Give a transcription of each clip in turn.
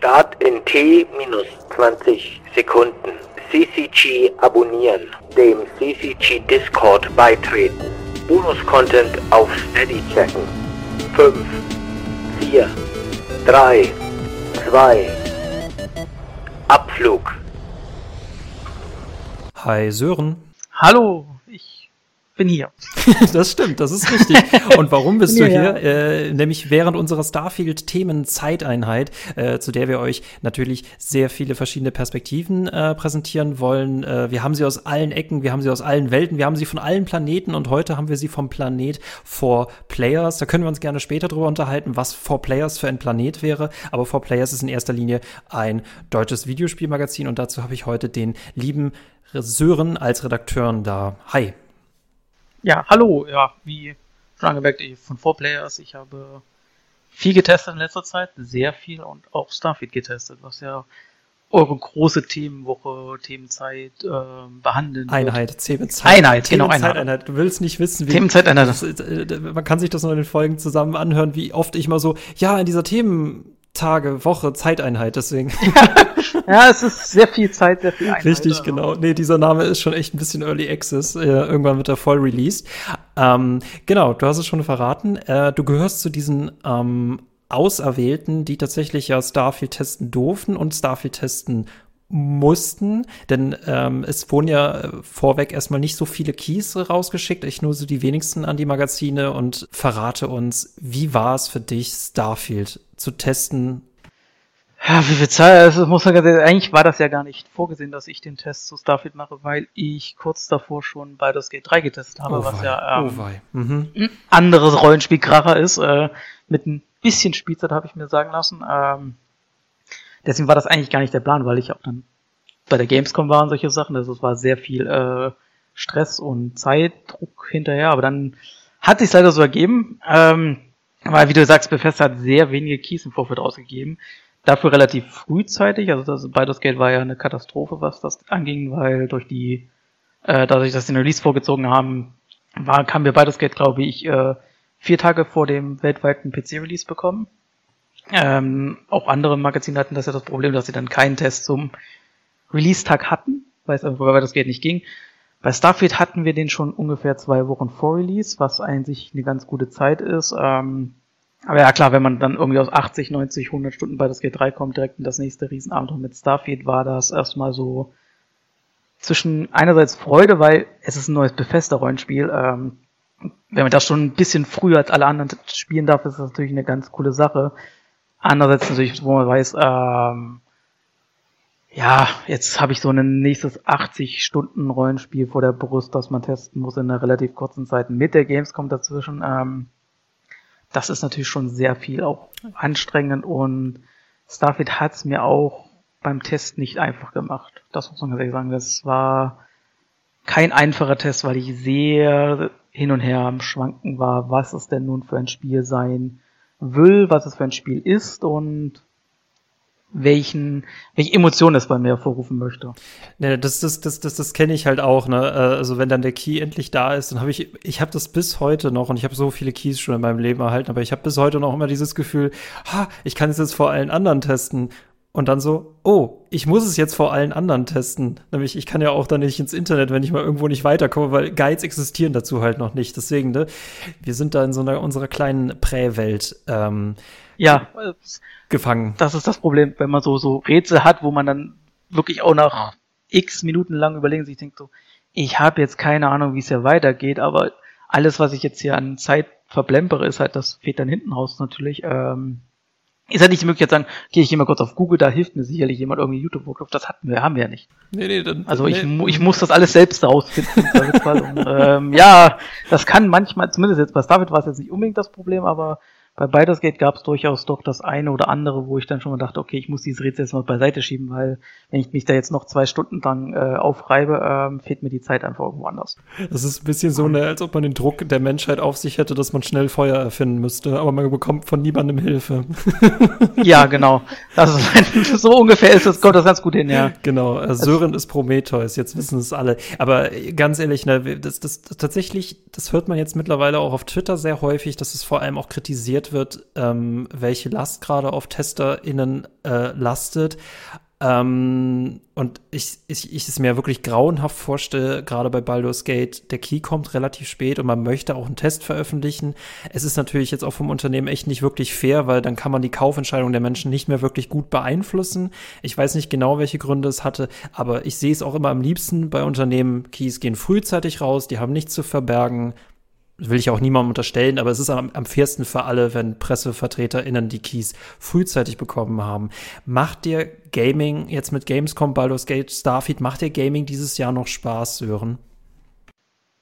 Start in T-20 Sekunden. CCG abonnieren. Dem CCG Discord beitreten. Bonus-Content auf Steady checken. 5, 4, 3, 2, Abflug. Hi Sören. Hallo, bin hier. das stimmt, das ist richtig. Und warum bist du hier? Äh, nämlich während unserer Starfield-Themen-Zeiteinheit, äh, zu der wir euch natürlich sehr viele verschiedene Perspektiven äh, präsentieren wollen. Äh, wir haben sie aus allen Ecken, wir haben sie aus allen Welten, wir haben sie von allen Planeten und heute haben wir sie vom Planet For Players. Da können wir uns gerne später drüber unterhalten, was For Players für ein Planet wäre. Aber For Players ist in erster Linie ein deutsches Videospielmagazin und dazu habe ich heute den lieben Sören als Redakteuren da. Hi. Ja, hallo. Ja, wie schon angemerkt, ich von 4Players. Ich habe viel getestet in letzter Zeit, sehr viel und auch Starfield getestet, was ja eure große Themenwoche, Themenzeit äh, behandeln Einheit, Themenzeit. Einheit, genau, Einheit. Einheit. Du willst nicht wissen, wie. Themenzeit, Einheit. Das, äh, man kann sich das noch in den Folgen zusammen anhören, wie oft ich mal so, ja, in dieser Themen Tage, Woche, Zeiteinheit, deswegen. ja, es ist sehr viel Zeit, sehr viel Einheit. Richtig, also. genau. Nee, dieser Name ist schon echt ein bisschen Early Access. Äh, irgendwann wird er voll released. Ähm, genau, du hast es schon verraten. Äh, du gehörst zu diesen ähm, Auserwählten, die tatsächlich ja Starfield testen durften und Starfield testen mussten, denn ähm, es wurden ja äh, vorweg erstmal nicht so viele Keys rausgeschickt, ich nur so die wenigsten an die Magazine und verrate uns, wie war es für dich, Starfield zu testen? Ja, wie viel Zeit, also muss man ganz ehrlich, eigentlich war das ja gar nicht vorgesehen, dass ich den Test zu Starfield mache, weil ich kurz davor schon Baldur's Gate 3 getestet habe, oh was ja ähm, oh mhm. ein anderes Rollenspielkracher ist, äh, mit ein bisschen Spielzeit habe ich mir sagen lassen. Ähm, deswegen war das eigentlich gar nicht der Plan, weil ich auch dann bei der Gamescom war und solche Sachen. Also es war sehr viel äh, Stress und Zeitdruck hinterher, aber dann hat sich leider so ergeben. Ähm, weil, wie du sagst, Bethesda hat sehr wenige Keys im Vorfeld ausgegeben. Dafür relativ frühzeitig. Also das Baldur's Gate war ja eine Katastrophe, was das anging, weil durch die, äh, dadurch, dass sie den Release vorgezogen haben, war, haben wir Baldur's Gate, glaube ich, äh, vier Tage vor dem weltweiten PC-Release bekommen. Ähm, auch andere Magazine hatten das ja das Problem, dass sie dann keinen Test zum Release-Tag hatten, weil es einfach das Geld nicht ging. Bei Starfield hatten wir den schon ungefähr zwei Wochen vor Release, was eigentlich eine ganz gute Zeit ist. Ähm, aber ja klar, wenn man dann irgendwie aus 80, 90, 100 Stunden bei das G3 kommt, direkt in das nächste Riesenabenteuer mit Starfield, war das erstmal so zwischen einerseits Freude, weil es ist ein neues Bethesda-Rollenspiel. Ähm, wenn man das schon ein bisschen früher als alle anderen spielen darf, ist das natürlich eine ganz coole Sache. Andererseits natürlich, wo man weiß, ähm, ja, jetzt habe ich so ein nächstes 80 Stunden Rollenspiel vor der Brust, das man testen muss in einer relativ kurzen Zeit mit der Gamescom dazwischen. Ähm, das ist natürlich schon sehr viel, auch anstrengend und Starfield hat es mir auch beim Test nicht einfach gemacht. Das muss man ganz ehrlich sagen. Das war kein einfacher Test, weil ich sehr hin und her am Schwanken war, was es denn nun für ein Spiel sein will, was es für ein Spiel ist und welchen, welche Emotionen es bei mir hervorrufen möchte. Ne, das, das, das, das, das kenne ich halt auch, ne? Äh, also wenn dann der Key endlich da ist, dann habe ich, ich habe das bis heute noch und ich habe so viele Keys schon in meinem Leben erhalten, aber ich habe bis heute noch immer dieses Gefühl, ha, ich kann es jetzt vor allen anderen testen. Und dann so, oh, ich muss es jetzt vor allen anderen testen. Nämlich, ich kann ja auch dann nicht ins Internet, wenn ich mal irgendwo nicht weiterkomme, weil Guides existieren dazu halt noch nicht. Deswegen, ne, wir sind da in so einer unserer kleinen Präwelt ähm, ja, gefangen. Das ist das Problem, wenn man so, so Rätsel hat, wo man dann wirklich auch nach x Minuten lang überlegen sich denkt so, ich habe jetzt keine Ahnung, wie es ja weitergeht, aber alles, was ich jetzt hier an Zeit verblempere, ist halt, das fehlt dann hinten raus natürlich. Ähm, ist halt nicht die Möglichkeit zu sagen, okay, ich gehe mal kurz auf Google, da hilft mir sicherlich jemand irgendwie YouTube-Workshop. Das hatten wir, haben wir ja nicht. Nee, nee, dann, also nee. ich, ich muss das alles selbst rausfinden. und, ähm, ja, das kann manchmal, zumindest jetzt bei David war es jetzt nicht unbedingt das Problem, aber bei Baldur's Gate gab es durchaus doch das eine oder andere, wo ich dann schon mal dachte, okay, ich muss dieses Rätsel jetzt mal beiseite schieben, weil wenn ich mich da jetzt noch zwei Stunden lang äh, aufreibe, ähm, fehlt mir die Zeit einfach irgendwo anders. Das ist ein bisschen so, ne, als ob man den Druck der Menschheit auf sich hätte, dass man schnell Feuer erfinden müsste, aber man bekommt von niemandem Hilfe. ja, genau. Das ist, so ungefähr ist das, kommt das ganz gut hin, ja. Genau, äh, Sören ist Prometheus, jetzt wissen es alle. Aber ganz ehrlich, ne, das, das, das tatsächlich, das hört man jetzt mittlerweile auch auf Twitter sehr häufig, dass es vor allem auch kritisiert wird, ähm, welche Last gerade auf TesterInnen äh, lastet. Ähm, und ich, ich, ich es mir wirklich grauenhaft vorstelle, gerade bei Baldur's Gate, der Key kommt relativ spät und man möchte auch einen Test veröffentlichen. Es ist natürlich jetzt auch vom Unternehmen echt nicht wirklich fair, weil dann kann man die Kaufentscheidung der Menschen nicht mehr wirklich gut beeinflussen. Ich weiß nicht genau, welche Gründe es hatte, aber ich sehe es auch immer am liebsten bei Unternehmen. Keys gehen frühzeitig raus, die haben nichts zu verbergen will ich auch niemandem unterstellen, aber es ist am, am fairsten für alle, wenn PressevertreterInnen die Keys frühzeitig bekommen haben. Macht dir Gaming jetzt mit Gamescom, Baldur's Gate, Starfield, macht dir Gaming dieses Jahr noch Spaß, Sören?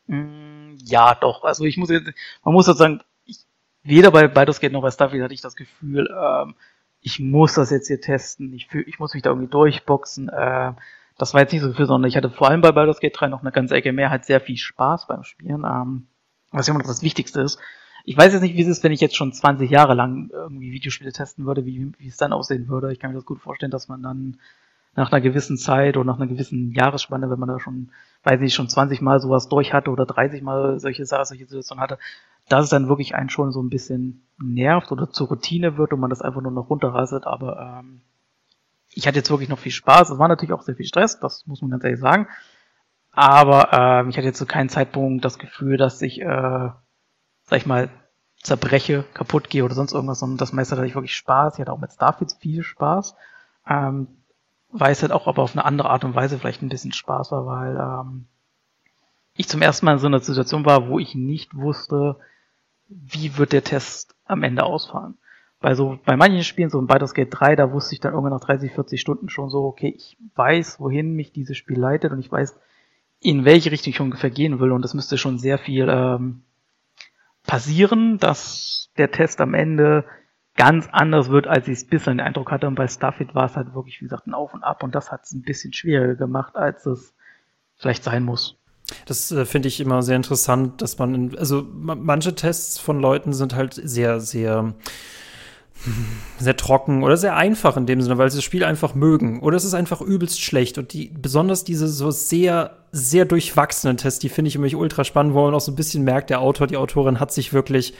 Mm, ja, doch. Also ich muss jetzt, man muss jetzt sagen, ich, weder bei Baldur's Gate noch bei Starfield hatte ich das Gefühl, ähm, ich muss das jetzt hier testen, ich, fühl, ich muss mich da irgendwie durchboxen. Äh, das war jetzt nicht so viel, sondern ich hatte vor allem bei Baldur's Gate 3 noch eine ganze Ecke mehr, halt sehr viel Spaß beim Spielen. Ähm, was immer noch das Wichtigste ist. Ich weiß jetzt nicht, wie es ist, wenn ich jetzt schon 20 Jahre lang irgendwie Videospiele testen würde, wie, wie es dann aussehen würde. Ich kann mir das gut vorstellen, dass man dann nach einer gewissen Zeit oder nach einer gewissen Jahresspanne, wenn man da schon, weiß ich, schon 20 Mal sowas durch hatte oder 30 Mal solche solche Situationen hatte, dass es dann wirklich einen schon so ein bisschen nervt oder zur Routine wird und man das einfach nur noch runterrasselt. Aber ähm, ich hatte jetzt wirklich noch viel Spaß. Es war natürlich auch sehr viel Stress, das muss man ganz ehrlich sagen. Aber ähm, ich hatte jetzt zu keinem Zeitpunkt das Gefühl, dass ich, äh, sag ich mal, zerbreche, kaputt gehe oder sonst irgendwas, sondern das meiste hatte ich wirklich Spaß. Ich hatte auch mit Starfield viel Spaß. Ähm, weiß halt auch, aber auf eine andere Art und Weise vielleicht ein bisschen Spaß war, weil ähm, ich zum ersten Mal in so einer Situation war, wo ich nicht wusste, wie wird der Test am Ende ausfallen. Bei so, bei manchen Spielen, so in Baldur's Gate 3, da wusste ich dann irgendwann nach 30, 40 Stunden schon so, okay, ich weiß, wohin mich dieses Spiel leitet und ich weiß, in welche Richtung ich ungefähr gehen will. Und es müsste schon sehr viel ähm, passieren, dass der Test am Ende ganz anders wird, als ich es bisher den Eindruck hatte. Und bei Starfield war es halt wirklich, wie gesagt, ein Auf und Ab. Und das hat es ein bisschen schwieriger gemacht, als es vielleicht sein muss. Das äh, finde ich immer sehr interessant, dass man, in, also manche Tests von Leuten sind halt sehr, sehr sehr trocken oder sehr einfach in dem Sinne, weil sie das Spiel einfach mögen. Oder es ist einfach übelst schlecht. Und die, besonders diese so sehr, sehr durchwachsenen Tests, die finde ich immer ultra spannend, wo man auch so ein bisschen merkt, der Autor, die Autorin hat sich wirklich,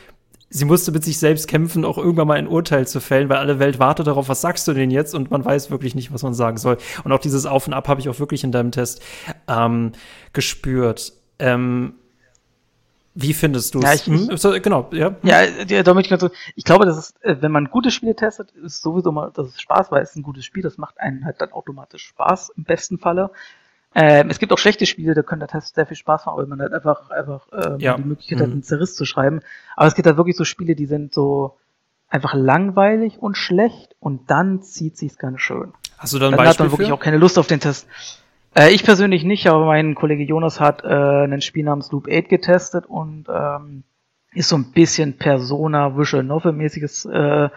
sie musste mit sich selbst kämpfen, auch irgendwann mal ein Urteil zu fällen, weil alle Welt wartet darauf, was sagst du denn jetzt? Und man weiß wirklich nicht, was man sagen soll. Und auch dieses Auf und Ab habe ich auch wirklich in deinem Test ähm, gespürt. Ähm, wie findest du es? Ja, ich, hm? genau, ja. Ja, damit ich, so, ich glaube, dass es, äh, wenn man gute Spiele testet, ist sowieso mal, dass es Spaß, weil es ein gutes Spiel, das macht einen halt dann automatisch Spaß, im besten Falle. Ähm, es gibt auch schlechte Spiele, da können der Test sehr viel Spaß machen, weil man halt einfach, einfach ähm, ja. die Möglichkeit mhm. hat, einen Zerriss zu schreiben. Aber es gibt halt wirklich so Spiele, die sind so einfach langweilig und schlecht und dann zieht sich's ganz schön. Hast du dann, dann hat man wirklich auch keine Lust auf den Test. Äh, ich persönlich nicht, aber mein Kollege Jonas hat äh, ein Spiel namens Loop 8 getestet und ähm, ist so ein bisschen Persona Visual Novel mäßiges äh,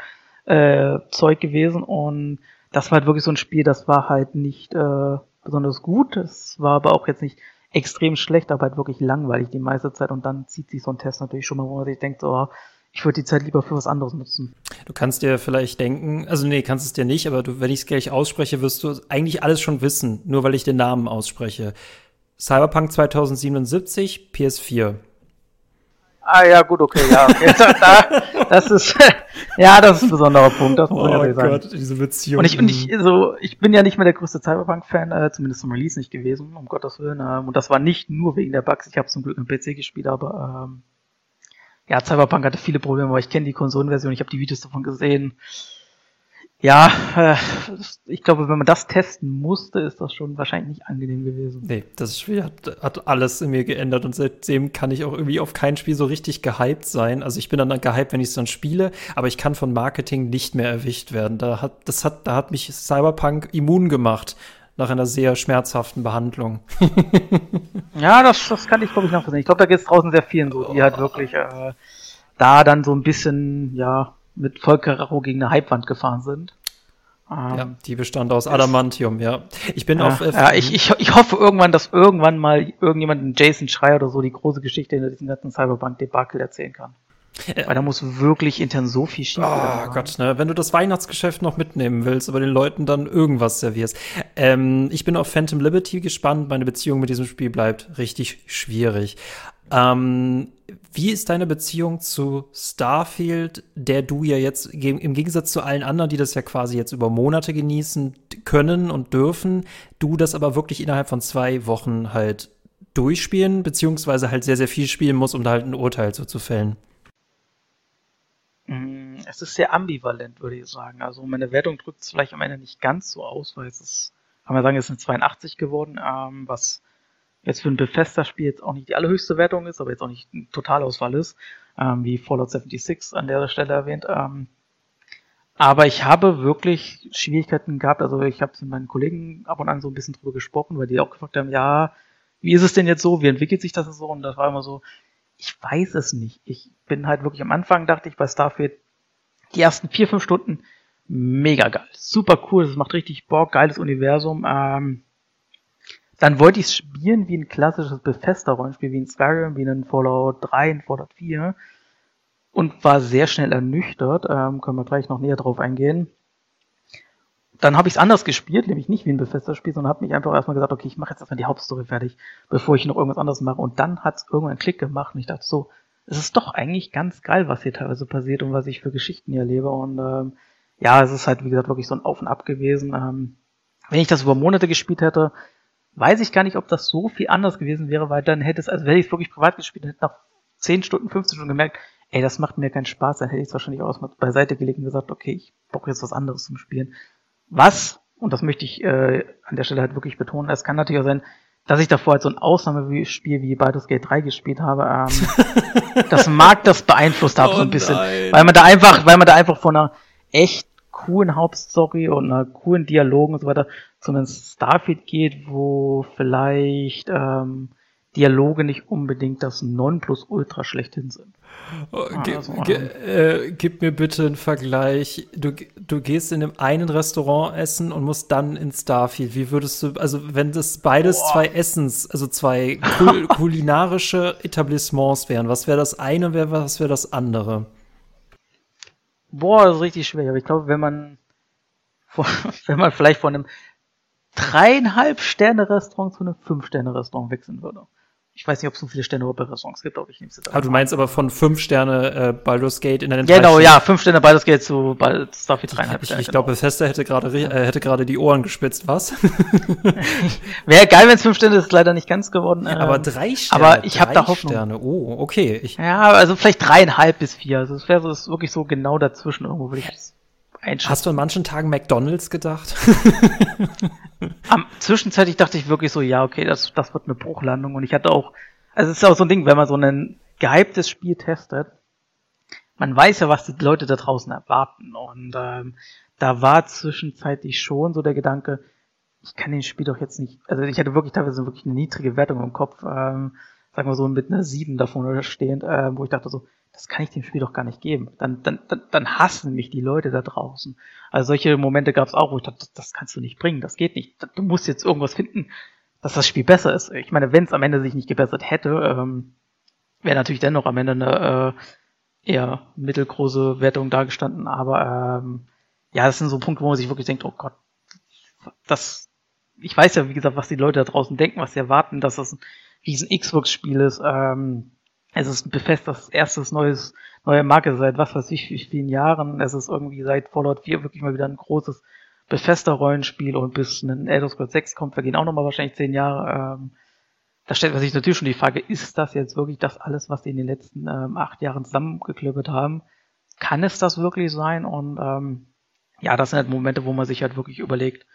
äh, Zeug gewesen und das war halt wirklich so ein Spiel, das war halt nicht äh, besonders gut, es war aber auch jetzt nicht extrem schlecht, aber halt wirklich langweilig die meiste Zeit und dann zieht sich so ein Test natürlich schon mal, wo man sich denkt, so, ich würde die Zeit lieber für was anderes nutzen. Du kannst dir vielleicht denken, also nee, kannst es dir nicht, aber du, wenn ich es gleich ausspreche, wirst du eigentlich alles schon wissen, nur weil ich den Namen ausspreche. Cyberpunk 2077, PS4. Ah ja, gut, okay, ja, okay. da, das ist ja, das ist ein besonderer Punkt, das muss oh ich sagen. Gott, diese Beziehung. Und ich, und ich, so, ich bin ja nicht mehr der größte Cyberpunk-Fan, äh, zumindest zum Release nicht gewesen, um Gottes Willen. Ähm, und das war nicht nur wegen der Bugs. Ich habe zum Glück am PC gespielt, aber ähm, ja, Cyberpunk hatte viele Probleme, aber ich kenne die Konsolenversion, ich habe die Videos davon gesehen. Ja, äh, ich glaube, wenn man das testen musste, ist das schon wahrscheinlich nicht angenehm gewesen. Nee, das Spiel hat, hat alles in mir geändert und seitdem kann ich auch irgendwie auf kein Spiel so richtig gehypt sein. Also ich bin dann gehypt, wenn ich es dann spiele, aber ich kann von Marketing nicht mehr erwischt werden. Da hat, das hat, da hat mich Cyberpunk immun gemacht nach einer sehr schmerzhaften Behandlung. ja, das, das kann ich, glaube ich, nachvollziehen. Ich glaube, da geht es draußen sehr vielen so, die halt wirklich äh, da dann so ein bisschen, ja, mit Vollkaracho gegen eine Hypewand gefahren sind. Ähm, ja, die bestand aus Adamantium, ja. Ich bin ja, auf. F ja, ich, ich, ich hoffe irgendwann, dass irgendwann mal irgendjemand, Jason Schreier oder so, die große Geschichte hinter diesem ganzen Cyberpunk-Debakel erzählen kann. Weil da muss wirklich intern so viel schief Oh Gott, ne? wenn du das Weihnachtsgeschäft noch mitnehmen willst, aber den Leuten dann irgendwas servierst. Ähm, ich bin auf Phantom Liberty gespannt. Meine Beziehung mit diesem Spiel bleibt richtig schwierig. Ähm, wie ist deine Beziehung zu Starfield, der du ja jetzt im Gegensatz zu allen anderen, die das ja quasi jetzt über Monate genießen können und dürfen, du das aber wirklich innerhalb von zwei Wochen halt durchspielen, beziehungsweise halt sehr, sehr viel spielen musst, um da halt ein Urteil zu, zu fällen? Mm, es ist sehr ambivalent, würde ich sagen. Also meine Wertung drückt es vielleicht am Ende nicht ganz so aus, weil es ist, kann man sagen, es eine 82 geworden, ähm, was jetzt für ein Bethesda-Spiel jetzt auch nicht die allerhöchste Wertung ist, aber jetzt auch nicht ein Totalausfall ist, ähm, wie Fallout 76 an der Stelle erwähnt. Ähm, aber ich habe wirklich Schwierigkeiten gehabt. Also ich habe mit meinen Kollegen ab und an so ein bisschen drüber gesprochen, weil die auch gefragt haben, ja, wie ist es denn jetzt so? Wie entwickelt sich das so? Und das war immer so, ich weiß es nicht. Ich bin halt wirklich am Anfang, dachte ich bei Starfield, die ersten vier, fünf Stunden mega geil. Super cool, das macht richtig Bock, geiles Universum. Ähm, dann wollte ich es spielen wie ein klassisches Bethesda-Rollenspiel, wie ein Skyrim, wie ein Fallout 3, ein Fallout 4 und war sehr schnell ernüchtert. Ähm, können wir gleich noch näher drauf eingehen. Dann habe ich es anders gespielt, nämlich nicht wie ein Bethesda-Spiel, sondern habe mich einfach erstmal gesagt, okay, ich mache jetzt erstmal die Hauptstory fertig, bevor ich noch irgendwas anderes mache. Und dann hat es irgendwann einen Klick gemacht und ich dachte so, es ist doch eigentlich ganz geil, was hier teilweise passiert und was ich für Geschichten hier erlebe. Und ähm, ja, es ist halt, wie gesagt, wirklich so ein Auf und Ab gewesen. Ähm, wenn ich das über Monate gespielt hätte, weiß ich gar nicht, ob das so viel anders gewesen wäre, weil dann hätte es, also wenn ich es wirklich privat gespielt hätte, nach 10 Stunden, 15 Stunden gemerkt, ey, das macht mir keinen Spaß, dann hätte ich es wahrscheinlich auch mal beiseite gelegt und gesagt, okay, ich brauche jetzt was anderes zum Spielen. Was, und das möchte ich äh, an der Stelle halt wirklich betonen, es kann natürlich auch sein, dass ich davor halt so ein Ausnahmespiel wie Baldur's Gate 3 gespielt habe. Ähm, das mag das beeinflusst haben oh so ein bisschen, nein. weil man da einfach, weil man da einfach von einer echt coolen Hauptstory und einer coolen Dialogen und so weiter zumindest Starfield geht, wo vielleicht ähm, Dialoge nicht unbedingt das Nonplusultra schlechthin sind. Oh, ah, also, äh, gib mir bitte einen Vergleich. Du, du gehst in einem einen Restaurant essen und musst dann in Starfield. Wie würdest du, also wenn das beides oh. zwei Essens, also zwei kul kulinarische Etablissements wären, was wäre das eine, was wäre das andere? Boah, das ist richtig schwer. Aber ich glaube, wenn man, wenn man vielleicht von einem dreieinhalb Sterne Restaurant zu einem fünf Sterne Restaurant wechseln würde. Ich weiß nicht, ob es so viele Sterne Restaurants gibt, aber ich nehme es jetzt Ah, du meinst aber von fünf Sterne äh, Baldur's Gate in den Genau, ja, fünf Sterne Baldur's Gate zu Bald Starfield dreieinhalb Sterne. Ich, ich glaube, genau. Bethesda hätte gerade äh, hätte gerade die Ohren gespitzt, was? Wäre geil, wenn es fünf Sterne ist, leider nicht ganz geworden. Ähm, aber drei Sterne. Aber ich habe da Hoffnung. Sterne. Oh, okay. Ich ja, also vielleicht dreieinhalb bis vier. Also es wäre so, wirklich so genau dazwischen irgendwo, würde ich einschätzen. Hast du an manchen Tagen McDonalds gedacht? Am zwischenzeitlich dachte ich wirklich so, ja, okay, das, das wird eine Bruchlandung. Und ich hatte auch, also es ist ja auch so ein Ding, wenn man so ein gehyptes Spiel testet, man weiß ja, was die Leute da draußen erwarten. Und ähm, da war zwischenzeitlich schon so der Gedanke, ich kann den Spiel doch jetzt nicht, also ich hatte wirklich teilweise wirklich eine niedrige Wertung im Kopf, ähm, sagen wir so mit einer 7 davon stehend, äh, wo ich dachte so, das kann ich dem Spiel doch gar nicht geben. Dann, dann, dann, dann hassen mich die Leute da draußen. Also solche Momente gab es auch, wo ich dachte, das, das kannst du nicht bringen, das geht nicht. Du musst jetzt irgendwas finden, dass das Spiel besser ist. Ich meine, wenn es am Ende sich nicht gebessert hätte, ähm, wäre natürlich dennoch am Ende eine äh, eher mittelgroße Wertung dargestanden. Aber ähm, ja, das sind so Punkte, wo man sich wirklich denkt, oh Gott, das, ich weiß ja, wie gesagt, was die Leute da draußen denken, was sie erwarten, dass das ein riesen Xbox-Spiel ist. Ähm, es ist Bethesdas erstes neues, neue Marke seit was weiß ich, wie vielen Jahren. Es ist irgendwie seit Fallout 4 wirklich mal wieder ein großes Bethesda-Rollenspiel und bis ein Elder Scrolls 6 kommt, vergehen auch nochmal wahrscheinlich zehn Jahre. Ähm, da stellt man sich natürlich schon die Frage, ist das jetzt wirklich das alles, was die in den letzten ähm, acht Jahren zusammengeklöppelt haben? Kann es das wirklich sein? Und ähm, ja, das sind halt Momente, wo man sich halt wirklich überlegt,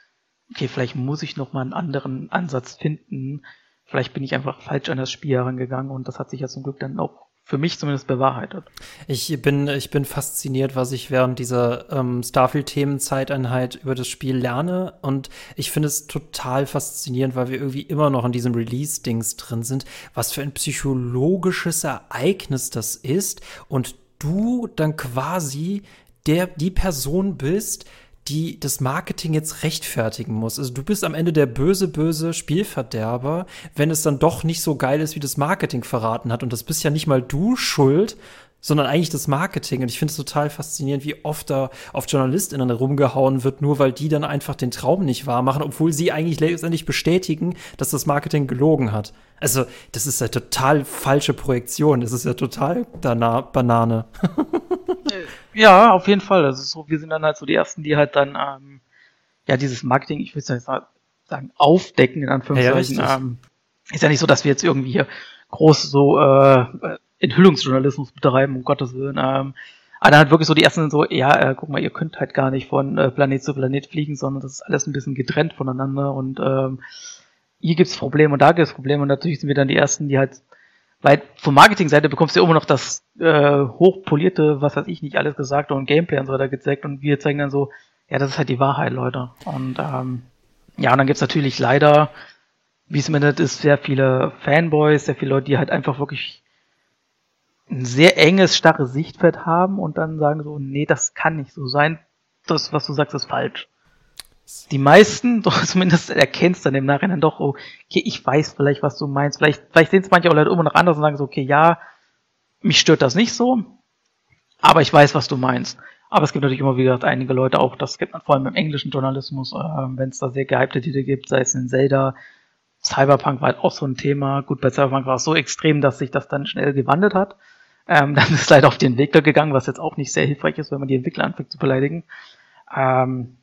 okay, vielleicht muss ich noch mal einen anderen Ansatz finden, vielleicht bin ich einfach falsch an das Spiel herangegangen und das hat sich ja zum Glück dann auch für mich zumindest bewahrheitet. Ich bin, ich bin fasziniert, was ich während dieser ähm, Starfield-Themenzeiteinheit über das Spiel lerne. Und ich finde es total faszinierend, weil wir irgendwie immer noch in diesem Release-Dings drin sind, was für ein psychologisches Ereignis das ist. Und du dann quasi der, die Person bist, die das Marketing jetzt rechtfertigen muss. Also du bist am Ende der böse, böse Spielverderber, wenn es dann doch nicht so geil ist, wie das Marketing verraten hat. Und das bist ja nicht mal du schuld, sondern eigentlich das Marketing. Und ich finde es total faszinierend, wie oft da auf JournalistInnen rumgehauen wird, nur weil die dann einfach den Traum nicht wahr machen, obwohl sie eigentlich letztendlich bestätigen, dass das Marketing gelogen hat. Also, das ist ja total falsche Projektion. Das ist ja total Banane. ja, auf jeden Fall. Das ist so, wir sind dann halt so die Ersten, die halt dann, ähm, ja, dieses Marketing, ich will es nicht sagen, aufdecken, in Anführungszeichen. Ja, ähm, ist ja nicht so, dass wir jetzt irgendwie hier groß so äh, Enthüllungsjournalismus betreiben, um Gottes Willen. Ähm, aber dann halt wirklich so die ersten so, ja, äh, guck mal, ihr könnt halt gar nicht von äh, Planet zu Planet fliegen, sondern das ist alles ein bisschen getrennt voneinander und ähm, hier gibt's Probleme und da gibt's Probleme und natürlich sind wir dann die ersten, die halt, weil von Marketingseite bekommst du immer noch das äh, hochpolierte, was weiß ich nicht, alles gesagt und Gameplay und so weiter gezeigt und wir zeigen dann so, ja, das ist halt die Wahrheit, Leute. Und ähm, ja, und dann gibt's natürlich leider, wie es im Internet ist, sehr viele Fanboys, sehr viele Leute, die halt einfach wirklich ein sehr enges, starres Sichtfeld haben und dann sagen so, nee, das kann nicht so sein. Das, was du sagst, ist falsch. Die meisten, doch zumindest erkennst dann im Nachhinein doch, oh, okay, ich weiß vielleicht, was du meinst. Vielleicht, vielleicht sehen es manche auch Leute immer noch anders und sagen so, okay, ja, mich stört das nicht so, aber ich weiß, was du meinst. Aber es gibt natürlich immer, wie gesagt, einige Leute auch, das gibt man vor allem im englischen Journalismus, äh, wenn es da sehr gehypte Titel gibt, sei es in Zelda, Cyberpunk war halt auch so ein Thema. Gut, bei Cyberpunk war es so extrem, dass sich das dann schnell gewandelt hat. Ähm, dann ist leider auf die Entwickler gegangen, was jetzt auch nicht sehr hilfreich ist, wenn man die Entwickler anfängt zu beleidigen. Ähm,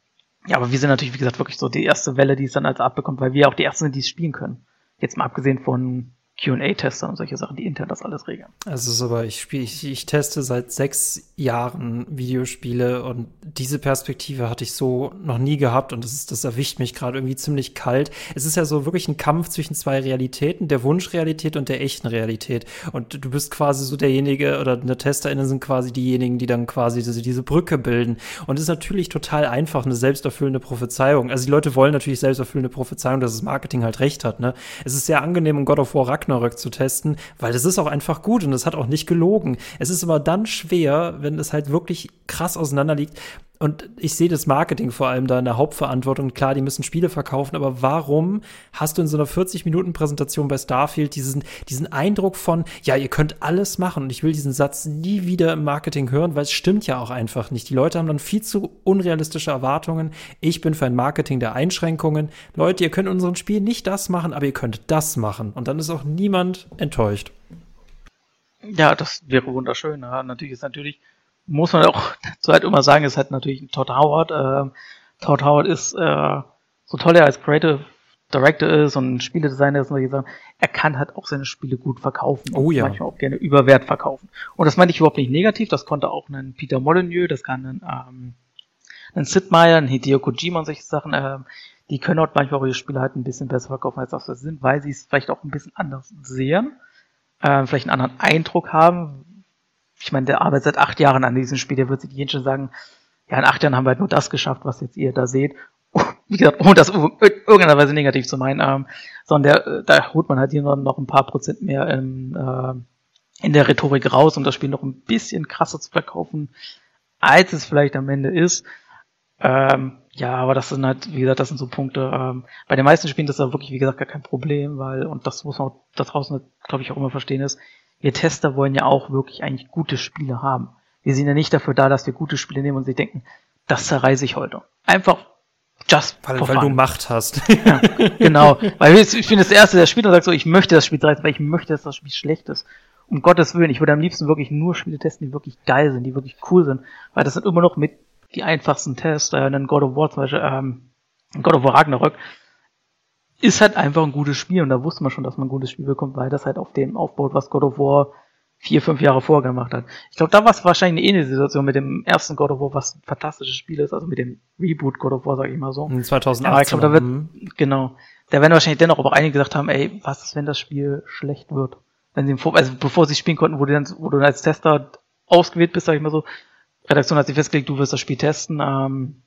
ja, aber wir sind natürlich, wie gesagt, wirklich so die erste Welle, die es dann als abbekommt, weil wir auch die ersten sind, die es spielen können. Jetzt mal abgesehen von QA-Tester und solche Sachen, die intern das alles regeln. Also ist aber, ich spiele, ich, ich teste seit sechs Jahren Videospiele und diese Perspektive hatte ich so noch nie gehabt und das ist, das erwischt mich gerade irgendwie ziemlich kalt. Es ist ja so wirklich ein Kampf zwischen zwei Realitäten, der Wunschrealität und der echten Realität. Und du bist quasi so derjenige, oder eine TesterInnen sind quasi diejenigen, die dann quasi diese, diese Brücke bilden. Und es ist natürlich total einfach, eine selbsterfüllende Prophezeiung. Also die Leute wollen natürlich selbsterfüllende Prophezeiung, dass das Marketing halt recht hat, ne? Es ist sehr angenehm, um God of War Ragnarok Ragnarök zu testen, weil das ist auch einfach gut und es hat auch nicht gelogen. Es ist aber dann schwer, wenn es halt wirklich krass auseinander liegt. Und ich sehe das Marketing vor allem da in der Hauptverantwortung. Klar, die müssen Spiele verkaufen, aber warum hast du in so einer 40-Minuten-Präsentation bei Starfield diesen, diesen Eindruck von, ja, ihr könnt alles machen und ich will diesen Satz nie wieder im Marketing hören, weil es stimmt ja auch einfach nicht. Die Leute haben dann viel zu unrealistische Erwartungen. Ich bin für ein Marketing der Einschränkungen. Leute, ihr könnt in unserem Spiel nicht das machen, aber ihr könnt das machen. Und dann ist auch niemand enttäuscht. Ja, das wäre wunderschön. Ja, natürlich ist natürlich muss man auch dazu halt immer sagen, ist halt natürlich ein Todd Howard. Äh, Todd Howard ist, äh, so toll er als Creative Director ist und Spieledesigner ist und solche Sachen, er kann halt auch seine Spiele gut verkaufen. Oh ja. Manchmal auch gerne über Wert verkaufen. Und das meine ich überhaupt nicht negativ, das konnte auch ein Peter Molyneux, das kann ein, ähm, ein Sid Meier, ein Hideo Kojima und solche Sachen, äh, die können auch manchmal auch ihre Spiele halt ein bisschen besser verkaufen, als das sind, weil sie es vielleicht auch ein bisschen anders sehen, äh, vielleicht einen anderen Eindruck haben, ich meine, der arbeitet seit acht Jahren an diesem Spiel, der wird sich jeden schon sagen, ja, in acht Jahren haben wir halt nur das geschafft, was jetzt ihr da seht. Wie gesagt, ohne das irgendeiner Weise negativ zu meinen, ähm, sondern der, äh, da holt man halt hier noch ein paar Prozent mehr in, äh, in der Rhetorik raus, um das Spiel noch ein bisschen krasser zu verkaufen, als es vielleicht am Ende ist. Ähm, ja, aber das sind halt, wie gesagt, das sind so Punkte. Ähm, bei den meisten Spielen ist das wirklich, wie gesagt, gar kein Problem, weil, und das muss man da draußen, glaube ich, auch immer verstehen ist, wir Tester wollen ja auch wirklich eigentlich gute Spiele haben. Wir sind ja nicht dafür da, dass wir gute Spiele nehmen und sie denken, das zerreiße ich heute. Einfach just weil, weil du Macht hast. ja, genau. Weil ich, ich bin das Erste, der spielt und sagt so, ich möchte das Spiel zerreißen, weil ich möchte, dass das Spiel schlecht ist. Um Gottes Willen, ich würde am liebsten wirklich nur Spiele testen, die wirklich geil sind, die wirklich cool sind. Weil das sind immer noch mit die einfachsten Tests. Äh, dann God of War zum Beispiel, ähm, God of War Ragnarök ist halt einfach ein gutes Spiel und da wusste man schon, dass man ein gutes Spiel bekommt, weil das halt auf dem aufbaut, was God of War vier, fünf Jahre vorher gemacht hat. Ich glaube, da war es wahrscheinlich eine ähnliche Situation mit dem ersten God of War, was ein fantastisches Spiel ist, also mit dem Reboot God of War, sag ich mal so. 2018. Aber ich glaube, da wird, mhm. genau, da werden wahrscheinlich dennoch aber auch einige gesagt haben, ey, was ist, wenn das Spiel schlecht wird? Wenn sie, also bevor sie spielen konnten, wo du dann, wo du als Tester ausgewählt bist, sag ich mal so, Redaktion hat sich festgelegt, du wirst das Spiel testen, ähm,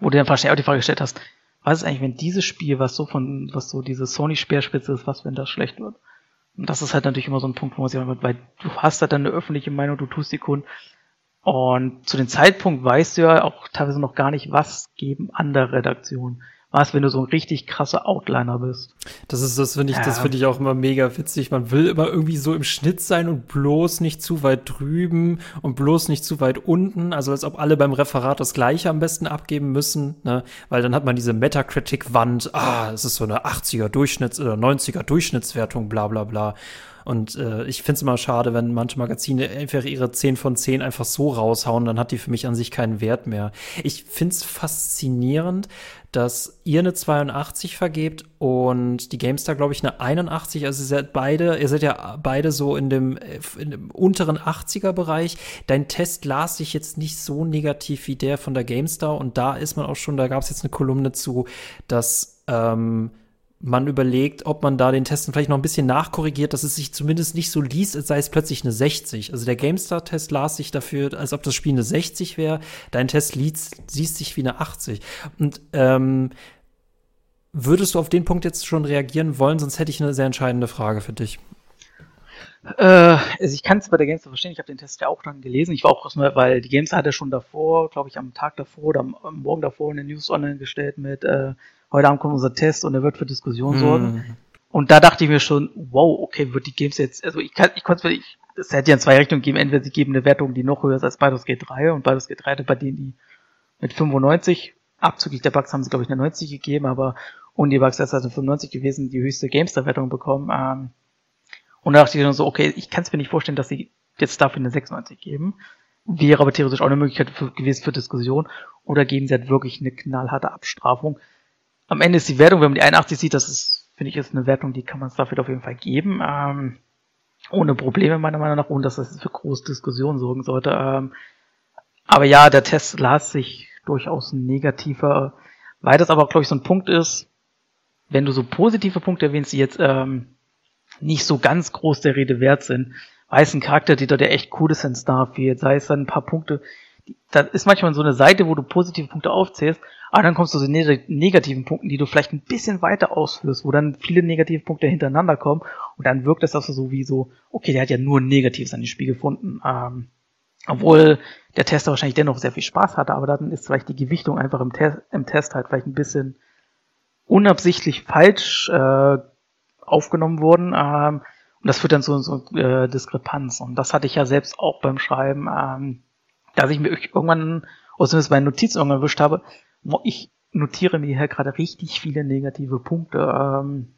wo du dann wahrscheinlich auch die Frage gestellt hast, was ist eigentlich, wenn dieses Spiel, was so von, was so diese Sony-Speerspitze ist, was, wenn das schlecht wird? Und das ist halt natürlich immer so ein Punkt, wo man sich sagt, weil du hast halt dann eine öffentliche Meinung, du tust die Kunden. Und zu dem Zeitpunkt weißt du ja auch teilweise noch gar nicht, was geben andere Redaktionen. Was, wenn du so ein richtig krasser Outliner bist. Das ist, das finde ich, ja. das finde ich auch immer mega witzig. Man will immer irgendwie so im Schnitt sein und bloß nicht zu weit drüben und bloß nicht zu weit unten. Also als ob alle beim Referat das Gleiche am besten abgeben müssen, ne? Weil dann hat man diese Metacritic-Wand. Ah, es ist so eine 80er Durchschnitts- oder 90er Durchschnittswertung, bla, bla, bla. Und äh, ich finde es immer schade, wenn manche Magazine einfach ihre 10 von 10 einfach so raushauen, dann hat die für mich an sich keinen Wert mehr. Ich finde es faszinierend, dass ihr eine 82 vergebt und die GameStar, glaube ich, eine 81. Also ihr seid beide, ihr seid ja beide so in dem, in dem unteren 80er-Bereich. Dein Test las sich jetzt nicht so negativ wie der von der GameStar und da ist man auch schon, da gab es jetzt eine Kolumne zu, dass ähm, man überlegt, ob man da den Testen vielleicht noch ein bisschen nachkorrigiert, dass es sich zumindest nicht so liest, als sei es plötzlich eine 60. Also der GameStar-Test las sich dafür, als ob das Spiel eine 60 wäre. Dein Test liest, siehst sich wie eine 80. Und ähm, würdest du auf den Punkt jetzt schon reagieren wollen? Sonst hätte ich eine sehr entscheidende Frage für dich. Äh, also ich kann es bei der GameStar verstehen, ich habe den Test ja auch dann gelesen. Ich war auch, weil die GameStar hatte schon davor, glaube ich, am Tag davor oder am, am Morgen davor eine News online gestellt mit äh, heute Abend kommt unser Test und er wird für Diskussion sorgen. Mhm. Und da dachte ich mir schon, wow, okay, wird die Games jetzt, also ich kann, ich konnte es, es hätte ja in zwei Richtungen geben, entweder sie geben eine Wertung, die noch höher ist als Baldur's Gate 3 und Baldur's Gate 3 hatte bei denen die mit 95, abzüglich der Bugs haben sie glaube ich eine 90 gegeben, aber ohne die Bugs ist also 95 gewesen, die höchste Gamestar-Wertung bekommen. Ähm, und da dachte ich dann so, okay, ich kann es mir nicht vorstellen, dass sie jetzt dafür eine 96 geben. Wäre aber theoretisch auch eine Möglichkeit für, gewesen für Diskussion. Oder geben sie halt wirklich eine knallharte Abstrafung am Ende ist die Wertung, wenn man die 81 sieht, das ist, finde ich, ist eine Wertung, die kann man dafür auf jeden Fall geben. Ähm, ohne Probleme, meiner Meinung nach, ohne dass das für große Diskussionen sorgen sollte. Ähm, aber ja, der Test las sich durchaus negativer, weil das aber, glaube ich, so ein Punkt ist, wenn du so positive Punkte erwähnst, die jetzt ähm, nicht so ganz groß der Rede wert sind, weiß ein Charakter, die der echt cool ist in Starfield, sei es dann ein paar Punkte, da ist manchmal so eine Seite, wo du positive Punkte aufzählst aber dann kommst du zu den negativen Punkten, die du vielleicht ein bisschen weiter ausführst, wo dann viele negative Punkte hintereinander kommen und dann wirkt es also so wie so, okay, der hat ja nur Negatives an dem Spiel gefunden. Ähm, obwohl der Tester wahrscheinlich dennoch sehr viel Spaß hatte, aber dann ist vielleicht die Gewichtung einfach im, Te im Test halt vielleicht ein bisschen unabsichtlich falsch äh, aufgenommen worden. Ähm, und das führt dann zu so äh, Diskrepanz. Und das hatte ich ja selbst auch beim Schreiben, ähm, dass ich mir irgendwann, oder zumindest meine Notizen irgendwann erwischt habe, ich notiere mir hier gerade richtig viele negative Punkte, ähm,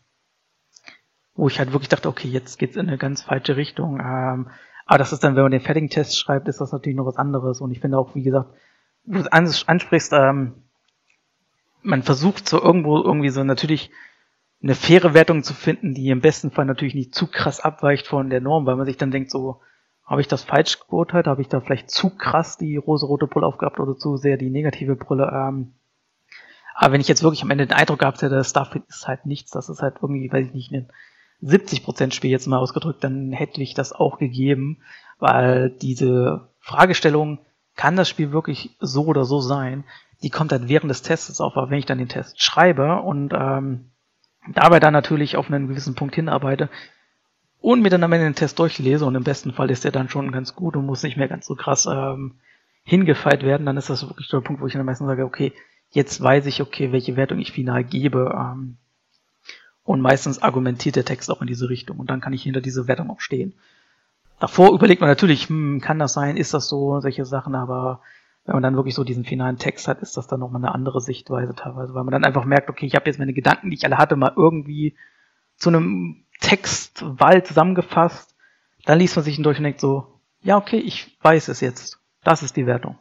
wo ich halt wirklich dachte, okay, jetzt geht's in eine ganz falsche Richtung. Ähm, aber das ist dann, wenn man den fertigen Test schreibt, ist das natürlich noch was anderes. Und ich finde auch, wie gesagt, du ansprichst, ähm, man versucht so irgendwo irgendwie so natürlich eine faire Wertung zu finden, die im besten Fall natürlich nicht zu krass abweicht von der Norm, weil man sich dann denkt, so, habe ich das falsch beurteilt? Habe ich da vielleicht zu krass die rosa-rote Brille aufgehabt oder zu sehr die negative Brille? Ähm, aber wenn ich jetzt wirklich am Ende den Eindruck gehabt hätte, Starfield ist halt nichts, das ist halt irgendwie, weiß ich nicht, ein 70% Spiel jetzt mal ausgedrückt, dann hätte ich das auch gegeben, weil diese Fragestellung, kann das Spiel wirklich so oder so sein, die kommt dann während des Tests auf, aber wenn ich dann den Test schreibe und ähm, dabei dann natürlich auf einen gewissen Punkt hinarbeite, und mir dann am Ende den Test durchlese und im besten Fall ist der dann schon ganz gut und muss nicht mehr ganz so krass ähm, hingefeilt werden, dann ist das wirklich der Punkt, wo ich dann meistens sage, okay, jetzt weiß ich, okay, welche Wertung ich final gebe. Ähm, und meistens argumentiert der Text auch in diese Richtung und dann kann ich hinter diese Wertung auch stehen. Davor überlegt man natürlich, hm, kann das sein, ist das so, solche Sachen, aber wenn man dann wirklich so diesen finalen Text hat, ist das dann nochmal eine andere Sichtweise teilweise, weil man dann einfach merkt, okay, ich habe jetzt meine Gedanken, die ich alle hatte, mal irgendwie zu einem Textwald zusammengefasst. Dann liest man sich ihn durch und denkt so, ja, okay, ich weiß es jetzt. Das ist die Wertung.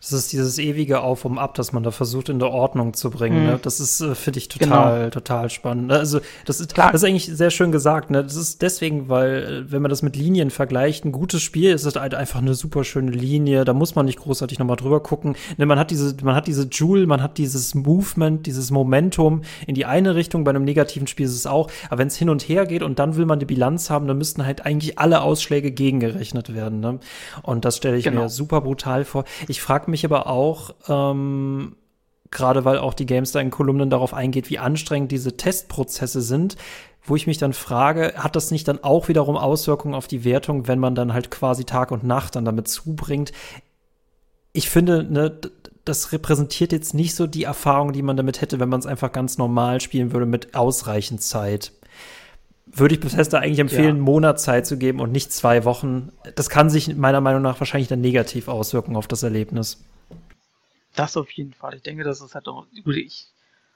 Das ist dieses ewige Auf und Ab, das man da versucht in der Ordnung zu bringen. Mhm. Ne? Das ist, äh, finde ich, total, genau. total spannend. Also, das ist, Klar. das ist eigentlich sehr schön gesagt. Ne? Das ist deswegen, weil, äh, wenn man das mit Linien vergleicht, ein gutes Spiel ist halt einfach eine super schöne Linie. Da muss man nicht großartig nochmal drüber gucken. Ne, man hat diese, man hat diese Joule, man hat dieses Movement, dieses Momentum in die eine Richtung. Bei einem negativen Spiel ist es auch. Aber wenn es hin und her geht und dann will man die Bilanz haben, dann müssten halt eigentlich alle Ausschläge gegengerechnet werden. Ne? Und das stelle ich genau. mir super brutal vor. Ich frage mich aber auch, ähm, gerade weil auch die GameStar in Kolumnen darauf eingeht, wie anstrengend diese Testprozesse sind, wo ich mich dann frage, hat das nicht dann auch wiederum Auswirkungen auf die Wertung, wenn man dann halt quasi Tag und Nacht dann damit zubringt? Ich finde, ne, das repräsentiert jetzt nicht so die Erfahrung, die man damit hätte, wenn man es einfach ganz normal spielen würde mit ausreichend Zeit. Würde ich Bethesda eigentlich empfehlen, ja. einen Monat Zeit zu geben und nicht zwei Wochen. Das kann sich meiner Meinung nach wahrscheinlich dann negativ auswirken auf das Erlebnis. Das auf jeden Fall. Ich denke, das ist halt auch, gut, ich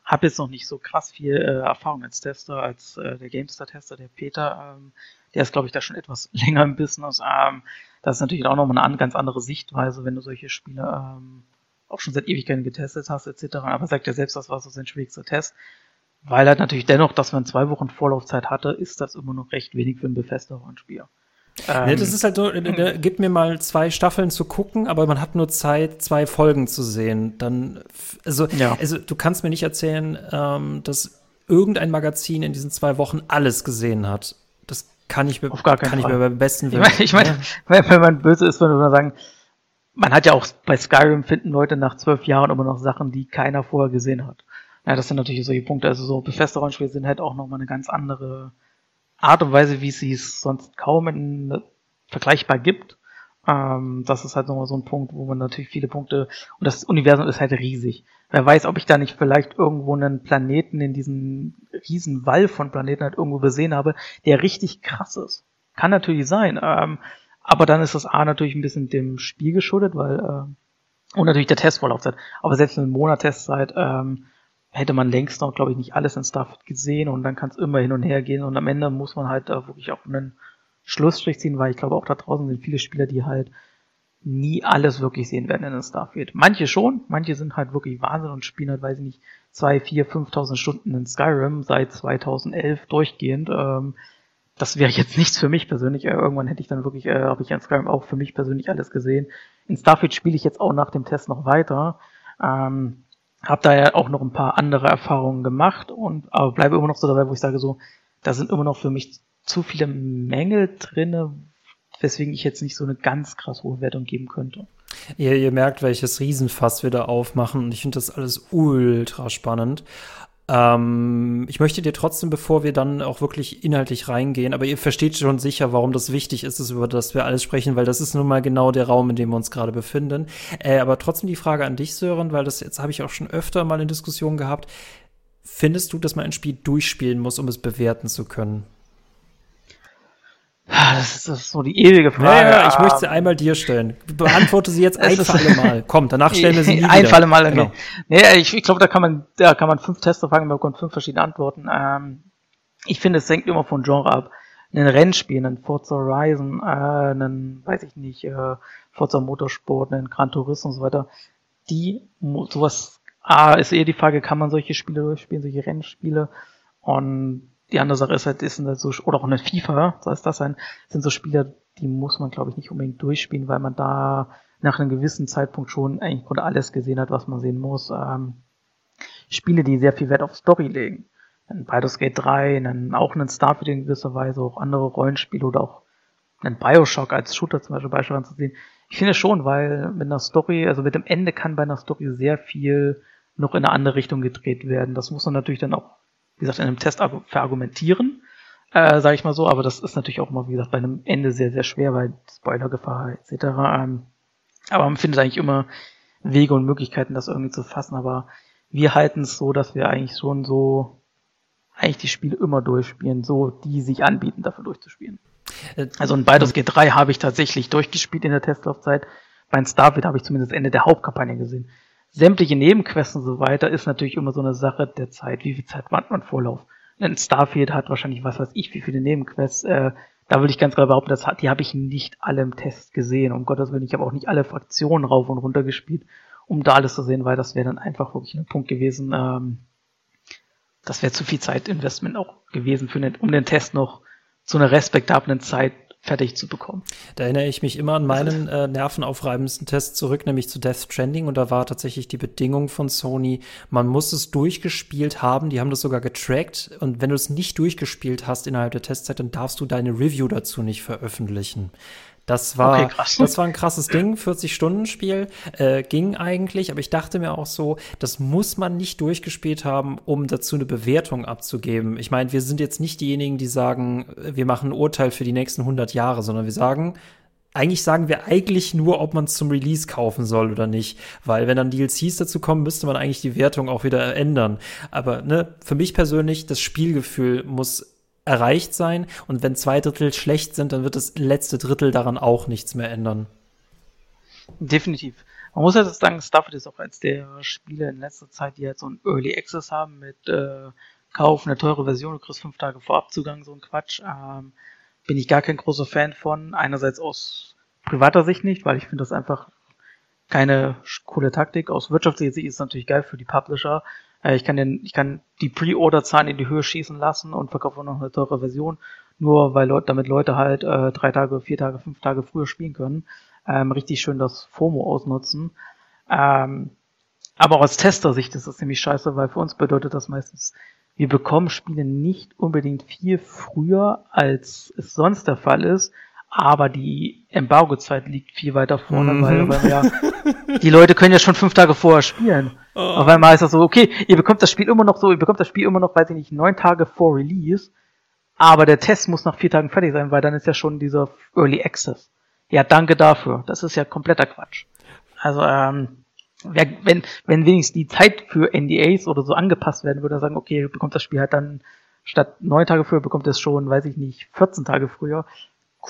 habe jetzt noch nicht so krass viel äh, Erfahrung als Tester, als äh, der GameStar-Tester, der Peter. Ähm, der ist, glaube ich, da schon etwas länger im Business. Ähm, das ist natürlich auch nochmal eine ganz andere Sichtweise, wenn du solche Spiele ähm, auch schon seit Ewigkeiten getestet hast, etc. Aber sagt er selbst, das war so sein schwierigster Test. Weil halt natürlich dennoch, dass man zwei Wochen Vorlaufzeit hatte, ist das immer noch recht wenig für ein Bethesda-Rollenspieler. Ähm, ja, das ist halt so, äh, gib mir mal zwei Staffeln zu gucken, aber man hat nur Zeit, zwei Folgen zu sehen. Dann, also, ja. also du kannst mir nicht erzählen, ähm, dass irgendein Magazin in diesen zwei Wochen alles gesehen hat. Das kann ich, Auf gar kann ich mir beim besten Willen. Ich meine, ich mein, wenn man böse ist, würde man sagen, man hat ja auch bei Skyrim finden Leute nach zwölf Jahren immer noch Sachen, die keiner vorher gesehen hat. Ja, das sind natürlich solche Punkte. Also so befeste Rollenspiele sind halt auch nochmal eine ganz andere Art und Weise, wie es sie sonst kaum in, vergleichbar gibt. Ähm, das ist halt nochmal so ein Punkt, wo man natürlich viele Punkte, und das Universum ist halt riesig. Wer weiß, ob ich da nicht vielleicht irgendwo einen Planeten in diesem riesen Wall von Planeten halt irgendwo gesehen habe, der richtig krass ist. Kann natürlich sein. Ähm, aber dann ist das A natürlich ein bisschen dem Spiel geschuldet, weil, äh, und natürlich der Testvorlaufzeit. Aber selbst in Monat Testzeit, ähm, hätte man längst noch, glaube ich, nicht alles in Starfield gesehen und dann kann es immer hin und her gehen und am Ende muss man halt äh, wirklich auch einen Schlussstrich ziehen, weil ich glaube auch da draußen sind viele Spieler, die halt nie alles wirklich sehen werden in Starfield. Manche schon, manche sind halt wirklich Wahnsinn und spielen halt, weiß ich nicht, zwei, vier, 5.000 Stunden in Skyrim seit 2011 durchgehend. Ähm, das wäre jetzt nichts für mich persönlich. Äh, irgendwann hätte ich dann wirklich, äh, habe ich in Skyrim auch für mich persönlich alles gesehen. In Starfield spiele ich jetzt auch nach dem Test noch weiter. Ähm, habe da ja auch noch ein paar andere Erfahrungen gemacht und aber bleibe immer noch so dabei, wo ich sage so, da sind immer noch für mich zu viele Mängel drinne, weswegen ich jetzt nicht so eine ganz krass hohe Wertung geben könnte. Ihr, ihr merkt, welches Riesenfass wir da aufmachen und ich finde das alles ultra spannend. Ähm, ich möchte dir trotzdem, bevor wir dann auch wirklich inhaltlich reingehen, aber ihr versteht schon sicher, warum das wichtig ist, über das wir alles sprechen, weil das ist nun mal genau der Raum, in dem wir uns gerade befinden. Äh, aber trotzdem die Frage an dich, Sören, weil das jetzt habe ich auch schon öfter mal in Diskussionen gehabt. Findest du, dass man ein Spiel durchspielen muss, um es bewerten zu können? Das ist, das ist so die ewige Frage. Ja, ja, ich möchte sie ähm, einmal dir stellen. Beantworte sie jetzt ein für alle Mal. Komm, danach stellen wir sie nie Ein für alle Mal, genau. Nee, ich, ich glaube, da kann man, da kann man fünf Tester fragen, man bekommt fünf verschiedene Antworten. Ähm, ich finde, es hängt immer von Genre ab. Ein Rennspiel, ein Forza Horizon, äh, einen, weiß ich nicht, äh, Forza Motorsport, einen Gran Turismo und so weiter, die, sowas, ah, ist eher die Frage, kann man solche Spiele durchspielen, solche Rennspiele? Und die andere Sache ist halt, ist halt so, oder auch eine FIFA, soll es das sein, sind so Spieler, die muss man, glaube ich, nicht unbedingt durchspielen, weil man da nach einem gewissen Zeitpunkt schon eigentlich gerade alles gesehen hat, was man sehen muss. Ähm, Spiele, die sehr viel Wert auf Story legen. Ein Baldur's Gate 3, einen, auch einen Starfield in gewisser Weise, auch andere Rollenspiele oder auch einen Bioshock als Shooter zum Beispiel beispielsweise zu sehen. Ich finde schon, weil mit einer Story, also mit dem Ende kann bei einer Story sehr viel noch in eine andere Richtung gedreht werden. Das muss man natürlich dann auch wie gesagt, in einem Test verargumentieren, äh, sage ich mal so, aber das ist natürlich auch immer, wie gesagt, bei einem Ende sehr, sehr schwer, weil Spoilergefahr etc. Ähm, aber man findet eigentlich immer Wege und Möglichkeiten, das irgendwie zu fassen, aber wir halten es so, dass wir eigentlich schon so eigentlich die Spiele immer durchspielen, so die sich anbieten, dafür durchzuspielen. Äh, also in Baldur's Gate 3 habe ich tatsächlich durchgespielt in der Testlaufzeit. Bei Starfield habe ich zumindest das Ende der Hauptkampagne gesehen sämtliche Nebenquests und so weiter ist natürlich immer so eine Sache der Zeit. Wie viel Zeit hat man Vorlauf? Ein Starfield hat wahrscheinlich, was weiß ich, wie viele Nebenquests. Äh, da würde ich ganz klar behaupten, das hat, die habe ich nicht alle im Test gesehen. Um Gottes Willen, ich habe auch nicht alle Fraktionen rauf und runter gespielt, um da alles zu sehen, weil das wäre dann einfach wirklich ein Punkt gewesen. Ähm, das wäre zu viel Zeitinvestment auch gewesen, für den, um den Test noch zu einer respektablen Zeit fertig zu bekommen. Da erinnere ich mich immer an meinen äh, nervenaufreibendsten Test zurück, nämlich zu Death Stranding. Und da war tatsächlich die Bedingung von Sony, man muss es durchgespielt haben. Die haben das sogar getrackt. Und wenn du es nicht durchgespielt hast innerhalb der Testzeit, dann darfst du deine Review dazu nicht veröffentlichen. Das war, okay, das war ein krasses Ding, 40-Stunden-Spiel, äh, ging eigentlich, aber ich dachte mir auch so, das muss man nicht durchgespielt haben, um dazu eine Bewertung abzugeben. Ich meine, wir sind jetzt nicht diejenigen, die sagen, wir machen ein Urteil für die nächsten 100 Jahre, sondern wir sagen, eigentlich sagen wir eigentlich nur, ob man es zum Release kaufen soll oder nicht. Weil wenn dann DLCs dazu kommen, müsste man eigentlich die Wertung auch wieder ändern. Aber ne, für mich persönlich, das Spielgefühl muss erreicht sein. Und wenn zwei Drittel schlecht sind, dann wird das letzte Drittel daran auch nichts mehr ändern. Definitiv. Man muss ja sagen, Starfield ist auch eins der Spiele in letzter Zeit, die halt so ein Early Access haben mit äh, Kauf, eine teure Version, du kriegst fünf Tage Vorabzugang, so ein Quatsch. Ähm, bin ich gar kein großer Fan von. Einerseits aus privater Sicht nicht, weil ich finde das einfach keine coole Taktik. Aus wirtschaftlicher Sicht ist es natürlich geil für die Publisher. Äh, ich kann den, ich kann die Pre-Order-Zahlen in die Höhe schießen lassen und verkaufe noch eine teure Version, nur weil Leute, damit Leute halt äh, drei Tage, vier Tage, fünf Tage früher spielen können. Ähm, richtig schön das FOMO ausnutzen. Ähm, aber aus Tester-Sicht ist das ziemlich scheiße, weil für uns bedeutet das meistens wir bekommen Spiele nicht unbedingt viel früher, als es sonst der Fall ist, aber die Embargo-Zeit liegt viel weiter vorne, mhm. weil, weil ja, die Leute können ja schon fünf Tage vorher spielen. Oh. Auf einmal ist das so, okay, ihr bekommt das Spiel immer noch so, ihr bekommt das Spiel immer noch, weiß ich nicht, neun Tage vor Release, aber der Test muss nach vier Tagen fertig sein, weil dann ist ja schon dieser Early Access. Ja, danke dafür. Das ist ja kompletter Quatsch. Also, ähm, wenn, wenn wenigstens die Zeit für NDAs oder so angepasst werden würde, sagen, okay, bekommt das Spiel halt dann statt neun Tage früher, bekommt es schon, weiß ich nicht, 14 Tage früher.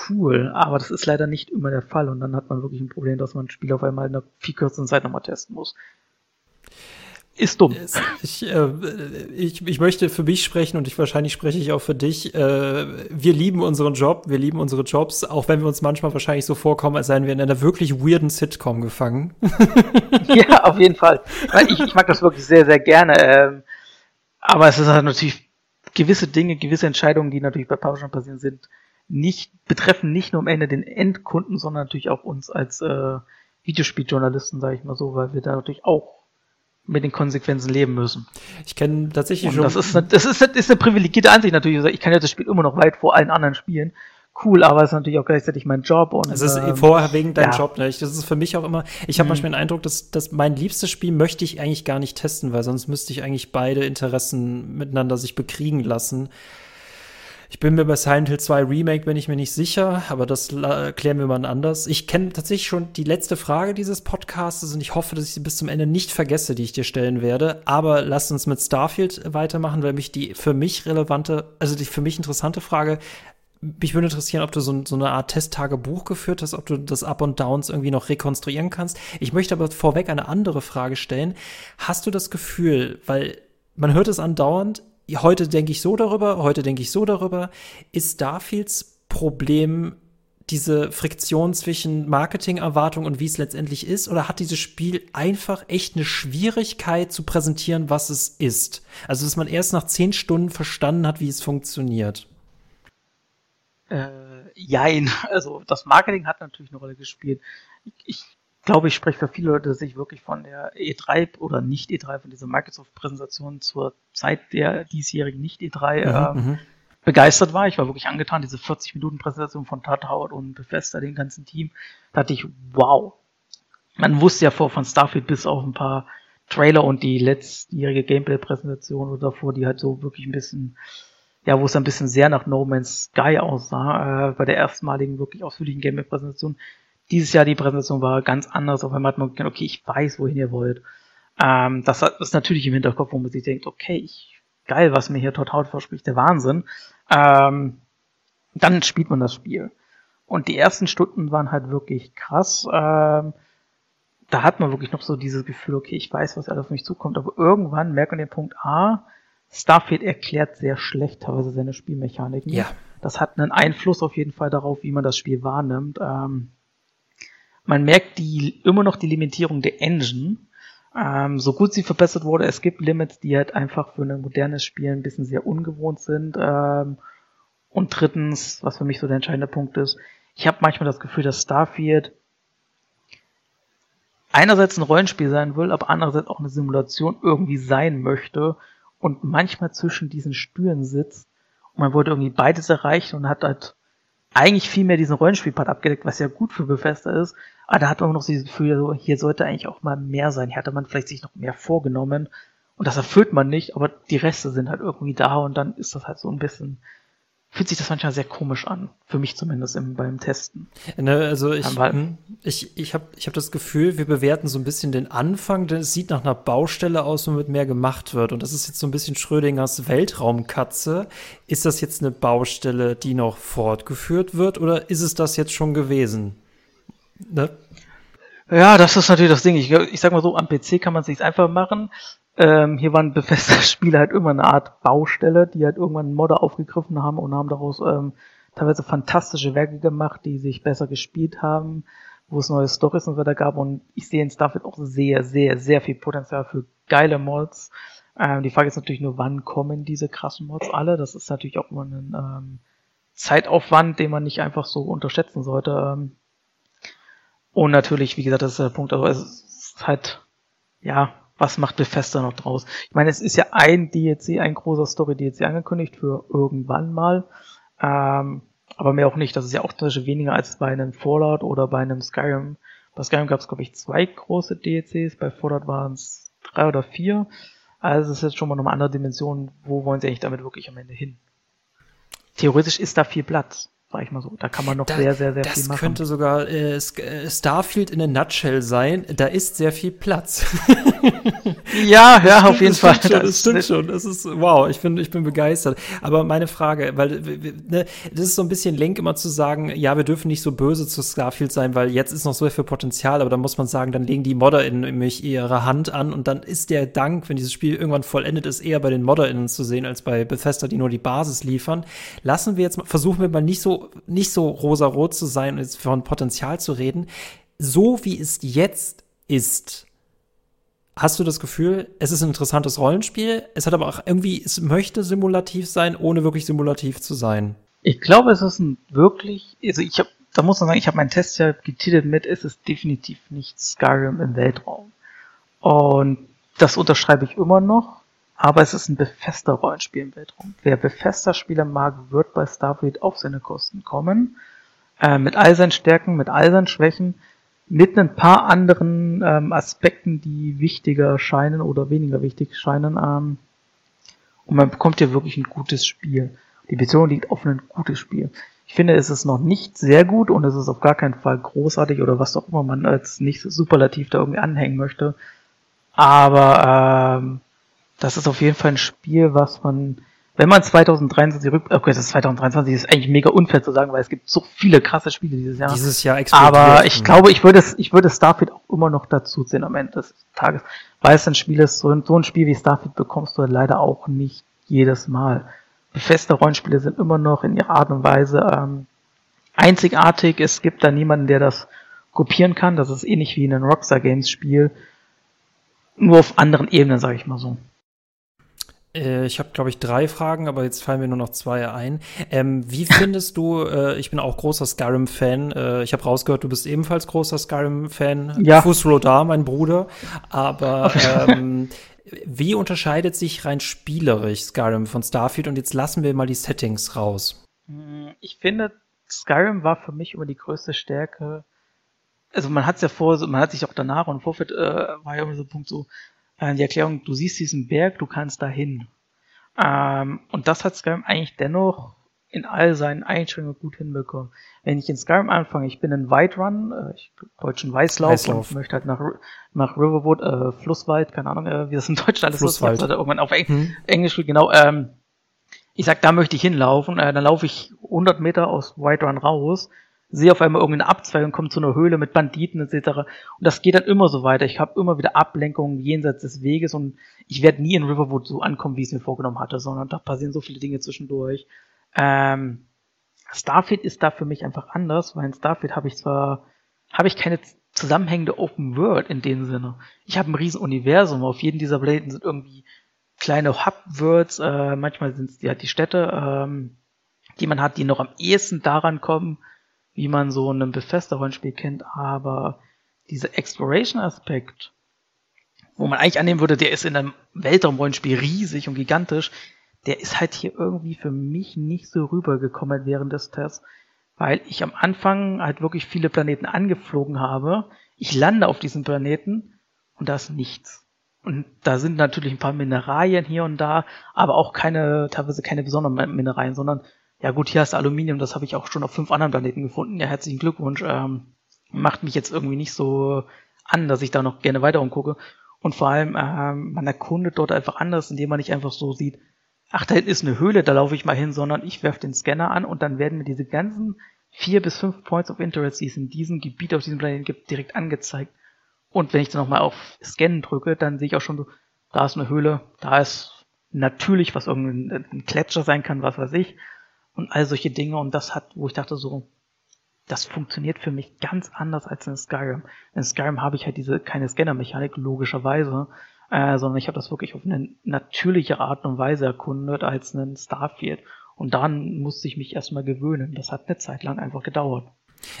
Cool, aber das ist leider nicht immer der Fall und dann hat man wirklich ein Problem, dass man ein Spiel auf einmal in einer viel kürzeren Zeit nochmal testen muss ist dumm. Ich, äh, ich, ich möchte für mich sprechen und ich wahrscheinlich spreche ich auch für dich. Äh, wir lieben unseren Job, wir lieben unsere Jobs, auch wenn wir uns manchmal wahrscheinlich so vorkommen, als seien wir in einer wirklich weirden Sitcom gefangen. ja, auf jeden Fall. Ich, ich mag das wirklich sehr, sehr gerne. Ähm, aber es ist halt natürlich gewisse Dinge, gewisse Entscheidungen, die natürlich bei Publishern passieren sind, nicht, betreffen nicht nur am Ende den Endkunden, sondern natürlich auch uns als äh, Videospieljournalisten, sage ich mal so, weil wir da natürlich auch mit den Konsequenzen leben müssen. Ich kenne tatsächlich und schon. Das ist, eine, das ist, ist eine privilegierte Ansicht natürlich. Ich kann ja das Spiel immer noch weit vor allen anderen spielen. Cool, aber es ist natürlich auch gleichzeitig mein Job. Und, es ist ähm, vorher wegen deinem ja. Job. Ne? Das ist für mich auch immer. Ich habe mhm. manchmal den Eindruck, dass, dass mein liebstes Spiel möchte ich eigentlich gar nicht testen, weil sonst müsste ich eigentlich beide Interessen miteinander sich bekriegen lassen. Ich bin mir bei Silent Hill 2 Remake bin ich mir nicht sicher, aber das klären wir mal anders. Ich kenne tatsächlich schon die letzte Frage dieses Podcasts und ich hoffe, dass ich sie bis zum Ende nicht vergesse, die ich dir stellen werde. Aber lass uns mit Starfield weitermachen, weil mich die für mich relevante, also die für mich interessante Frage mich würde interessieren, ob du so, so eine Art Testtagebuch geführt hast, ob du das Up und Downs irgendwie noch rekonstruieren kannst. Ich möchte aber vorweg eine andere Frage stellen. Hast du das Gefühl, weil man hört es andauernd, heute denke ich so darüber, heute denke ich so darüber. Ist Starfields Problem diese Friktion zwischen Marketingerwartung und wie es letztendlich ist? Oder hat dieses Spiel einfach echt eine Schwierigkeit zu präsentieren, was es ist? Also, dass man erst nach zehn Stunden verstanden hat, wie es funktioniert? Äh, jein. Also, das Marketing hat natürlich eine Rolle gespielt. Ich, ich glaube, ich spreche für viele Leute, dass ich wirklich von der E3 oder nicht E3, von dieser Microsoft-Präsentation zur Zeit der diesjährigen nicht E3 mhm, ähm, mhm. begeistert war. Ich war wirklich angetan, diese 40-Minuten-Präsentation von Todd Howard und Bethesda, dem ganzen Team. Da dachte ich, wow. Man wusste ja vor von Starfield bis auf ein paar Trailer und die letztjährige Gameplay-Präsentation oder davor, die halt so wirklich ein bisschen, ja, wo es ein bisschen sehr nach No Man's Sky aussah, äh, bei der erstmaligen wirklich ausführlichen Gameplay-Präsentation, dieses Jahr die Präsentation war ganz anders. Auf einmal hat man gedacht, okay, ich weiß, wohin ihr wollt. Ähm, das ist natürlich im Hinterkopf, wo man sich denkt, okay, ich, geil, was mir hier total verspricht, der Wahnsinn. Ähm, dann spielt man das Spiel. Und die ersten Stunden waren halt wirklich krass. Ähm, da hat man wirklich noch so dieses Gefühl, okay, ich weiß, was alles auf mich zukommt. Aber irgendwann merkt man den Punkt A, Starfield erklärt sehr schlecht teilweise seine Spielmechaniken. Ja. Das hat einen Einfluss auf jeden Fall darauf, wie man das Spiel wahrnimmt. Ähm, man merkt die, immer noch die Limitierung der Engine. Ähm, so gut sie verbessert wurde, es gibt Limits, die halt einfach für ein modernes Spiel ein bisschen sehr ungewohnt sind. Ähm, und drittens, was für mich so der entscheidende Punkt ist, ich habe manchmal das Gefühl, dass Starfield einerseits ein Rollenspiel sein will, aber andererseits auch eine Simulation irgendwie sein möchte und manchmal zwischen diesen Stühlen sitzt und man wollte irgendwie beides erreichen und hat halt eigentlich viel mehr diesen Rollenspielpart abgedeckt, was ja gut für Bethesda ist. Aber da hat man noch dieses Gefühl, so, hier sollte eigentlich auch mal mehr sein. Hier hatte man vielleicht sich noch mehr vorgenommen. Und das erfüllt man nicht, aber die Reste sind halt irgendwie da und dann ist das halt so ein bisschen fühlt sich das manchmal sehr komisch an. Für mich zumindest im, beim Testen. Ne, also ich, hm, ich, ich habe ich hab das Gefühl, wir bewerten so ein bisschen den Anfang, denn es sieht nach einer Baustelle aus, womit mehr gemacht wird. Und das ist jetzt so ein bisschen Schrödingers Weltraumkatze. Ist das jetzt eine Baustelle, die noch fortgeführt wird oder ist es das jetzt schon gewesen? Ne? Ja, das ist natürlich das Ding. Ich, ich sag mal so, am PC kann man es sich einfach machen. Ähm, hier waren Bethesda-Spiele halt immer eine Art Baustelle, die halt irgendwann Modder aufgegriffen haben und haben daraus ähm, teilweise fantastische Werke gemacht, die sich besser gespielt haben, wo es neue Stories und so weiter gab. Und ich sehe in Starfield auch sehr, sehr, sehr viel Potenzial für geile Mods. Ähm, die Frage ist natürlich nur, wann kommen diese krassen Mods alle? Das ist natürlich auch immer ein ähm, Zeitaufwand, den man nicht einfach so unterschätzen sollte. Ähm, und natürlich, wie gesagt, das ist der Punkt, also es ist halt, ja, was macht Bethesda noch draus? Ich meine, es ist ja ein DLC, ein großer Story-DLC angekündigt für irgendwann mal. Ähm, aber mehr auch nicht. Das ist ja auch zum Beispiel weniger als bei einem Fallout oder bei einem Skyrim. Bei Skyrim gab es, glaube ich, zwei große DLCs, bei Fallout waren es drei oder vier. Also es ist jetzt schon mal eine andere Dimension. Wo wollen sie eigentlich damit wirklich am Ende hin? Theoretisch ist da viel Platz sag ich mal so. Da kann man noch da, sehr, sehr, sehr viel machen. Das könnte sogar äh, äh, Starfield in a Nutshell sein. Da ist sehr viel Platz. ja, ja, auf jeden das Fall. Schon, das, stimmt schon. Das ist wow. Ich bin, ich bin begeistert. Aber meine Frage, weil ne, das ist so ein bisschen Lenk immer zu sagen, ja, wir dürfen nicht so böse zu Starfield sein, weil jetzt ist noch so viel Potenzial. Aber da muss man sagen, dann legen die ModderInnen mich ihre Hand an und dann ist der Dank, wenn dieses Spiel irgendwann vollendet ist, eher bei den ModderInnen zu sehen als bei Bethesda, die nur die Basis liefern. Lassen wir jetzt mal, versuchen wir mal nicht so nicht so rosarot zu sein und jetzt von Potenzial zu reden. So wie es jetzt ist, hast du das Gefühl, es ist ein interessantes Rollenspiel. Es hat aber auch irgendwie, es möchte simulativ sein, ohne wirklich simulativ zu sein. Ich glaube, es ist ein wirklich, also ich habe, da muss man sagen, ich habe meinen Test ja getitelt mit, es ist definitiv nicht Skyrim im Weltraum. Und das unterschreibe ich immer noch. Aber es ist ein Bethesda-Rollenspiel im Weltraum. Wer Bethesda-Spiele mag, wird bei Starfield auf seine Kosten kommen. Äh, mit all seinen Stärken, mit all seinen Schwächen, mit ein paar anderen ähm, Aspekten, die wichtiger scheinen oder weniger wichtig scheinen. Ähm, und man bekommt hier wirklich ein gutes Spiel. Die Betonung liegt auf ein gutes Spiel. Ich finde, es ist noch nicht sehr gut und es ist auf gar keinen Fall großartig oder was auch immer man als nicht superlativ da irgendwie anhängen möchte. Aber ähm, das ist auf jeden Fall ein Spiel, was man, wenn man 2023 rück, okay, das ist 2023 ist eigentlich mega unfair zu sagen, weil es gibt so viele krasse Spiele dieses Jahr. Dieses Jahr Aber ich glaube, ich würde es, ich würde Starfield auch immer noch dazu sehen am Ende des Tages, weil es ein Spiel ist, so ein, so ein Spiel wie Starfield bekommst du leider auch nicht jedes Mal. Feste Rollenspiele sind immer noch in ihrer Art und Weise ähm, einzigartig. Es gibt da niemanden, der das kopieren kann. Das ist ähnlich wie in einem Rockstar Games Spiel. Nur auf anderen Ebenen, sage ich mal so. Äh, ich habe, glaube ich, drei Fragen, aber jetzt fallen mir nur noch zwei ein. Ähm, wie findest du, äh, ich bin auch großer Skyrim-Fan, äh, ich habe rausgehört, du bist ebenfalls großer Skyrim-Fan. Ja. Fusro da, mein Bruder. Aber ähm, wie unterscheidet sich rein spielerisch Skyrim von Starfield? Und jetzt lassen wir mal die Settings raus. Hm, ich finde, Skyrim war für mich immer die größte Stärke. Also man hat es ja vor, man hat sich auch danach und Vorfeld äh, war ja immer so ein Punkt so, die Erklärung, du siehst diesen Berg, du kannst dahin. Ähm, und das hat Skyrim eigentlich dennoch in all seinen Einstellungen gut hinbekommen. Wenn ich in Skyrim anfange, ich bin ein Whiterun, äh, ich deutschen Weißlauf, Weißlauf, und möchte halt nach, nach Riverwood, äh, Flusswald, keine Ahnung, äh, wie das in Deutschland alles Flusswald. ist, irgendwann auf Eng hm. Englisch, genau, ähm, ich sag, da möchte ich hinlaufen, äh, dann laufe ich 100 Meter aus Whiterun raus, sehe auf einmal irgendeine Abzweigung, komme zu einer Höhle mit Banditen etc. Und das geht dann immer so weiter. Ich habe immer wieder Ablenkungen jenseits des Weges und ich werde nie in Riverwood so ankommen, wie ich es mir vorgenommen hatte, sondern da passieren so viele Dinge zwischendurch. Ähm, Starfield ist da für mich einfach anders, weil in Starfield habe ich zwar habe ich keine zusammenhängende Open World in dem Sinne. Ich habe ein riesen Universum. Auf jedem dieser Planeten sind irgendwie kleine Hub-Worlds. Äh, manchmal sind es halt die Städte, ähm, die man hat, die noch am ehesten daran kommen, wie man so ein Bethesda-Rollenspiel kennt, aber dieser Exploration-Aspekt, wo man eigentlich annehmen würde, der ist in einem Weltraumrollenspiel riesig und gigantisch, der ist halt hier irgendwie für mich nicht so rübergekommen während des Tests, weil ich am Anfang halt wirklich viele Planeten angeflogen habe. Ich lande auf diesem Planeten und da ist nichts. Und da sind natürlich ein paar Mineralien hier und da, aber auch keine, teilweise keine besonderen Mineralien, sondern ja gut, hier hast du Aluminium, das habe ich auch schon auf fünf anderen Planeten gefunden. Ja, herzlichen Glückwunsch. Ähm, macht mich jetzt irgendwie nicht so an, dass ich da noch gerne weiter umgucke. Und vor allem, ähm, man erkundet dort einfach anders, indem man nicht einfach so sieht, ach, da hinten ist eine Höhle, da laufe ich mal hin, sondern ich werfe den Scanner an und dann werden mir diese ganzen vier bis fünf Points of Interest, die es in diesem Gebiet auf diesem Planeten gibt, direkt angezeigt. Und wenn ich dann nochmal auf Scannen drücke, dann sehe ich auch schon so, da ist eine Höhle, da ist natürlich, was irgendein ein Gletscher sein kann, was weiß ich. Und all solche Dinge. Und das hat, wo ich dachte so, das funktioniert für mich ganz anders als in Skyrim. In Skyrim habe ich halt diese keine Scanner-Mechanik, logischerweise, äh, sondern ich habe das wirklich auf eine natürliche Art und Weise erkundet als ein Starfield. Und dann musste ich mich erstmal gewöhnen. Das hat eine Zeit lang einfach gedauert.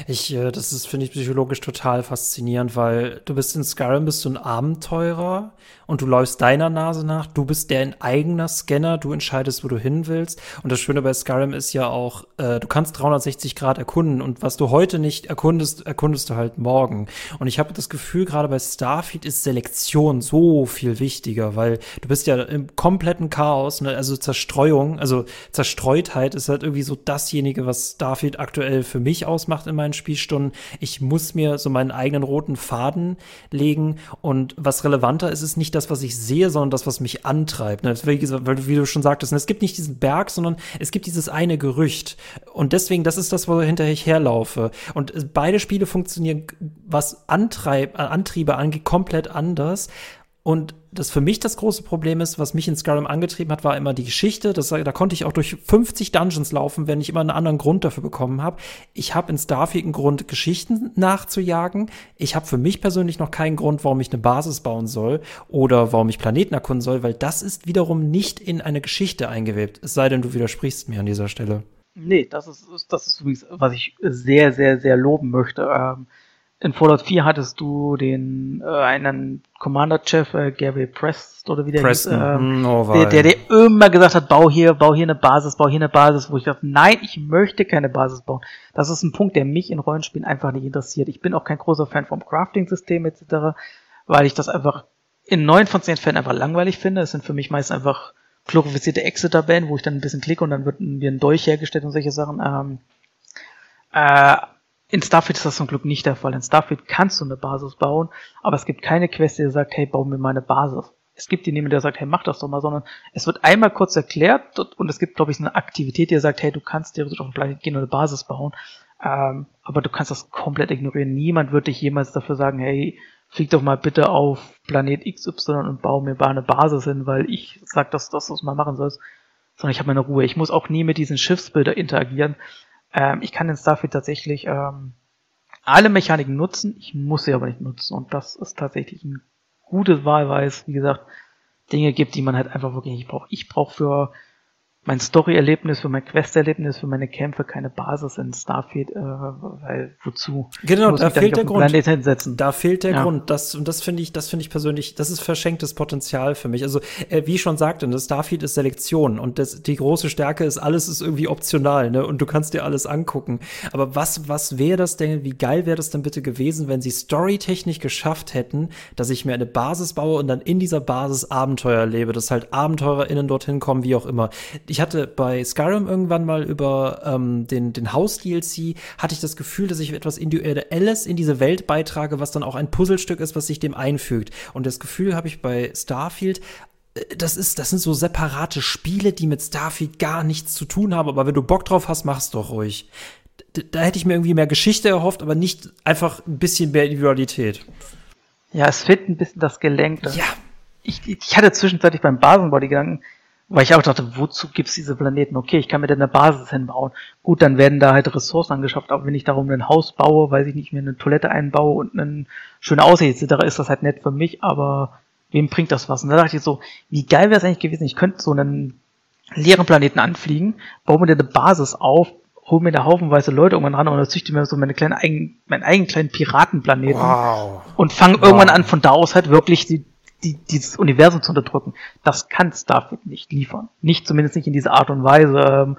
Ich, äh, das ist, finde ich, psychologisch total faszinierend, weil du bist in Skyrim, bist du ein Abenteurer und du läufst deiner Nase nach, du bist der in eigener Scanner, du entscheidest, wo du hin willst. Und das Schöne bei Skyrim ist ja auch, äh, du kannst 360 Grad erkunden und was du heute nicht erkundest, erkundest du halt morgen. Und ich habe das Gefühl, gerade bei Starfield ist Selektion so viel wichtiger, weil du bist ja im kompletten Chaos, ne? also Zerstreuung, also Zerstreutheit ist halt irgendwie so dasjenige, was Starfield aktuell für mich ausmacht in meinen Spielstunden. Ich muss mir so meinen eigenen roten Faden legen und was relevanter ist, ist nicht das, was ich sehe, sondern das, was mich antreibt. Ne? Wie, du schon sagtest, ne? es gibt nicht diesen Berg, sondern es gibt dieses eine Gerücht. Und deswegen, das ist das, wo hinterher ich herlaufe. Und äh, beide Spiele funktionieren, was Antreib, äh, Antriebe angeht, komplett anders. Und das für mich das große Problem ist, was mich in Skyrim angetrieben hat, war immer die Geschichte. Das, da konnte ich auch durch 50 Dungeons laufen, wenn ich immer einen anderen Grund dafür bekommen habe. Ich habe in Starfield einen Grund, Geschichten nachzujagen. Ich habe für mich persönlich noch keinen Grund, warum ich eine Basis bauen soll oder warum ich Planeten erkunden soll, weil das ist wiederum nicht in eine Geschichte eingewebt. Es sei denn, du widersprichst mir an dieser Stelle. Nee, das ist, das ist übrigens, was ich sehr, sehr, sehr loben möchte. Ähm in Fallout 4 hattest du den äh, einen Commander-Chef, äh, Gary Prest oder wie der hieß, äh, oh, der, der, der immer gesagt hat, bau hier, bau hier eine Basis, bau hier eine Basis, wo ich dachte, nein, ich möchte keine Basis bauen. Das ist ein Punkt, der mich in Rollenspielen einfach nicht interessiert. Ich bin auch kein großer Fan vom Crafting-System etc., weil ich das einfach in neun von zehn Fällen einfach langweilig finde. Es sind für mich meist einfach glorifizierte Exeter-Band, wo ich dann ein bisschen klicke und dann wird mir ein Dolch hergestellt und solche Sachen. Ähm, äh, in Starfield ist das zum Glück nicht der Fall. In Starfield kannst du eine Basis bauen, aber es gibt keine Quest, die sagt, hey, bau mir meine Basis. Es gibt niemanden, der sagt, hey, mach das doch mal, sondern es wird einmal kurz erklärt und es gibt, glaube ich, eine Aktivität, die sagt, hey, du kannst theoretisch auf den Planeten gehen und eine Basis bauen, ähm, aber du kannst das komplett ignorieren. Niemand wird dich jemals dafür sagen, hey, flieg doch mal bitte auf Planet XY und bau mir mal eine Basis hin, weil ich sag, dass das was mal machen sollst. Sondern ich habe meine Ruhe. Ich muss auch nie mit diesen Schiffsbilder interagieren. Ähm, ich kann in Starfield tatsächlich ähm, alle Mechaniken nutzen, ich muss sie aber nicht nutzen. Und das ist tatsächlich ein gutes Wahl, weil es, wie gesagt, Dinge gibt, die man halt einfach wirklich nicht braucht. Ich brauche für mein Story-Erlebnis, für mein Quest-Erlebnis, für meine Kämpfe keine Basis in Starfield, äh, weil wozu? Genau, da fehlt der Grund. Da fehlt der ja. Grund. Das und das finde ich, das finde ich persönlich, das ist verschenktes Potenzial für mich. Also äh, wie ich schon sagte, das Starfield ist Selektion und das, die große Stärke ist, alles ist irgendwie optional, ne? Und du kannst dir alles angucken. Aber was was wäre das denn? Wie geil wäre das denn bitte gewesen, wenn sie storytechnisch geschafft hätten, dass ich mir eine Basis baue und dann in dieser Basis Abenteuer erlebe, dass halt AbenteurerInnen dorthin kommen, wie auch immer ich hatte bei Skyrim irgendwann mal über ähm, den, den Haus-DLC, hatte ich das Gefühl, dass ich etwas Individuelles in diese Welt beitrage, was dann auch ein Puzzlestück ist, was sich dem einfügt. Und das Gefühl habe ich bei Starfield, äh, das ist, das sind so separate Spiele, die mit Starfield gar nichts zu tun haben, aber wenn du Bock drauf hast, mach's doch ruhig. Da, da hätte ich mir irgendwie mehr Geschichte erhofft, aber nicht einfach ein bisschen mehr Individualität. Ja, es fehlt ein bisschen das Gelenk. Ja. Ich, ich hatte zwischenzeitlich beim Basenbau die Gedanken, weil ich auch dachte, wozu gibt's diese Planeten? Okay, ich kann mir da eine Basis hinbauen. Gut, dann werden da halt Ressourcen angeschafft, aber wenn ich darum ein Haus baue, weiß ich nicht, mir eine Toilette einbaue und eine schöne Aussicht etc., ist das halt nett für mich, aber wem bringt das was? Und da dachte ich so, wie geil wäre es eigentlich gewesen, ich könnte so einen leeren Planeten anfliegen, baue mir da eine Basis auf, hol mir da haufenweise Leute irgendwann ran und dann züchte mir so meine kleinen meinen eigenen kleinen Piratenplaneten wow. und fange wow. irgendwann an, von da aus halt wirklich die die, dieses Universum zu unterdrücken, das kann Starfield nicht liefern. Nicht zumindest nicht in dieser Art und Weise, ähm,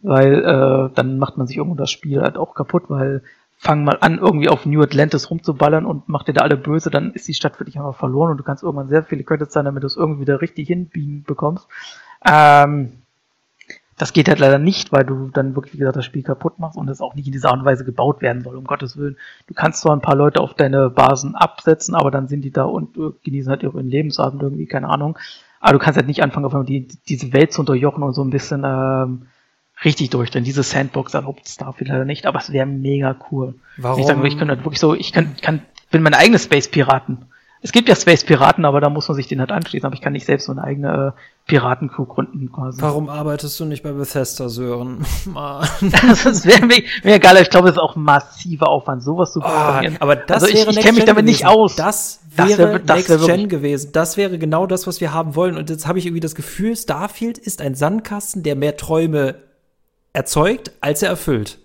weil äh, dann macht man sich irgendwo das Spiel halt auch kaputt, weil fang mal an, irgendwie auf New Atlantis rumzuballern und macht dir da alle böse, dann ist die Stadt für dich einfach verloren und du kannst irgendwann sehr viele Credits sein, damit du es irgendwie wieder richtig hinbiegen bekommst. Ähm, Das geht halt leider nicht, weil du dann wirklich, wie gesagt, das Spiel kaputt machst und es auch nicht in dieser Art und Weise gebaut werden soll, um Gottes Willen. Du kannst zwar ein paar Leute auf deine Basen absetzen, aber dann sind die da und äh, genießen halt ihren Lebensabend irgendwie, keine Ahnung. Aber du kannst halt nicht anfangen, auf einmal die, diese Welt zu unterjochen und so ein bisschen ähm, richtig durchdrehen. Diese Sandbox erlaubt Starfield leider nicht, aber es wäre mega cool. Warum? Ich, sage, ich könnte halt wirklich so, ich kann, kann, bin meine eigene Space Piraten. Es gibt ja Space Piraten, aber da muss man sich den halt anschließen. Aber ich kann nicht selbst so eine eigene äh, Piratencrew gründen quasi. Warum arbeitest du nicht bei Bethesda, Sören? das wäre mir, mir egal. Ich glaube, es ist auch massiver Aufwand, sowas zu programmieren. Oh, aber das also ich, ich kenne mich damit nicht aus. Das wäre das wär, Next Gen gewesen. Das wäre genau das, was wir haben wollen. Und jetzt habe ich irgendwie das Gefühl, Starfield ist ein Sandkasten, der mehr Träume erzeugt, als er erfüllt.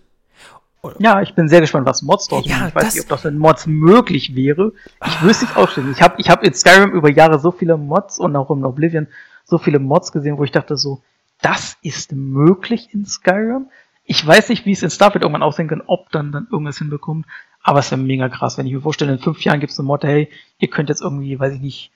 Ja, ich bin sehr gespannt, was Mods draus ja, Ich weiß nicht, ob das in Mods möglich wäre. Ich wüsste nicht ausstellen. Ich habe ich hab in Skyrim über Jahre so viele Mods und auch in Oblivion so viele Mods gesehen, wo ich dachte so, das ist möglich in Skyrim. Ich weiß nicht, wie es in Starfield irgendwann aussehen kann, ob dann dann irgendwas hinbekommt. Aber es wäre mega krass, wenn ich mir vorstelle, in fünf Jahren gibt es eine Mod, hey, ihr könnt jetzt irgendwie, weiß ich nicht,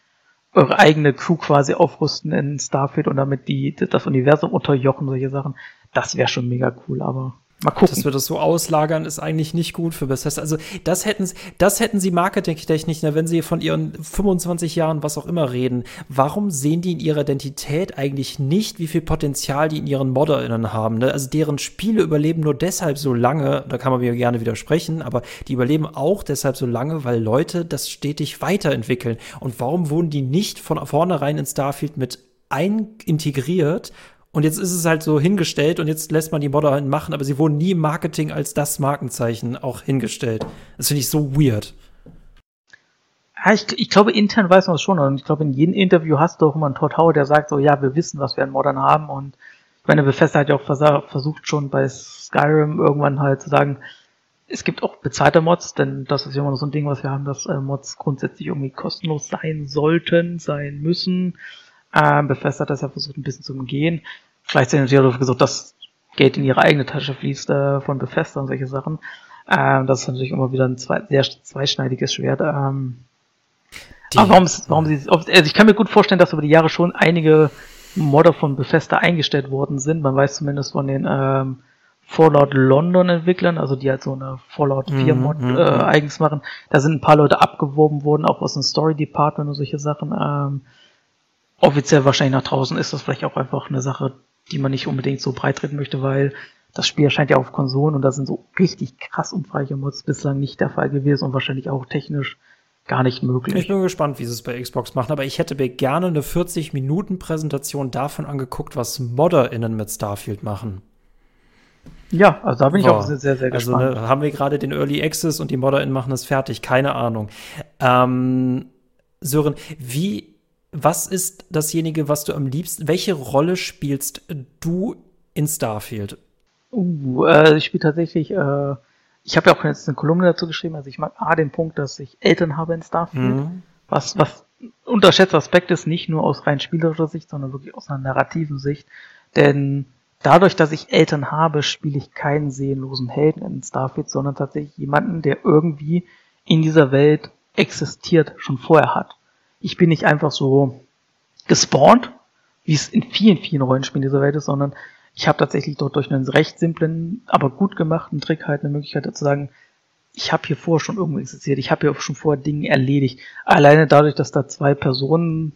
eure eigene Crew quasi aufrüsten in Starfield und damit die, das Universum unterjochen, solche Sachen. Das wäre schon mega cool, aber Mal gucken. Dass wir das so auslagern, ist eigentlich nicht gut für Bethesda. Also das hätten, das hätten sie marketingtechnisch, ne, wenn sie von ihren 25 Jahren was auch immer reden. Warum sehen die in ihrer Identität eigentlich nicht, wie viel Potenzial die in ihren ModderInnen haben? Ne? Also deren Spiele überleben nur deshalb so lange, da kann man mir gerne widersprechen, aber die überleben auch deshalb so lange, weil Leute das stetig weiterentwickeln. Und warum wurden die nicht von vornherein in Starfield mit einintegriert und jetzt ist es halt so hingestellt und jetzt lässt man die Modder halt machen, aber sie wurden nie im Marketing als das Markenzeichen auch hingestellt. Das finde ich so weird. Ja, ich, ich glaube, intern weiß man es schon. Und ich glaube, in jedem Interview hast du auch immer einen Todd Howard, der sagt so, ja, wir wissen, was wir an Modern haben. Und ich meine, Bethesda hat ja auch versucht schon bei Skyrim irgendwann halt zu sagen, es gibt auch bezahlte Mods, denn das ist ja immer noch so ein Ding, was wir haben, dass äh, Mods grundsätzlich irgendwie kostenlos sein sollten, sein müssen. Ähm, Bethesda hat das ja versucht, ein bisschen zu umgehen. Vielleicht haben sie ja gesagt, dass Geld in ihre eigene Tasche fließt äh, von Bethesda und solche Sachen. Ähm, das ist natürlich immer wieder ein zwei, sehr zweischneidiges Schwert. Ähm, aber warum, warum sie, also ich kann mir gut vorstellen, dass über die Jahre schon einige Modder von Bethesda eingestellt worden sind. Man weiß zumindest von den ähm, Fallout London Entwicklern, also die halt so eine Fallout 4 Mod mm, mm, äh, eigens machen. Da sind ein paar Leute abgeworben worden, auch aus dem Story Department und solche Sachen. Ähm, offiziell wahrscheinlich nach draußen ist das vielleicht auch einfach eine Sache, die man nicht unbedingt so breit treten möchte, weil das Spiel erscheint ja auf Konsolen und da sind so richtig krass umfangreiche Mods bislang nicht der Fall gewesen und wahrscheinlich auch technisch gar nicht möglich. Ich bin gespannt, wie sie es bei Xbox machen, aber ich hätte mir gerne eine 40-Minuten-Präsentation davon angeguckt, was ModderInnen mit Starfield machen. Ja, also da bin ich oh. auch sehr, sehr, sehr gespannt. Also ne, haben wir gerade den Early Access und die ModderInnen machen es fertig, keine Ahnung. Ähm, Sören, wie was ist dasjenige, was du am liebsten, welche Rolle spielst du in Starfield? Uh, äh, ich spiele tatsächlich, äh, ich habe ja auch jetzt eine Kolumne dazu geschrieben, also ich mag A den Punkt, dass ich Eltern habe in Starfield, mhm. was, was unterschätzter Aspekt ist, nicht nur aus rein spielerischer Sicht, sondern wirklich aus einer narrativen Sicht, denn dadurch, dass ich Eltern habe, spiele ich keinen seelenlosen Helden in Starfield, sondern tatsächlich jemanden, der irgendwie in dieser Welt existiert, schon vorher hat ich bin nicht einfach so gespawnt, wie es in vielen, vielen Rollenspielen dieser Welt ist, sondern ich habe tatsächlich dort durch einen recht simplen, aber gut gemachten Trick halt eine Möglichkeit zu sagen, ich habe hier vorher schon irgendwo existiert, ich habe hier schon vorher Dinge erledigt. Alleine dadurch, dass da zwei Personen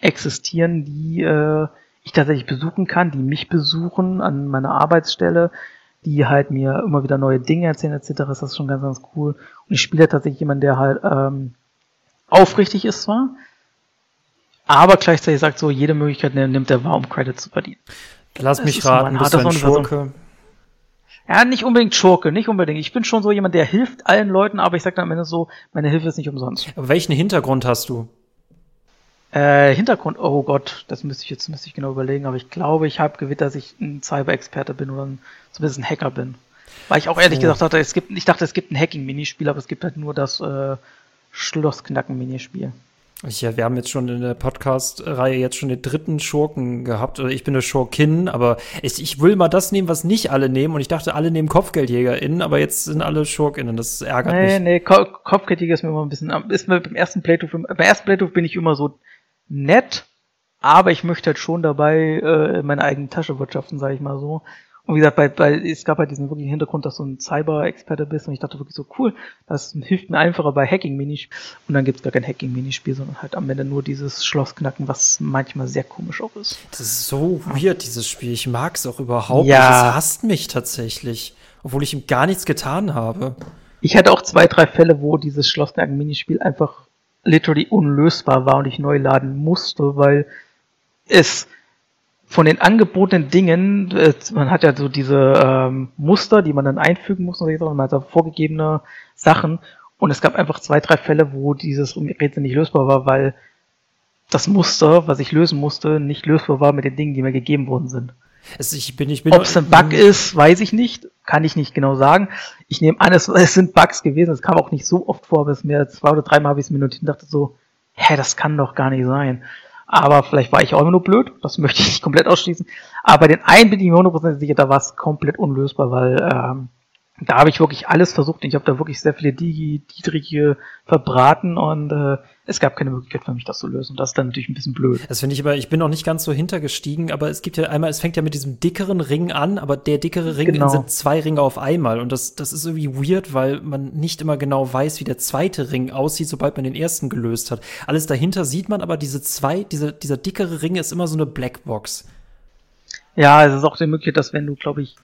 existieren, die äh, ich tatsächlich besuchen kann, die mich besuchen an meiner Arbeitsstelle, die halt mir immer wieder neue Dinge erzählen etc., ist das schon ganz, ganz cool. Und ich spiele tatsächlich jemanden, der halt ähm, aufrichtig ist zwar, aber gleichzeitig sagt so, jede Möglichkeit nimmt er wahr, um Credit zu verdienen. Lass das mich raten, bist du ein Schurke? Ja, nicht unbedingt Schurke, nicht unbedingt. Ich bin schon so jemand, der hilft allen Leuten, aber ich sag dann am Ende so, meine Hilfe ist nicht umsonst. Aber welchen Hintergrund hast du? Äh, Hintergrund, oh Gott, das müsste ich jetzt müsste ich genau überlegen, aber ich glaube, ich habe gewählt, dass ich ein Cyber-Experte bin oder ein, zumindest ein Hacker bin. Weil ich auch ehrlich oh. gesagt hatte, es gibt, ich dachte, es gibt ein Hacking-Minispiel, aber es gibt halt nur das äh, Schlossknacken-Minispiel. Ja, wir haben jetzt schon in der Podcast-Reihe jetzt schon den dritten Schurken gehabt. Oder ich bin eine Schurkin, aber ich, ich will mal das nehmen, was nicht alle nehmen. Und ich dachte, alle nehmen KopfgeldjägerInnen, aber jetzt sind alle Schurkinnen. Das ärgert nee, mich. Nee, nee, Ko Kopfgeldjäger ist mir immer ein bisschen, ist mir beim ersten Playthrough, beim ersten Playthrough bin ich immer so nett, aber ich möchte halt schon dabei äh, meine eigene Tasche wirtschaften, sage ich mal so. Und wie gesagt, bei, bei, es gab halt diesen wirklichen Hintergrund, dass du ein Cyber-Experte bist und ich dachte wirklich so, cool, das hilft mir einfacher bei Hacking-Minispielen. Und dann gibt's gar kein Hacking-Minispiel, sondern halt am Ende nur dieses Schlossknacken, was manchmal sehr komisch auch ist. Das ist so weird, dieses Spiel. Ich mag's auch überhaupt Ja. nicht. Es hasst mich tatsächlich. Obwohl ich ihm gar nichts getan habe. Ich hatte auch zwei, drei Fälle, wo dieses Schlossknacken-Minispiel einfach literally unlösbar war und ich neu laden musste, weil es von den angebotenen Dingen, äh, man hat ja so diese ähm, Muster, die man dann einfügen muss und so, man hat so vorgegebene Sachen und es gab einfach zwei, drei Fälle, wo dieses Rätsel nicht lösbar war, weil das Muster, was ich lösen musste, nicht lösbar war mit den Dingen, die mir gegeben worden sind. Es, ich bin, ich bin Ob es ein Bug ist, weiß ich nicht. Kann ich nicht genau sagen. Ich nehme an, es, es sind Bugs gewesen. Es kam auch nicht so oft vor, aber es mir zwei oder dreimal habe ich es mir notiert und dachte so, hä, das kann doch gar nicht sein. Aber vielleicht war ich auch immer nur blöd. Das möchte ich nicht komplett ausschließen. Aber bei den einen bin ich mir 100% sicher, da war es komplett unlösbar, weil ähm, da habe ich wirklich alles versucht. Ich habe da wirklich sehr viele Digi, Dietriche verbraten und äh, es gab keine Möglichkeit für mich, das zu lösen. Und das ist dann natürlich ein bisschen blöd. Das finde ich aber, ich bin noch nicht ganz so hintergestiegen, aber es gibt ja einmal, es fängt ja mit diesem dickeren Ring an, aber der dickere Ring Genau. sind zwei Ringe auf einmal und das, das ist irgendwie weird, weil man nicht immer genau weiß, wie der zweite Ring aussieht, sobald man den ersten gelöst hat. Alles dahinter sieht man, aber diese zwei, diese, dieser dickere Ring ist immer so eine Blackbox. Ja, es ist auch die Möglichkeit, dass wenn du, glaube ich,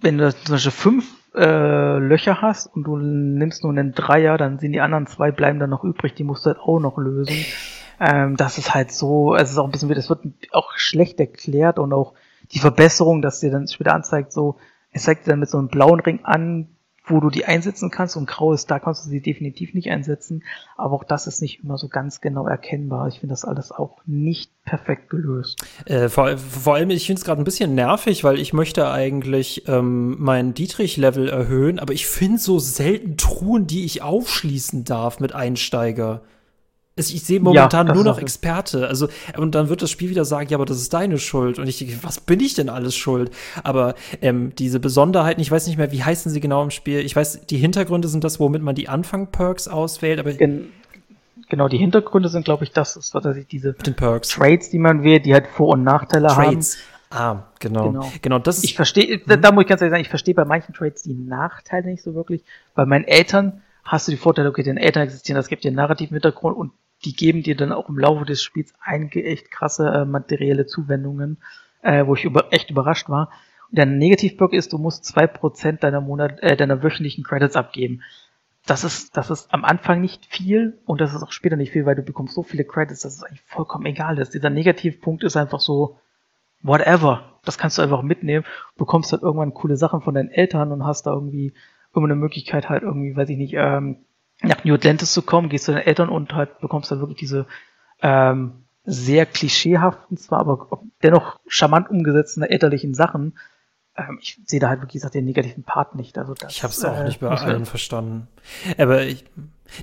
wenn du zum Beispiel fünf äh, Löcher hast und du nimmst nur einen Dreier, dann sind die anderen zwei bleiben dann noch übrig, die musst du halt auch noch lösen. Ähm, das ist halt so, es ist auch ein bisschen, das wird auch schlecht erklärt und auch die Verbesserung, dass dir dann später anzeigt, so, es zeigt dir dann mit so einem blauen Ring an, wo du die einsetzen kannst und grau ist, da kannst du sie definitiv nicht einsetzen. Aber auch das ist nicht immer so ganz genau erkennbar. Ich finde das alles auch nicht perfekt gelöst. Äh, vor, vor allem, ich finde es gerade ein bisschen nervig, weil ich möchte eigentlich ähm, mein Dietrich-Level erhöhen, aber ich finde so selten Truhen, die ich aufschließen darf mit Einsteiger. Es- Ich sehe momentan das nur noch Experte. Also, und dann wird das Spiel wieder sagen, ja, aber das ist deine Schuld. Und ich denke, was bin ich denn alles schuld? Aber ähm, diese Besonderheiten, ich weiß nicht mehr, wie heißen sie genau im Spiel. Ich weiß, die Hintergründe sind das, womit man die Anfang-Perks auswählt, aber Gen genau, die Hintergründe sind, glaube ich, das ist, ich, diese den Perks. Trades, die man wählt, die halt Vor- und Nachteile Trades. Ah, genau. Genau. Genau, das haben. Ich verstehe, da, da muss ich ganz ehrlich sagen, ich verstehe bei manchen Trades die Nachteile nicht so wirklich. Bei meinen Eltern hast du die Vorteile, okay, deine Eltern existieren, das gibt dir einen narrativen Hintergrund und die geben dir dann auch im Laufe des Spiels einige echt krasse äh, materielle Zuwendungen, äh, wo ich über, echt überrascht war. Und der Negativblock ist, du musst zwei Prozent deiner Monat, äh, deiner wöchentlichen Credits abgeben. Das ist, das ist am Anfang nicht viel und das ist auch später nicht viel, weil du bekommst so viele Credits, dass es eigentlich vollkommen egal ist. Dieser Negativpunkt ist einfach so, whatever. Das kannst du einfach mitnehmen. Du bekommst halt irgendwann coole Sachen von deinen Eltern und hast da irgendwie immer eine Möglichkeit halt irgendwie, weiß ich nicht, ähm, nach New Atlantis zu kommen, gehst zu deinen Eltern und halt bekommst da wirklich diese ähm, sehr klischeehaften, zwar aber dennoch charmant umgesetzten elterlichen Sachen. Ähm, ich sehe da halt wirklich, wie gesagt, den negativen Part nicht. Also das, Ich habe es auch äh, nicht bei allen verstanden. Aber ich,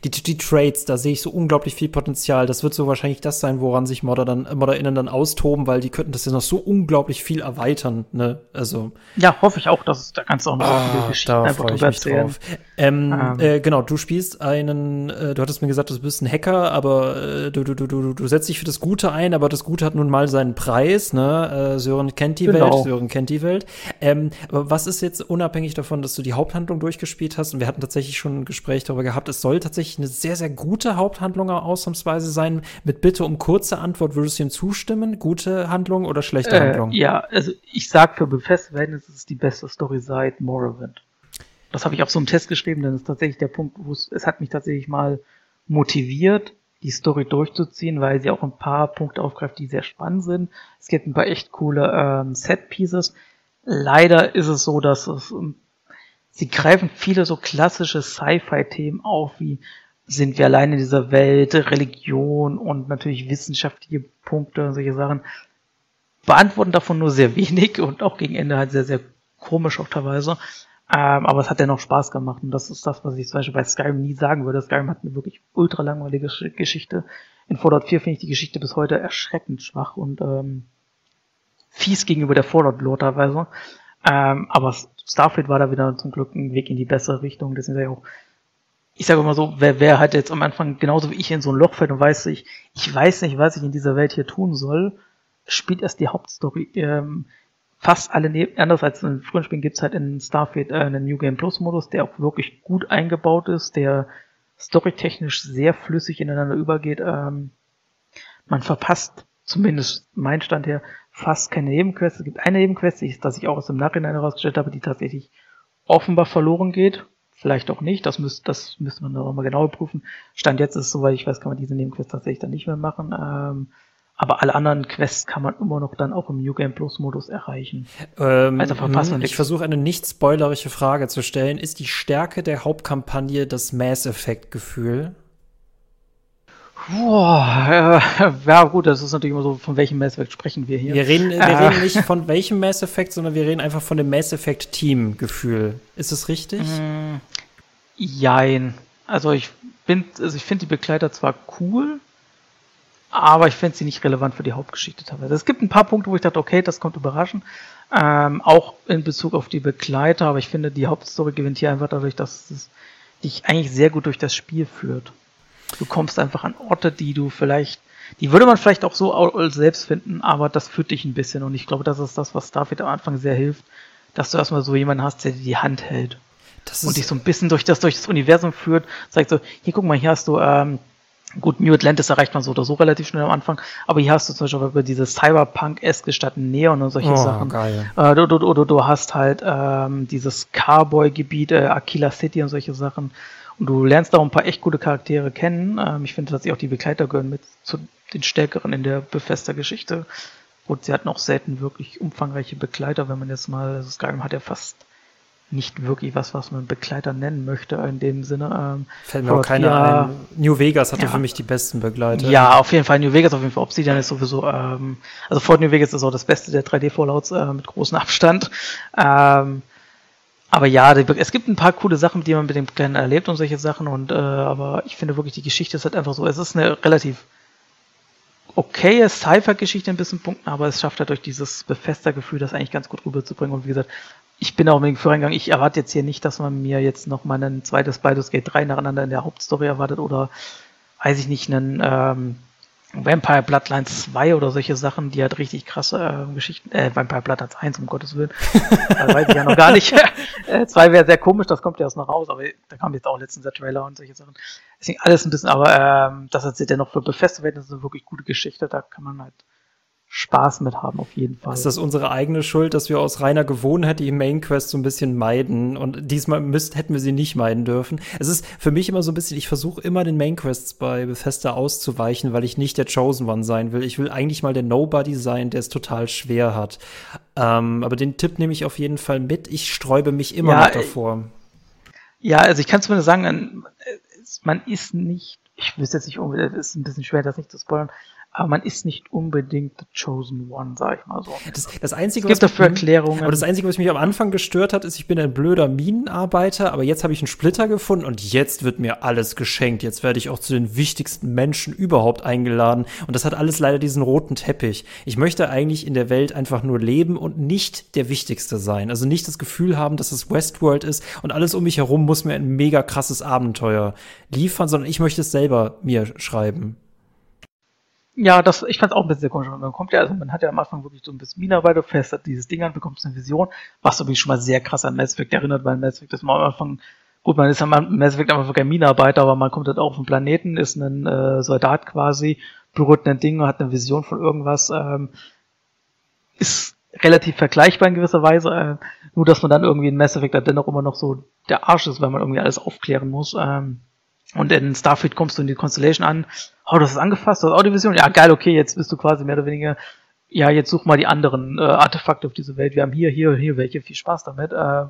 die, die Trades, da sehe ich so unglaublich viel Potenzial. Das wird so wahrscheinlich das sein, woran sich Modder dann, ModderInnen dann austoben, weil die könnten das ja noch so unglaublich viel erweitern. Ne? Also, Ja, hoffe ich auch, dass es, da kannst du auch noch ah, Geschichten da einfach drüber mich erzählen. drauf. Ähm, Ähm. Äh, genau, du spielst einen, äh, du hattest mir gesagt, du bist ein Hacker, aber äh, du, du, du, du, du setzt dich für das Gute ein, aber das Gute hat nun mal seinen Preis. Ne? Äh, Sören kennt die Genau. Welt, Sören kennt die Welt. Ähm, aber was ist jetzt unabhängig davon, dass du die Haupthandlung durchgespielt hast? Und wir hatten tatsächlich schon ein Gespräch darüber gehabt. Es soll tatsächlich eine sehr, sehr gute Haupthandlung ausnahmsweise sein. Mit Bitte um kurze Antwort, würdest du ihm zustimmen? Gute Handlung oder schlechte Äh, Handlung? ja, also ich sag für Bethesda Verhältnisse ist es die beste Story seit Morrowind. Das habe ich auf so einem Test geschrieben, denn das ist tatsächlich der Punkt, wo es, es hat mich tatsächlich mal motiviert, die Story durchzuziehen, weil sie auch ein paar Punkte aufgreift, die sehr spannend sind. Es gibt ein paar echt coole ähm, Set-Pieces. Leider ist es so, dass es ähm, sie greifen viele so klassische Sci-Fi-Themen auf, wie sind wir allein in dieser Welt, Religion und natürlich wissenschaftliche Punkte und solche Sachen. Beantworten davon nur sehr wenig und auch gegen Ende halt sehr, sehr komisch auch teilweise. Ähm, aber es hat dennoch Spaß gemacht und das ist das, was ich zum Beispiel bei Skyrim nie sagen würde. Skyrim hat eine wirklich ultra langweilige Gesch- Geschichte. In Fallout 4 finde ich die Geschichte bis heute erschreckend schwach und ähm, fies gegenüber der Fallout-Lore teilweise. Ähm, aber Starfield war da wieder zum Glück ein Weg in die bessere Richtung. Deswegen sage ich auch, ich sage immer so, wer, wer halt jetzt am Anfang genauso wie ich in so ein Loch fällt und weiß, ich, ich weiß nicht, was ich in dieser Welt hier tun soll, spielt erst die Hauptstory. Ähm, fast alle, neben, anders als in früheren Spielen gibt's halt in Starfield äh, einen New Game Plus Modus, der auch wirklich gut eingebaut ist, der storytechnisch sehr flüssig ineinander übergeht. Ähm, man verpasst, zumindest mein Stand her, fast keine Nebenquests. Es gibt eine Nebenquest, die, das ich auch aus dem Nachhinein herausgestellt habe, die tatsächlich offenbar verloren geht. Vielleicht auch nicht, das müsste das müsste man noch mal genauer prüfen. Stand jetzt ist es soweit ich weiß, kann man diese Nebenquest tatsächlich dann nicht mehr machen. Ähm, aber alle anderen Quests kann man immer noch dann auch im New Game Plus Modus erreichen. Ähm, also verpasst man Ich versuche eine nicht spoilerische Frage zu stellen. Ist die Stärke der Hauptkampagne das Mass Effect Gefühl? Boah, äh, ja gut, das ist natürlich immer so, von welchem Mass Effect sprechen wir hier. Wir reden, wir äh. reden nicht von welchem Mass Effect, sondern wir reden einfach von dem Mass Effect Team Gefühl. Ist es richtig? Mm, jein. Also ich bin, also ich finde die Begleiter zwar cool, aber ich finde sie nicht relevant für die Hauptgeschichte teilweise. Es gibt ein paar Punkte, wo ich dachte, okay, das kommt überraschend. Ähm, auch in Bezug auf die Begleiter, aber ich finde, die Hauptstory gewinnt hier einfach dadurch, dass es dich eigentlich sehr gut durch das Spiel führt. Du kommst einfach an Orte, die du vielleicht, die würde man vielleicht auch so selbst finden, aber das führt dich ein bisschen. Und ich glaube, das ist das, was Starfield am Anfang sehr hilft, dass du erstmal so jemanden hast, der dir die Hand hält. Das und dich so ein bisschen durch das, durch das Universum führt, sagt so, hier guck mal, hier hast du, ähm, Gut, New Atlantis erreicht man so oder so relativ schnell am Anfang, aber hier hast du zum Beispiel über diese Cyberpunk-eske statt Neon und solche oh, Sachen. Geil. Äh, du, du, du, du hast halt ähm, dieses Cowboy-Gebiet, äh, Aquila City und solche Sachen. Und du lernst da auch ein paar echt gute Charaktere kennen. Ähm, ich finde tatsächlich auch die Begleiter gehören mit zu den stärkeren in der Bethesda-Geschichte. Und sie hatten auch selten wirklich umfangreiche Begleiter, wenn man jetzt mal, also Skyrim hat ja fast nicht wirklich was, was man Begleiter nennen möchte in dem Sinne. Ähm, Fällt mir auch keiner ein. New Vegas hatte ja. für mich die besten Begleiter. Ja, auf jeden Fall New Vegas, auf jeden Fall Obsidian ist sowieso, ähm, also Fort New Vegas ist auch das Beste der 3D-Fallouts äh, mit großem Abstand. Ähm, aber ja, es gibt ein paar coole Sachen, die man mit dem Kleinen erlebt und solche Sachen. Und äh, aber ich finde wirklich, die Geschichte ist halt einfach so. Es ist eine relativ okaye Cypher-Geschichte in bisschen Punkten, aber es schafft halt durch dieses Befester-Gefühl, das eigentlich ganz gut rüberzubringen. Und wie gesagt, ich bin auch mit dem Voreingang, ich erwarte jetzt hier nicht, dass man mir jetzt noch mal ein zweites Baldur's Gate 3 nacheinander in der Hauptstory erwartet oder weiß ich nicht, einen ähm, Vampire Bloodlines 2 oder solche Sachen, die halt richtig krasse äh, Geschichten, äh, Vampire Bloodlines 1, um Gottes Willen. das weiß ich ja noch gar nicht. äh, 2 wäre sehr komisch, das kommt ja erst noch raus, aber da kam jetzt auch letztens der Trailer und solche Sachen. Deswegen alles ein bisschen, aber ähm, das erzählt ja noch für befestigt werden, das ist eine wirklich gute Geschichte, da kann man halt Spaß mit haben, auf jeden Fall. Ist das unsere eigene Schuld, dass wir aus reiner Gewohnheit die Main Quest so ein bisschen meiden und diesmal müsst, hätten wir sie nicht meiden dürfen? Es ist für mich immer so ein bisschen, ich versuche immer den Main Quests bei Bethesda auszuweichen, weil ich nicht der Chosen One sein will. Ich will eigentlich mal der Nobody sein, der es total schwer hat. Ähm, aber den Tipp nehme ich auf jeden Fall mit. Ich sträube mich immer ja, noch davor. Ja, also ich kann zumindest sagen, man ist nicht, ich wüsste jetzt nicht, es ist ein bisschen schwer, das nicht zu spoilern, aber man ist nicht unbedingt the chosen one, sag ich mal so. Das, das Einzige, es gibt dafür Erklärungen. Aber das Einzige, was mich am Anfang gestört hat, ist, ich bin ein blöder Minenarbeiter, aber jetzt habe ich einen Splitter gefunden und jetzt wird mir alles geschenkt. Jetzt werde ich auch zu den wichtigsten Menschen überhaupt eingeladen und das hat alles leider diesen roten Teppich. Ich möchte eigentlich in der Welt einfach nur leben und nicht der Wichtigste sein. Also nicht das Gefühl haben, dass es Westworld ist und alles um mich herum muss mir ein mega krasses Abenteuer liefern, sondern ich möchte es selber mir schreiben. Ja, das, ich fand auch ein bisschen komisch. Man kommt ja, also man hat ja am Anfang wirklich so ein bisschen Minenarbeit, du fährst dieses Ding an, bekommst eine Vision, was so wie schon mal sehr krass an Mass Effect erinnert, weil Mass Effect ist mal am Anfang, gut, man ist am Mass Effect einfach kein Minenarbeiter, aber man kommt halt auch auf den Planeten, ist ein äh, Soldat quasi, berührt ein Ding und hat eine Vision von irgendwas, ähm, ist relativ vergleichbar in gewisser Weise, äh, nur dass man dann irgendwie in Mass Effect halt dennoch immer noch so der Arsch ist, weil man irgendwie alles aufklären muss. Ähm, und in Starfield kommst du in die Constellation an, oh, du hast es angefasst, du hast auch die Vision, ja geil, okay, jetzt bist du quasi mehr oder weniger, ja, jetzt such mal die anderen äh, Artefakte auf dieser Welt, wir haben hier, hier, hier welche, viel Spaß damit. Äh,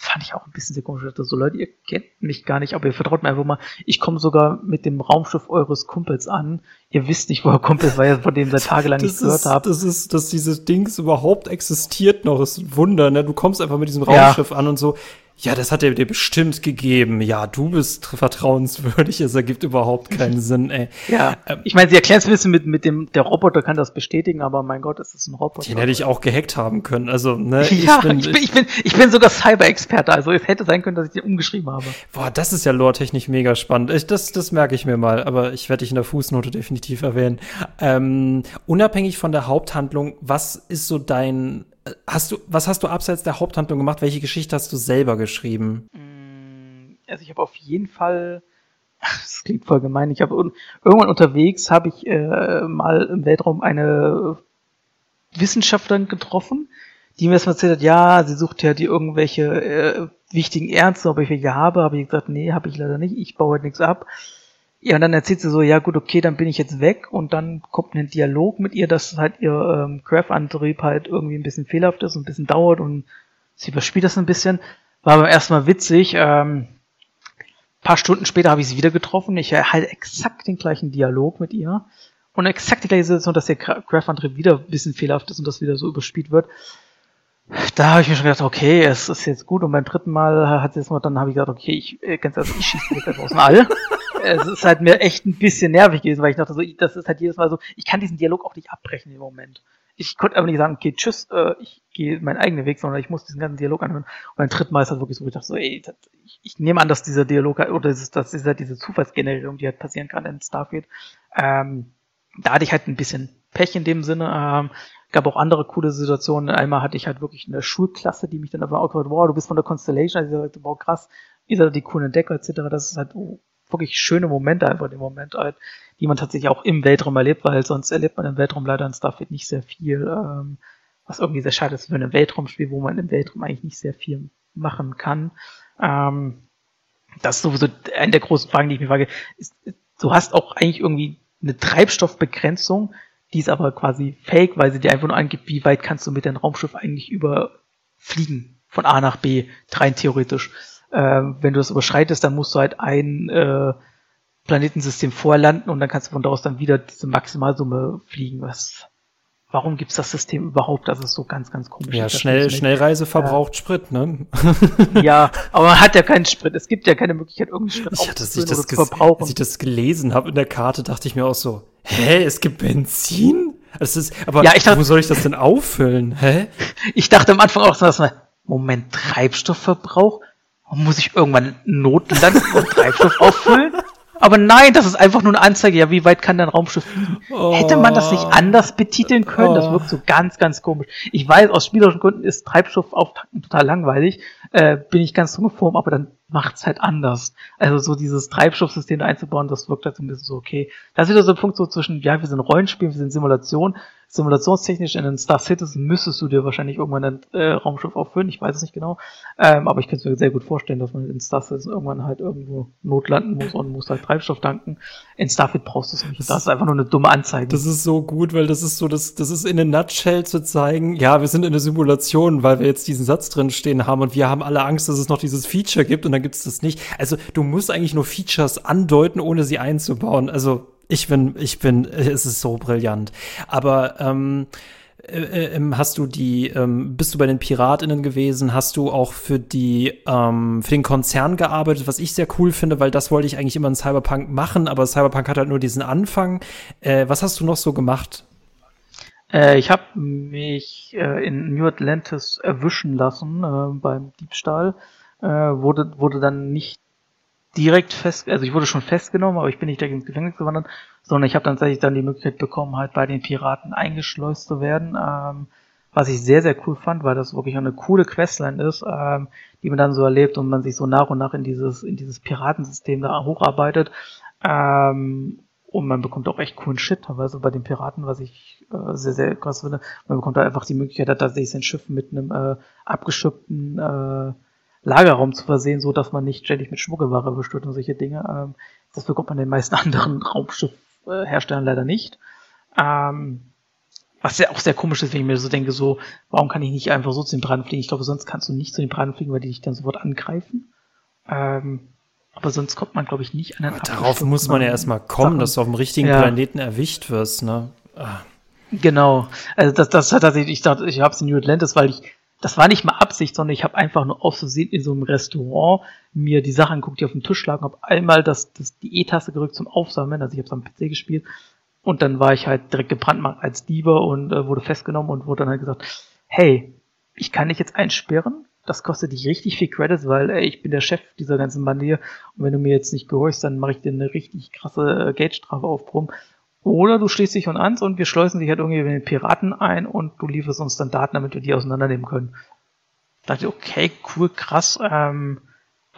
fand ich auch ein bisschen sehr komisch. Dachte, so Leute, ihr kennt mich gar nicht, aber ihr vertraut mir einfach mal. Ich komme sogar mit dem Raumschiff eures Kumpels an. Ihr wisst nicht, wo er Kumpel ist, weil ihr von dem seit tagelang nicht gehört habt. Das ist, dass dieses Dings überhaupt existiert noch, ist ein Wunder, ne? Du kommst einfach mit diesem Raumschiff ja. an und so Ja, das hat er dir bestimmt gegeben. Ja, du bist vertrauenswürdig. Es ergibt überhaupt keinen Sinn, ey. Ja, ähm, ich meine, sie erklären es ein bisschen mit, mit dem, der Roboter kann das bestätigen, aber mein Gott, es ist ein Roboter. Den hätte ich auch gehackt haben können. Also, ne, ja, ich bin, ich bin, ich bin, ich bin sogar Cyber-Experte. Also, es hätte sein können, dass ich den umgeschrieben habe. Boah, das ist ja lore-technisch mega spannend. Ich, das, das merke ich mir mal, aber ich werde dich in der Fußnote definitiv erwähnen. Ähm, unabhängig von der Haupthandlung, was ist so dein Hast du, was hast du abseits der Haupthandlung gemacht? Welche Geschichte hast du selber geschrieben? Mm, also ich habe auf jeden Fall, das klingt voll gemein, ich habe irgendwann unterwegs habe ich äh, mal im Weltraum eine Wissenschaftlerin getroffen, die mir erstmal erzählt hat, ja, sie sucht ja die irgendwelche äh, wichtigen Ärzte, ob ich welche habe, habe ich gesagt, nee, habe ich leider nicht, ich baue halt nichts ab. Ja, und dann erzählt sie so, ja gut, okay, dann bin ich jetzt weg und dann kommt ein Dialog mit ihr, dass halt ihr ähm, Craft-Antrieb halt irgendwie ein bisschen fehlerhaft ist und ein bisschen dauert und sie überspielt das ein bisschen. War aber erstmal witzig. Ähm, paar Stunden später habe ich sie wieder getroffen. Ich erhalte exakt den gleichen Dialog mit ihr und exakt die gleiche Situation, dass der Craft-Antrieb wieder ein bisschen fehlerhaft ist und das wieder so überspielt wird da habe ich mir schon gedacht, okay, es ist jetzt gut. Und beim dritten Mal hat sie es mal, dann habe ich gesagt, okay, ich äh, ganz ehrlich, ich schieße jetzt aus dem All. es ist halt mir echt ein bisschen nervig gewesen, weil ich dachte so, das ist halt jedes Mal so, ich kann diesen Dialog auch nicht abbrechen im Moment. Ich konnte aber nicht sagen, okay, tschüss, äh, ich gehe meinen eigenen Weg, sondern ich muss diesen ganzen Dialog anhören. Und beim dritten Mal ist halt wirklich so, ich dachte so, ey, das, ich, ich nehme an, dass dieser Dialog oder das ist, das ist halt diese Zufallsgenerierung, die halt passieren kann in Starfield. Ähm, da hatte ich halt ein bisschen Pech in dem Sinne. Ähm, gab auch andere coole Situationen. Einmal hatte ich halt wirklich eine Schulklasse, die mich dann aber auch gesagt, wow, du bist von der Constellation, also ich dachte, wow, krass, ihr seid die coolen Entdecker etc. Das ist halt oh, wirklich schöne Momente einfach im Moment halt, die man tatsächlich auch im Weltraum erlebt, weil sonst erlebt man im Weltraum leider in Starfield nicht sehr viel, ähm, was irgendwie sehr schade ist für ein Weltraumspiel, wo man im Weltraum eigentlich nicht sehr viel machen kann. Ähm, das ist sowieso eine der großen Fragen, die ich mir frage. Ist, du hast auch eigentlich irgendwie eine Treibstoffbegrenzung, die ist aber quasi fake, weil sie dir einfach nur angibt, wie weit kannst du mit deinem Raumschiff eigentlich überfliegen, von A nach B, rein theoretisch. Äh, wenn du das überschreitest, dann musst du halt ein äh, Planetensystem vorlanden und dann kannst du von daraus dann wieder diese Maximalsumme fliegen. Was, warum gibt's das System überhaupt? Das ist so ganz, ganz komisch. Ja, schnell, Schnellreise verbraucht ja. Sprit, ne? ja, aber man hat ja keinen Sprit. Es gibt ja keine Möglichkeit, irgendwie Sprit ich hatte, ich das zu verbrauchen. Als ich das gelesen habe in der Karte, dachte ich mir auch so, hä, es gibt Benzin? Es ist, aber ja, ich dachte, wo soll ich das denn auffüllen? Hä? Ich dachte am Anfang auch so, dass man, Moment, Treibstoffverbrauch? Muss ich irgendwann Notlanden und Treibstoff auffüllen? Aber nein, das ist einfach nur eine Anzeige. Ja, wie weit kann dein Raumschiff fliegen? Oh. Hätte man das nicht anders betiteln können? Das wirkt so ganz, ganz komisch. Ich weiß, aus spielerischen Gründen ist Treibstoff auftanken total langweilig. Äh, bin ich ganz uniform, aber dann macht's halt anders. Also so dieses Treibstoffsystem einzubauen, das wirkt halt so ein bisschen so okay. Das ist wieder so ein Punkt so zwischen, ja, wir sind Rollenspiel, wir sind Simulation. Simulationstechnisch in den Star Citizen müsstest du dir wahrscheinlich irgendwann ein äh, Raumschiff auffüllen, ich weiß es nicht genau. Ähm, aber ich könnte mir sehr gut vorstellen, dass man in Star Citizen irgendwann halt irgendwo notlanden muss und muss halt Treibstoff tanken. In Starfield brauchst du es nicht. Das, das ist einfach nur eine dumme Anzeige. Das ist so gut, weil das ist so, das, das ist in a nutshell zu zeigen, ja, wir sind in der Simulation, weil wir jetzt diesen Satz drin stehen haben und wir haben alle Angst, dass es noch dieses Feature gibt und dann gibt es das nicht. Also du musst eigentlich nur Features andeuten, ohne sie einzubauen. Also ich bin, ich bin, es ist so brillant. Aber ähm, äh, äh, ähm, hast du die, ähm, bist du bei den PiratInnen gewesen? Hast du auch für die, ähm, für den Konzern gearbeitet, was ich sehr cool finde, weil das wollte ich eigentlich immer in Cyberpunk machen, aber Cyberpunk hat halt nur diesen Anfang. Äh, was hast du noch so gemacht? Äh, ich habe mich äh, in New Atlantis erwischen lassen äh, beim Diebstahl. Äh, wurde, wurde dann nicht direkt fest, also ich wurde schon festgenommen, aber ich bin nicht direkt ins Gefängnis gewandert, sondern ich habe tatsächlich dann die Möglichkeit bekommen, halt bei den Piraten eingeschleust zu werden, ähm, was ich sehr, sehr cool fand, weil das wirklich eine coole Questline ist, ähm, die man dann so erlebt und man sich so nach und nach in dieses, in dieses Piratensystem da hocharbeitet. Ähm, und man bekommt auch echt coolen Shit, teilweise bei den Piraten, was ich äh, sehr, sehr krass finde. Man bekommt da einfach die Möglichkeit, dass sich sein Schiff mit einem äh, abgeschüppten äh, Lagerraum zu versehen, so dass man nicht ständig mit Schmuggelware bestört und solche Dinge. Ähm, das bekommt man den meisten anderen Raumschiffherstellern leider nicht. Ähm, was ja auch sehr komisch ist, wenn ich mir so denke, so, warum kann ich nicht einfach so zu den Piraten fliegen? Ich glaube, sonst kannst du nicht zu den Piraten fliegen, weil die dich dann sofort angreifen. Ähm, aber sonst kommt man, glaube ich, nicht an den Darauf muss man ja erstmal kommen, Sachen. dass du auf dem richtigen ja. Planeten erwischt wirst, ne? Ah. Genau. Also das, das hat tatsächlich, ich dachte, ich habe es in New Atlantis, weil ich das war nicht mal Absicht, sondern ich habe einfach nur aus Versehen in so einem Restaurant mir die Sachen anguckt, die auf dem Tisch lagen, habe einmal das, das, die E-Taste gerückt zum Aufsammeln, also ich habe es am PC gespielt. Und dann war ich halt direkt gebrandmarkt als Dieber und äh, wurde festgenommen und wurde dann halt gesagt, hey, ich kann dich jetzt einsperren, das kostet dich richtig viel Credits, weil ey, ich bin der Chef dieser ganzen Bande hier. Und wenn du mir jetzt nicht gehorchst, dann mache ich dir eine richtig krasse äh, Geldstrafe aufbrummen. Oder du schließt dich uns an und wir schleusen dich halt irgendwie mit den Piraten ein und du lieferst uns dann Daten, damit wir die auseinandernehmen können. Da dachte ich, okay, cool, krass, ähm,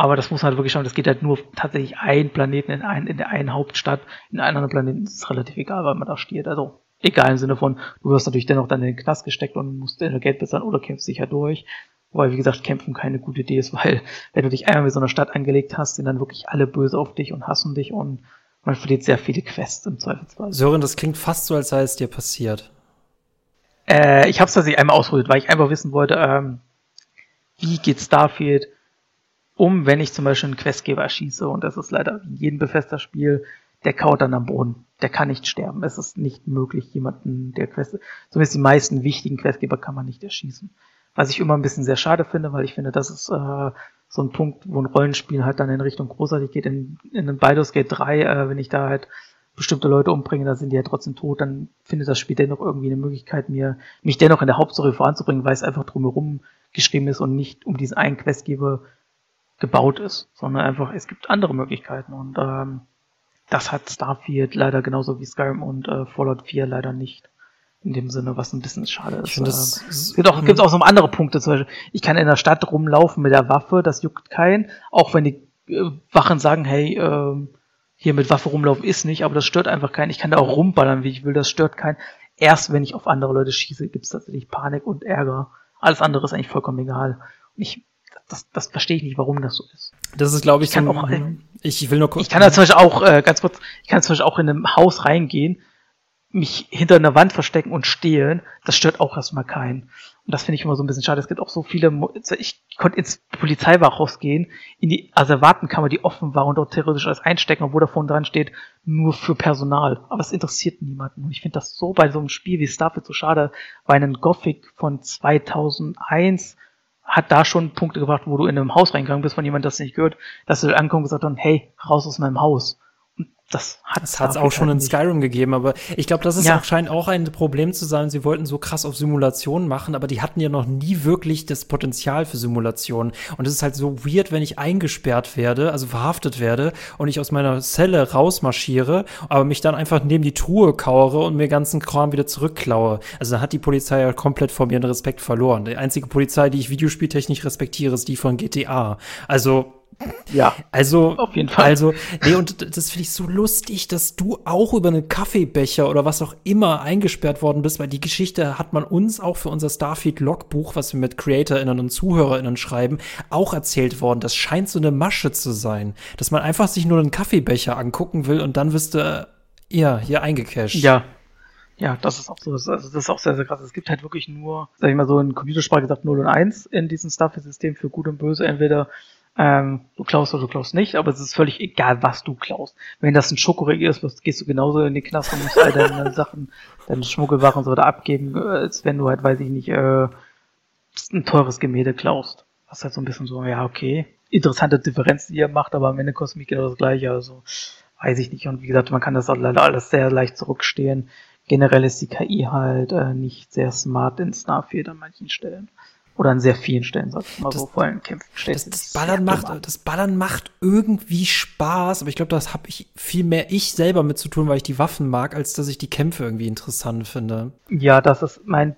aber das muss man halt wirklich schauen, das geht halt nur tatsächlich ein Planeten in, ein, in der einen Hauptstadt, in einem anderen Planeten ist es relativ egal, weil man da steht. Also egal im Sinne von, du wirst natürlich dennoch dann in den Knast gesteckt und musst Geld bezahlen oder kämpfst dich ja durch. Wobei, wie gesagt, kämpfen keine gute Idee ist, weil wenn du dich einmal mit so einer Stadt angelegt hast, sind dann wirklich alle böse auf dich und hassen dich und man verliert sehr viele Quests im Zweifelsfall. Sören, das klingt fast so, als sei es dir passiert. Äh, ich habe es tatsächlich einmal ausprobiert, weil ich einfach wissen wollte, ähm, wie geht Starfield um, wenn ich zum Beispiel einen Questgeber erschieße. Und das ist leider wie in jedem Bethesda-Spiel, der kaut dann am Boden. Der kann nicht sterben. Es ist nicht möglich, jemanden, der Quest, zumindest die meisten wichtigen Questgeber kann man nicht erschießen. Was ich immer ein bisschen sehr schade finde, weil ich finde, das ist äh, so ein Punkt, wo ein Rollenspiel halt dann in Richtung großartig geht. In, in einem Baldur's Gate 3, äh, wenn ich da halt bestimmte Leute umbringe, dann sind die ja trotzdem tot, dann findet das Spiel dennoch irgendwie eine Möglichkeit, mir mich dennoch in der Hauptstory voranzubringen, weil es einfach drumherum geschrieben ist und nicht um diesen einen Questgeber gebaut ist, sondern einfach, es gibt andere Möglichkeiten und ähm, das hat Starfield leider genauso wie Skyrim und äh, Fallout 4 leider nicht in dem Sinne, was ein bisschen schade ist. Ich finde, das ähm, es gibt auch, gibt auch so andere Punkte, zum Beispiel, ich kann in der Stadt rumlaufen mit der Waffe, das juckt keinen, auch wenn die äh, Wachen sagen, hey, äh, hier mit Waffe rumlaufen ist nicht, aber das stört einfach keinen. Ich kann da auch rumballern, wie ich will, das stört keinen. Erst wenn ich auf andere Leute schieße, gibt es tatsächlich Panik und Ärger. Alles andere ist eigentlich vollkommen egal. Und ich, das, das verstehe ich nicht, warum das so ist. Das ist, glaube ich, ich kann so, auch, ich will nur kurz. Ich kann da zum Beispiel auch, äh, ganz kurz, ich kann zum Beispiel auch in einem Haus reingehen mich hinter einer Wand verstecken und stehlen, das stört auch erstmal keinen. Und das finde ich immer so ein bisschen schade. Es gibt auch so viele, ich konnte ins Polizeiwachhaus gehen, in die Asservatenkammer, die offen war und dort theoretisch alles einstecken, obwohl da vorne dran steht, nur für Personal. Aber es interessiert niemanden. Und ich finde das so bei so einem Spiel wie Starfield so schade, weil ein Gothic von 2001 hat da schon Punkte gebracht, wo du in einem Haus reingegangen bist von jemandem, das nicht gehört, dass du ankommst und gesagt hast, hey, raus aus meinem Haus das hat es auch schon halt in Skyrim gegeben, aber ich glaube, das ist ja. auch, scheint auch ein Problem zu sein. Sie wollten so krass auf Simulationen machen, aber die hatten ja noch nie wirklich das Potenzial für Simulationen. Und es ist halt so weird, wenn ich eingesperrt werde, also verhaftet werde und ich aus meiner Zelle rausmarschiere, aber mich dann einfach neben die Truhe kauere und mir ganzen Kram wieder zurückklaue. Also dann hat die Polizei ja komplett vor mir den Respekt verloren. Die einzige Polizei, die ich videospieltechnisch respektiere, ist die von GTA. Also ja. Also, auf jeden Fall. Also, nee, und das finde ich so lustig, dass du auch über einen Kaffeebecher oder was auch immer eingesperrt worden bist, weil die Geschichte hat man uns auch für unser Starfield-Logbuch, was wir mit CreatorInnen und ZuhörerInnen schreiben, auch erzählt worden. Das scheint so eine Masche zu sein, dass man einfach sich nur einen Kaffeebecher angucken will und dann wirst du, ja, hier eingecashed. Ja, ja, das ist auch so, also das ist auch sehr, sehr krass. Es gibt halt wirklich nur, sag ich mal so in Computersprache gesagt, 0 und 1 in diesem Starfield-System für Gut und Böse. Entweder ähm, du klaust oder du klaust nicht, aber es ist völlig egal, was du klaust. Wenn das ein Schokoriegel ist, gehst du genauso in die Knast und musst all deine Sachen, deine Schmuggelwachen so da abgeben, äh, als wenn du halt, weiß ich nicht, äh, ein teures Gemälde klaust. Was halt so ein bisschen so, ja, okay, interessante Differenz, die ihr macht, aber am Ende kostet mich genau das gleiche, also weiß ich nicht. Und wie gesagt, man kann das auch leider alles sehr leicht zurückstehen. Generell ist die KI halt äh, nicht sehr smart in Starfield an manchen Stellen. Oder an sehr vielen Stellen, sag ich mal das, so, vor allem Kämpfen. Das, das, Ballern macht, das Ballern macht irgendwie Spaß, aber ich glaube, das habe ich viel mehr ich selber mit zu tun, weil ich die Waffen mag, als dass ich die Kämpfe irgendwie interessant finde. Ja, das ist mein.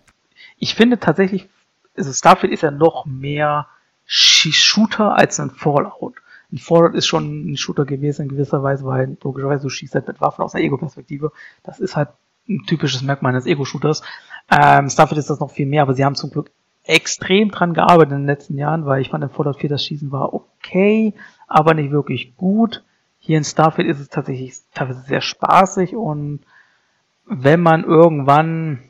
Ich finde tatsächlich, also Starfield ist ja noch mehr Shooter als ein Fallout. Ein Fallout ist schon ein Shooter gewesen in gewisser Weise, weil logischerweise du schießt halt mit Waffen aus der Ego-Perspektive. Das ist halt ein typisches Merkmal eines Ego-Shooters. Ähm, Starfield ist das noch viel mehr, aber sie haben zum Glück extrem dran gearbeitet in den letzten Jahren, weil ich fand in Fallout 4 das Schießen war okay, aber nicht wirklich gut. Hier in Starfield ist es tatsächlich teilweise sehr spaßig und wenn man irgendwann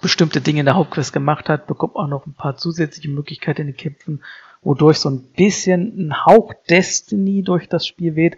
bestimmte Dinge in der Hauptquest gemacht hat, bekommt man noch ein paar zusätzliche Möglichkeiten in den Kämpfen, wodurch so ein bisschen ein Hauch Destiny durch das Spiel weht.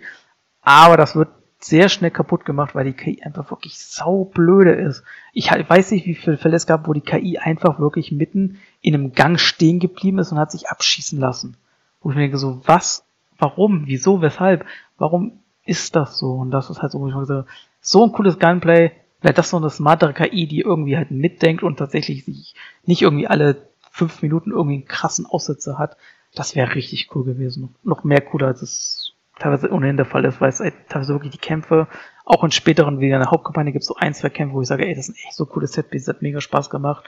Aber das wird sehr schnell kaputt gemacht, weil die KI einfach wirklich saublöde ist. Ich weiß nicht, wie viele Fälle es gab, wo die KI einfach wirklich mitten in einem Gang stehen geblieben ist und hat sich abschießen lassen. Wo ich mir denke so, was, warum, wieso, weshalb, warum ist das so? Und das ist halt so, wo ich mir so, so ein cooles Gunplay, vielleicht das so eine smartere KI, die irgendwie halt mitdenkt und tatsächlich sich nicht irgendwie alle fünf Minuten irgendwie einen krassen Aussetzer hat. Das wäre richtig cool gewesen. Noch mehr cooler, als es teilweise ohnehin der Fall ist, weil es halt teilweise wirklich die Kämpfe, auch in späteren, wie in der Hauptkampagne gibt es so ein, zwei Kämpfe, wo ich sage, ey, das sind echt so coole Setpieces, hat mega Spaß gemacht.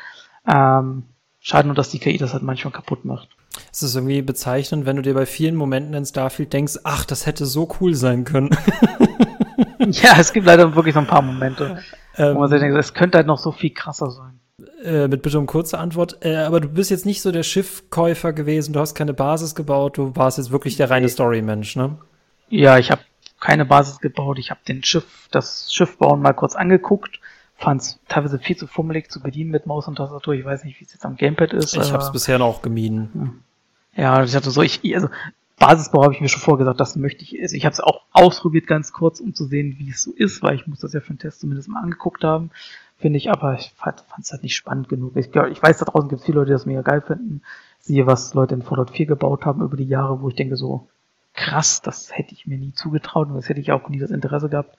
Ähm, schade nur, dass die KI das halt manchmal kaputt macht. Es ist irgendwie bezeichnend, wenn du dir bei vielen Momenten in Starfield denkst, ach, das hätte so cool sein können. ja, es gibt leider wirklich so ein paar Momente, ähm, wo man sich denkt, es könnte halt noch so viel krasser sein. Äh, mit bitte um kurze Antwort. Äh, aber du bist jetzt nicht so der Schiffkäufer gewesen, du hast keine Basis gebaut, du warst jetzt wirklich der reine Story-Mensch, ne? Ja, ich habe keine Basis gebaut, ich habe den Schiff, das Schiff bauen mal kurz angeguckt, fand es teilweise viel zu fummelig zu bedienen mit Maus und Tastatur. Ich weiß nicht, wie es jetzt am Gamepad ist. Ich habe es bisher noch gemieden. Ja, ich hatte so, ich, also Basisbau habe ich mir schon vorgesagt, das möchte ich. Also ich habe es auch ausprobiert ganz kurz, um zu sehen, wie es so ist, weil ich muss das ja für den Test zumindest mal angeguckt haben, finde ich. Aber ich fand es halt nicht spannend genug. Ich, ich weiß, da draußen gibt es viele Leute, die das mega geil finden. Siehe, was Leute in Fallout 4 gebaut haben über die Jahre, wo ich denke so, krass, das hätte ich mir nie zugetraut und das hätte ich auch nie das Interesse gehabt.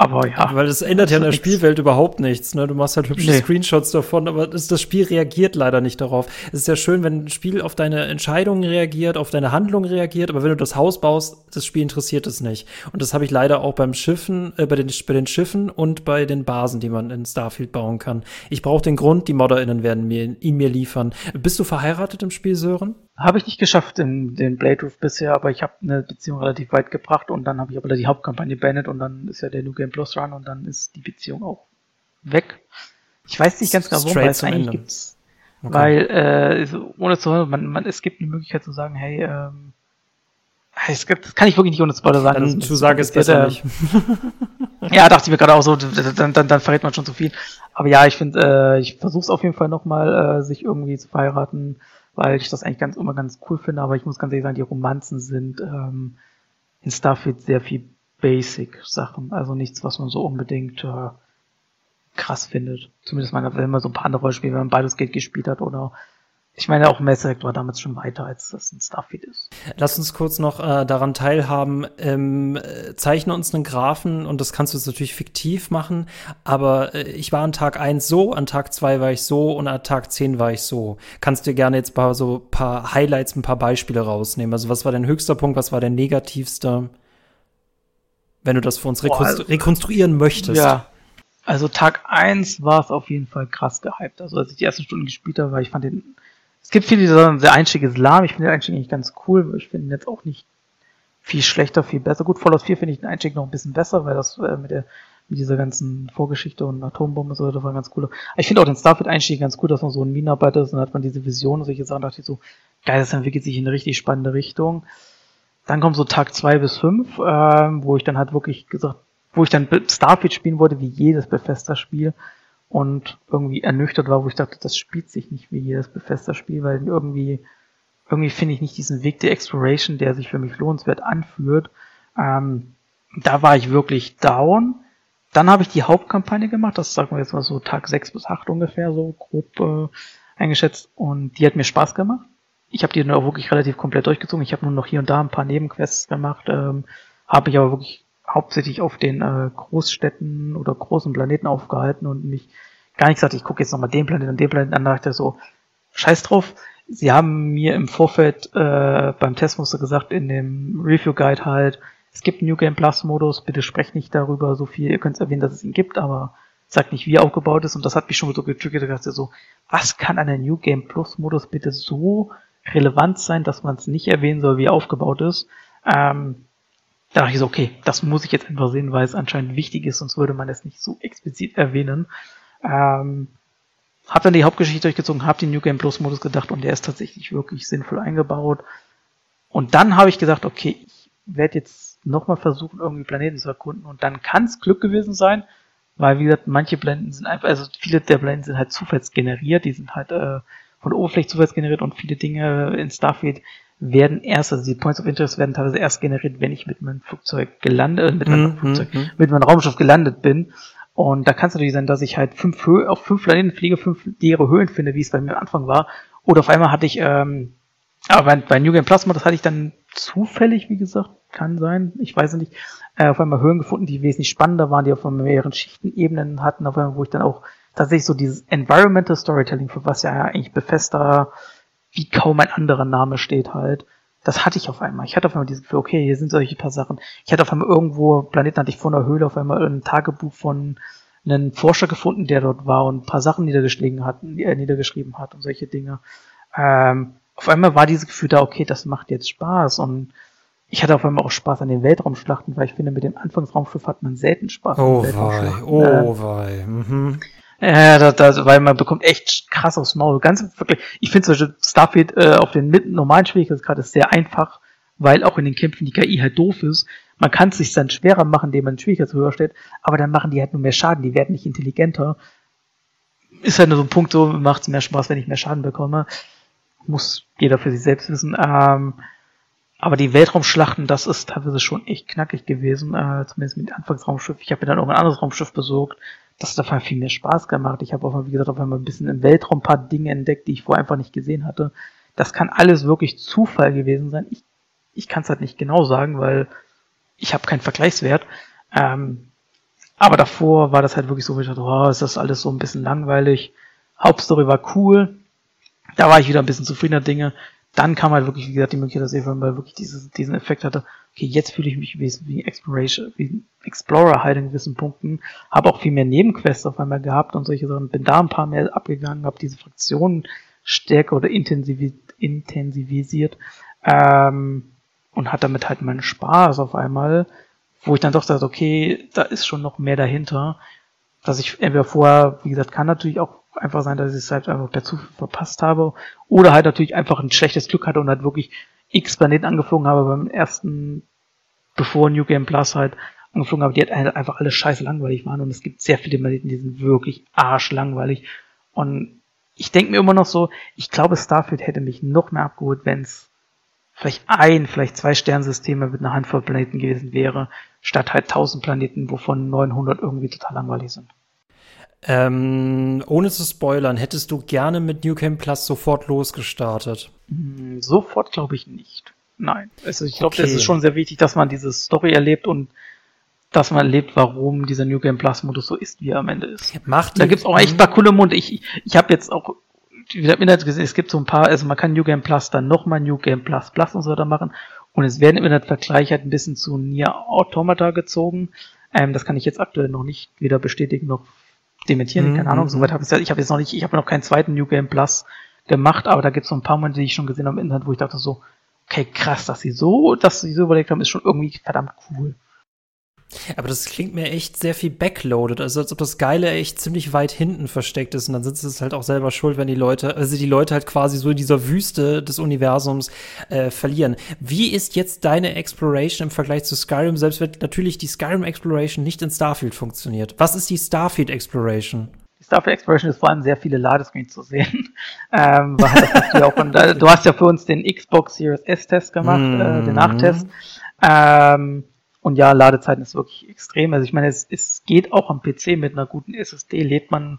Aber ja. Weil das ändert ja in der Spielwelt überhaupt nichts. Ne? Du machst halt hübsche nee. Screenshots davon, aber das, das, Spiel reagiert leider nicht darauf. Es ist ja schön, wenn ein Spiel auf deine Entscheidungen reagiert, auf deine Handlung reagiert, aber wenn du das Haus baust, das Spiel interessiert es nicht. Und das habe ich leider auch beim Schiffen, äh, bei, den, bei den Schiffen und bei den Basen, die man in Starfield bauen kann. Ich brauche den Grund, die ModderInnen werden mir, ihn mir liefern. Bist du verheiratet im Spiel, Sören? Habe ich nicht geschafft in den Blade Roof bisher, aber ich habe eine Beziehung relativ weit gebracht und dann habe ich aber die Hauptkampagne beendet und dann ist ja der New Game Plus Run und dann ist die Beziehung auch weg. Ich weiß nicht ganz genau, warum, weil es eigentlich gibt's. Okay. Weil, äh, ohne zu hören, man, man, es gibt eine Möglichkeit zu sagen, hey, ähm, es gibt, das kann ich wirklich nicht ohne Spoiler sagen. Dann Zusage ist besser nicht. ja, dachte ich mir gerade auch so, dann, dann, dann verrät man schon zu viel. Aber ja, ich finde, äh, ich versuche es auf jeden Fall nochmal, äh, sich irgendwie zu verheiraten weil ich das eigentlich ganz immer ganz cool finde, aber ich muss ganz ehrlich sagen, die Romanzen sind ähm, in Starfield sehr viel Basic-Sachen, also nichts, was man so unbedingt äh, krass findet. Zumindest mal, wenn man so ein paar andere Rollenspiele, wenn man beides Gate gespielt hat oder ich meine, auch Mass Effect war damals schon weiter, als das ein Starfield ist. Lass uns kurz noch äh, daran teilhaben. Ähm, äh, zeichne uns einen Graphen und das kannst du jetzt natürlich fiktiv machen, aber äh, ich war an Tag 1 so, an Tag 2 war ich so und an Tag 10 war ich so. Kannst dir gerne jetzt paar, so paar Highlights, ein paar Beispiele rausnehmen. Also was war dein höchster Punkt, was war der negativste? Wenn du das für uns rekonstru Boah, also, rekonstruieren möchtest. Ja. Also Tag 1 war es auf jeden Fall krass gehypt. Also als ich die ersten Stunden gespielt habe, weil ich fand den es gibt viele, die sagen, der Einstieg ist lahm. Ich finde den Einstieg eigentlich ganz cool. Ich finde ihn jetzt auch nicht viel schlechter, viel besser. Gut, Fallout 4 finde ich den Einstieg noch ein bisschen besser, weil das äh, mit der mit dieser ganzen Vorgeschichte und Atombombe so, das war ganz cool. Ich finde auch den Starfield-Einstieg ganz cool, dass man so ein Minenarbeiter ist und dann hat man diese Vision und solche Sachen, dachte ich so, geil, das entwickelt sich in eine richtig spannende Richtung. Dann kommt so Tag zwei bis fünf, ähm, wo ich dann halt wirklich gesagt, wo ich dann Starfield spielen wollte, wie jedes Bethesda-Spiel und irgendwie ernüchtert war, wo ich dachte, das spielt sich nicht wie jedes Bethesda-Spiel, weil irgendwie, irgendwie finde ich nicht diesen Weg der Exploration, der sich für mich lohnenswert anführt. Ähm, da war ich wirklich down. Dann habe ich die Hauptkampagne gemacht, das sagen wir jetzt mal so Tag 6 bis 8 ungefähr, so grob äh, eingeschätzt. Und die hat mir Spaß gemacht. Ich habe die dann auch wirklich relativ komplett durchgezogen. Ich habe nur noch hier und da ein paar Nebenquests gemacht, ähm, habe ich aber wirklich hauptsächlich auf den äh, Großstädten oder großen Planeten aufgehalten und mich gar nicht gesagt, ich gucke jetzt nochmal den Planeten und den Planeten an, da dachte ich so, scheiß drauf. Sie haben mir im Vorfeld äh, beim Testmuster gesagt, in dem Review Guide halt, es gibt einen New Game Plus Modus, bitte sprecht nicht darüber so viel, ihr könnt erwähnen, dass es ihn gibt, aber sagt nicht, wie er aufgebaut ist und das hat mich schon so getriggert, dass er so, was kann an der New Game Plus Modus bitte so relevant sein, dass man es nicht erwähnen soll, wie er aufgebaut ist. Ähm, da dachte ich so, okay, das muss ich jetzt einfach sehen, weil es anscheinend wichtig ist, sonst würde man es nicht so explizit erwähnen. Ähm, hab dann die Hauptgeschichte durchgezogen, hab den New Game Plus Modus gedacht und der ist tatsächlich wirklich sinnvoll eingebaut. Und dann habe ich gesagt, okay, ich werde jetzt nochmal versuchen, irgendwie Planeten zu erkunden und dann kann es Glück gewesen sein, weil wie gesagt, manche Blenden sind einfach, also viele der Blenden sind halt zufallsgeneriert, die sind halt äh, von der Oberfläche zufallsgeneriert und viele Dinge in Starfield werden erst, also die Points of Interest werden teilweise erst generiert, wenn ich mit meinem Flugzeug gelandet, äh, mit meinem mm, Flugzeug, mm, mit meinem Raumschiff gelandet bin. Und da kann es natürlich sein, dass ich halt fünf Hö auf fünf Planeten fliege, fünf leere Höhlen finde, wie es bei mir am Anfang war. Oder auf einmal hatte ich, ähm, aber bei, bei New Game Plasma, das hatte ich dann zufällig, wie gesagt, kann sein, ich weiß es nicht, äh, auf einmal Höhen gefunden, die wesentlich spannender waren, die auf einmal mehreren Schichtenebenen hatten, auf einmal, wo ich dann auch tatsächlich so dieses Environmental Storytelling, für was ja eigentlich Bethesda wie kaum ein anderer Name steht halt, das hatte ich auf einmal. Ich hatte auf einmal dieses Gefühl, okay, hier sind solche paar Sachen. Ich hatte auf einmal irgendwo, Planeten hatte ich vor einer Höhle, auf einmal ein Tagebuch von einem Forscher gefunden, der dort war und ein paar Sachen niedergeschlagen hat, äh, niedergeschrieben hat und solche Dinge. Ähm, auf einmal war dieses Gefühl da, okay, das macht jetzt Spaß und ich hatte auf einmal auch Spaß an den Weltraumschlachten, weil ich finde, mit dem Anfangsraumschiff hat man selten Spaß. Oh wei, oh äh, wei. Mhm. Ja, da, da, weil man bekommt echt krass aufs Maul. Ganz wirklich. Ich finde zum Beispiel Starfield äh, auf den normalen Schwierigkeitsgrad ist sehr einfach, weil auch in den Kämpfen die KI halt doof ist. Man kann es sich dann schwerer machen, indem man Schwierigkeits höher stellt, aber dann machen die halt nur mehr Schaden, die werden nicht intelligenter. Ist halt nur so ein Punkt, so macht es mehr Spaß, wenn ich mehr Schaden bekomme. Muss jeder für sich selbst wissen. Ähm, aber die Weltraumschlachten, das ist teilweise schon echt knackig gewesen, äh, zumindest mit Anfangsraumschiff. Ich habe mir dann auch ein anderes Raumschiff besorgt, das hat einfach viel mehr Spaß gemacht. Ich habe auch, wie gesagt, auf einmal ein bisschen im Weltraum ein paar Dinge entdeckt, die ich vorher einfach nicht gesehen hatte. Das kann alles wirklich Zufall gewesen sein. Ich, ich kann es halt nicht genau sagen, weil ich habe keinen Vergleichswert. Ähm, aber davor war das halt wirklich so, wie ich dachte, oh, ist das alles so ein bisschen langweilig. Hauptstory war cool. Da war ich wieder ein bisschen zufriedener Dinge. Dann kam halt wirklich, wie gesagt, die Möglichkeit, dass ich wirklich dieses, diesen Effekt hatte, okay, jetzt fühle ich mich wie, wie Exploration, wie Explorer halt in gewissen Punkten, habe auch viel mehr Nebenquests auf einmal gehabt und solche Sachen, bin da ein paar mehr abgegangen, habe diese Fraktionen stärker oder intensivi intensivisiert ähm, und hat damit halt meinen Spaß auf einmal, wo ich dann doch dachte, okay, da ist schon noch mehr dahinter, dass ich entweder vorher, wie gesagt, kann natürlich auch einfach sein, dass ich es halt einfach per Zufall verpasst habe. Oder halt natürlich einfach ein schlechtes Glück hatte und halt wirklich x Planeten angeflogen habe beim ersten, bevor New Game Plus halt angeflogen habe, die halt einfach alle scheiße langweilig waren und es gibt sehr viele Planeten, die sind wirklich arschlangweilig. Und ich denke mir immer noch so, ich glaube Starfield hätte mich noch mehr abgeholt, wenn es vielleicht ein, vielleicht zwei Sternsysteme mit einer Handvoll Planeten gewesen wäre, statt halt 1000 Planeten, wovon 900 irgendwie total langweilig sind. Ähm, ohne zu spoilern, hättest du gerne mit New Game Plus sofort losgestartet? Hm, sofort glaube ich nicht. Nein. Also ich glaube, okay. es ist schon sehr wichtig, dass man diese Story erlebt und dass man erlebt, warum dieser New Game Plus Modus so ist, wie er am Ende ist. Macht da gibt's auch echt ein paar coole Munde. Ich, ich habe jetzt auch wieder im Internet gesehen, es gibt so ein paar, also man kann New Game Plus dann nochmal New Game Plus Plus und so weiter machen. Und es werden im Internet Vergleich halt ein bisschen zu Nier Automata gezogen. Ähm, das kann ich jetzt aktuell noch nicht weder bestätigen noch dementieren, mhm. keine Ahnung, mhm. soweit habe ich Ich habe jetzt noch nicht, ich habe noch keinen zweiten New Game Plus gemacht, aber da gibt es so ein paar Momente, die ich schon gesehen habe im Internet, wo ich dachte so, okay, krass, dass sie so, dass sie so überlegt haben, ist schon irgendwie verdammt cool. Aber das klingt mir echt sehr viel backloaded, also als ob das Geile echt ziemlich weit hinten versteckt ist und dann sind sie es halt auch selber schuld, wenn die Leute, also die Leute halt quasi so in dieser Wüste des Universums äh, verlieren. Wie ist jetzt deine Exploration im Vergleich zu Skyrim, selbst wenn natürlich die Skyrim Exploration nicht in Starfield funktioniert? Was ist die Starfield Exploration? Die Starfield Exploration ist vor allem sehr viele Ladescreens zu sehen. ähm, und, äh, du hast ja für uns den Xbox Series S Test gemacht, mm äh, den Nachtest. Ähm, und ja, Ladezeiten ist wirklich extrem. Also ich meine, es, es geht auch am PC mit einer guten SSD, lädt man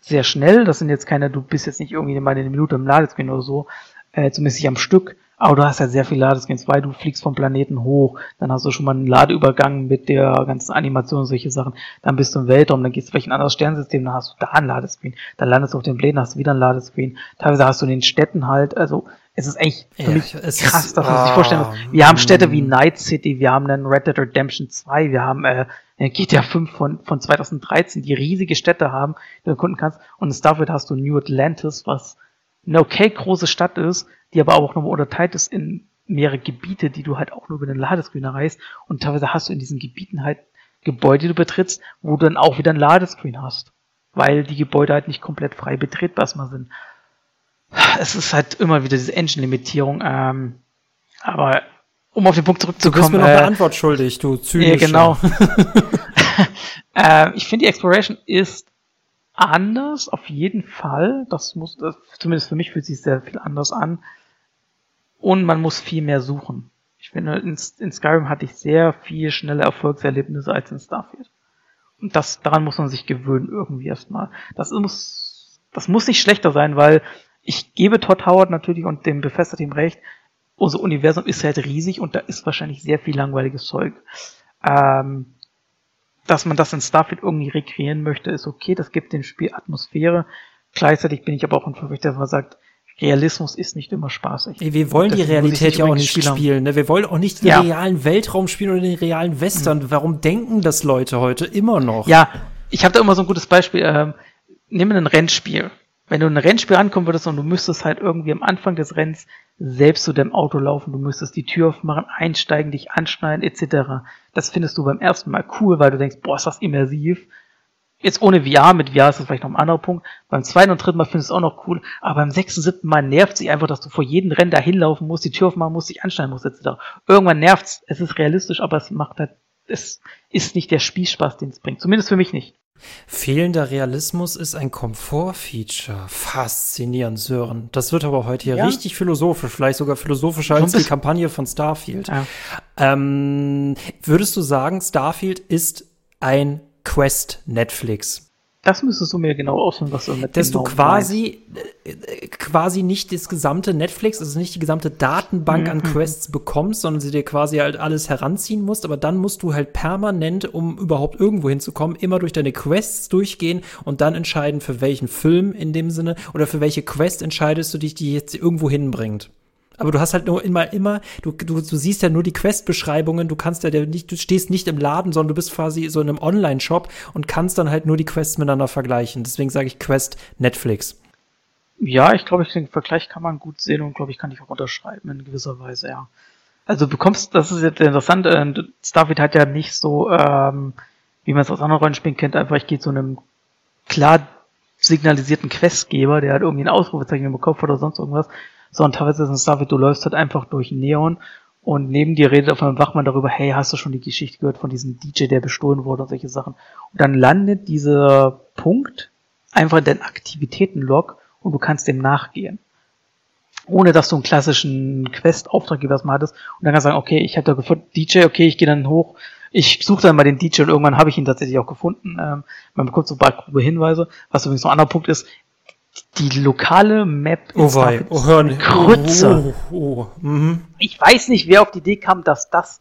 sehr schnell. Das sind jetzt keine, du bist jetzt nicht irgendwie mal eine Minute im Ladescreen oder so, äh, zumindest nicht am Stück. Aber du hast ja sehr viel Ladescreens, weil du fliegst vom Planeten hoch, dann hast du schon mal einen Ladeübergang mit der ganzen Animation und solche Sachen, dann bist du im Weltraum, dann gehst du vielleicht in ein anderes Sternsystem, dann hast du da ein Ladescreen, dann landest du auf dem Planeten, hast du wieder ein Ladescreen, teilweise hast du in den Städten halt, also es ist echt für ja, mich krass, dass man sich vorstellen muss. Wir haben Städte wie Night City, wir haben einen Red Dead Redemption 2, wir haben äh, GTA 5 von, von 2013, die riesige Städte haben, die du erkunden kannst. Und in Starfield hast du New Atlantis, was eine okay große Stadt ist, die aber auch nochmal unterteilt ist in mehrere Gebiete, die du halt auch nur über den Ladescreen erreichst. Und teilweise hast du in diesen Gebieten halt Gebäude, die du betrittst, wo du dann auch wieder ein Ladescreen hast. Weil die Gebäude halt nicht komplett frei betretbar sind es ist halt immer wieder diese Engine-Limitierung. Ähm, aber um auf den Punkt zurückzukommen. Du bist mir noch eine äh, Antwort schuldig, du zynischer. Ja, genau. äh, ich finde, die Exploration ist anders, auf jeden Fall. Das muss, das, zumindest für mich fühlt sich sehr viel anders an. und man muss viel mehr suchen. Ich finde, in, in Skyrim hatte ich sehr viel schnelle Erfolgserlebnisse als in Starfield. Und das, daran muss man sich gewöhnen irgendwie erstmal. Das muss, das muss nicht schlechter sein, weil ich gebe Todd Howard natürlich und dem Bethesda-Team recht, unser Universum ist halt riesig und da ist wahrscheinlich sehr viel langweiliges Zeug. Ähm, dass man das in Starfield irgendwie rekreieren möchte, ist okay, das gibt dem Spiel Atmosphäre. Gleichzeitig bin ich aber auch ein Verfechter, der sagt, Realismus ist nicht immer spaßig. Wir wollen die Realität ja auch nicht spielen. spielen ne? Wir wollen auch nicht den ja. realen Weltraum spielen oder den realen Western. Mhm. Warum denken das Leute heute immer noch? Ja, ich habe da immer so ein gutes Beispiel. Ähm, nimm ein Rennspiel. Wenn du in ein Rennspiel ankommen würdest und du müsstest halt irgendwie am Anfang des Rennens selbst zu deinem Auto laufen, du müsstest die Tür aufmachen, einsteigen, dich anschneiden, etc. Das findest du beim ersten Mal cool, weil du denkst, boah, ist das immersiv. Jetzt ohne VR, mit VR ist das vielleicht noch ein anderer Punkt. Beim zweiten und dritten Mal findest du es auch noch cool, aber beim sechsten, siebten Mal nervt sich einfach, dass du vor jedem Rennen da hinlaufen musst, die Tür aufmachen musst, dich anschneiden musst, etc. Irgendwann nervt's. Es ist realistisch, aber es macht halt, es ist nicht der Spielspaß, den es bringt. Zumindest für mich nicht. Fehlender Realismus ist ein Komfortfeature. Faszinierend, Sören. Das wird aber heute hier ja. richtig philosophisch, vielleicht sogar philosophischer als die Kampagne von Starfield. Ja. Ähm, würdest du sagen, Starfield ist ein Quest Netflix? Das müsstest du mir genau ausführen, was du mit Dass du quasi, äh, quasi nicht das gesamte Netflix, also nicht die gesamte Datenbank mhm. an Quests bekommst, sondern sie dir quasi halt alles heranziehen musst, aber dann musst du halt permanent, um überhaupt irgendwo hinzukommen, immer durch deine Quests durchgehen und dann entscheiden, für welchen Film in dem Sinne oder für welche Quest entscheidest du dich, die jetzt irgendwo hinbringt. Aber du hast halt nur immer, immer, du, du, du siehst ja nur die Quest-Beschreibungen, du kannst ja nicht, du stehst nicht im Laden, sondern du bist quasi so in einem Online-Shop und kannst dann halt nur die Quests miteinander vergleichen. Deswegen sage ich Quest Netflix. Ja, ich glaube, den Vergleich kann man gut sehen und glaube ich, kann ich auch unterschreiben in gewisser Weise, ja. Also du bekommst, das ist jetzt interessant, äh, Starfield hat ja nicht so, ähm, wie man es aus anderen Rollenspielen kennt, einfach ich gehe zu einem klar signalisierten Questgeber, der hat irgendwie ein Ausrufezeichen im Kopf oder sonst irgendwas, sondern teilweise ist es David, du läufst halt einfach durch Neon und neben dir redet auf einmal Wachmann darüber, hey, hast du schon die Geschichte gehört von diesem DJ, der bestohlen wurde und solche Sachen. Und dann landet dieser Punkt einfach in deinem Aktivitätenlog und du kannst dem nachgehen. Ohne dass du einen klassischen Quest-Auftraggeber mal hattest. Und dann kannst du sagen, okay, ich habe da gefunden, DJ, okay, ich gehe dann hoch, ich suche dann mal den DJ und irgendwann habe ich ihn tatsächlich auch gefunden. Ähm, man bekommt so ein paar grobe Hinweise. Was übrigens noch ein anderer Punkt ist, die lokale Map oh, wei. oh, hören. Krütze. Oh, oh, oh. Mhm. Ich weiß nicht, wer auf die Idee kam, dass das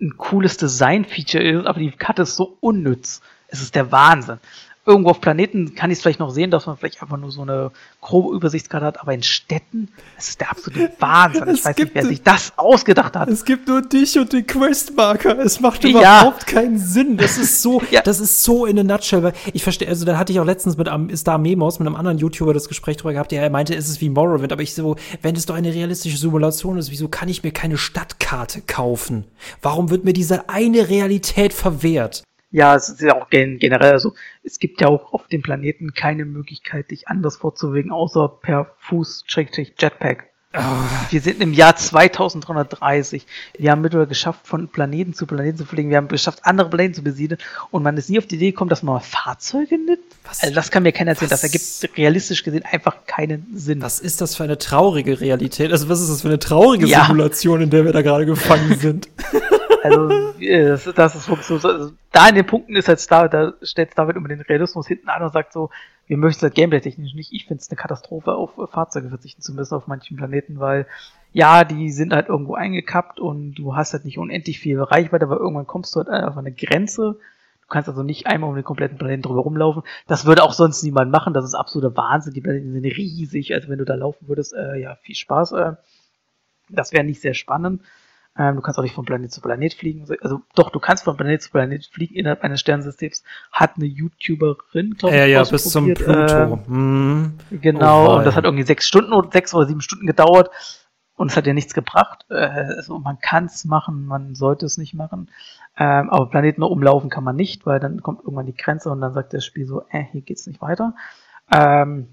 ein cooles Design-Feature ist, aber die Karte ist so unnütz. Es ist der Wahnsinn irgendwo auf Planeten kann ich es vielleicht noch sehen, dass man vielleicht einfach nur so eine grobe Übersichtskarte hat, aber in Städten, das ist der absolute Wahnsinn. Ich weiß nicht, wer sich das ausgedacht hat. Es gibt nur dich und den Questmarker. Es macht überhaupt ja. keinen Sinn. Das ist so, ja. das ist so in a nutshell. Weil ich verstehe, also da hatte ich auch letztens mit einem Star Memos, mit einem anderen YouTuber das Gespräch drüber gehabt, der meinte, es ist wie Morrowind, aber ich so, wenn es doch eine realistische Simulation ist, wieso kann ich mir keine Stadtkarte kaufen? Warum wird mir diese eine Realität verwehrt? Ja, es ist ja auch generell, also es gibt ja auch auf dem Planeten keine Möglichkeit, dich anders fortzubewegen, außer per Fuß, Jetpack. Oh. Wir sind im Jahr 2330. Wir haben mittlerweile geschafft, von Planeten zu Planeten zu fliegen. Wir haben geschafft, andere Planeten zu besiedeln. Und man ist nie auf die Idee gekommen, dass man mal Fahrzeuge nimmt. Was? Also das kann mir keiner erzählen. Was? Das ergibt realistisch gesehen einfach keinen Sinn. Was ist das für eine traurige Realität? Also was ist das für eine traurige ja. Simulation, in der wir da gerade gefangen sind? Also, das, das ist so, also, da in den Punkten ist halt Star, da stellt David immer den Realismus hinten an und sagt so, wir möchten es halt gameplay-technisch nicht. Ich finde es eine Katastrophe, auf Fahrzeuge verzichten zu müssen auf manchen Planeten, weil ja, die sind halt irgendwo eingekappt und du hast halt nicht unendlich viel Reichweite, aber irgendwann kommst du halt auf eine Grenze. Du kannst also nicht einmal um den kompletten Planeten drüber rumlaufen. Das würde auch sonst niemand machen. Das ist absoluter Wahnsinn. Die Planeten sind riesig. Also wenn du da laufen würdest, äh, ja, viel Spaß. Äh. Das wäre nicht sehr spannend. Ähm, du kannst auch nicht von Planet zu Planet fliegen. Also doch, du kannst von Planet zu Planet fliegen innerhalb eines Sternsystems. Hat eine YouTuberin, glaube ich, ja, ja, bis zum Pluto. Äh, mm. Genau, oh, und das hat irgendwie sechs Stunden oder sechs oder sieben Stunden gedauert. Und es hat ja nichts gebracht. Äh, also man kann es machen, man sollte es nicht machen. Ähm, aber Planeten nur umlaufen kann man nicht, weil dann kommt irgendwann die Grenze und dann sagt das Spiel so, äh, hier geht's nicht weiter. Ähm,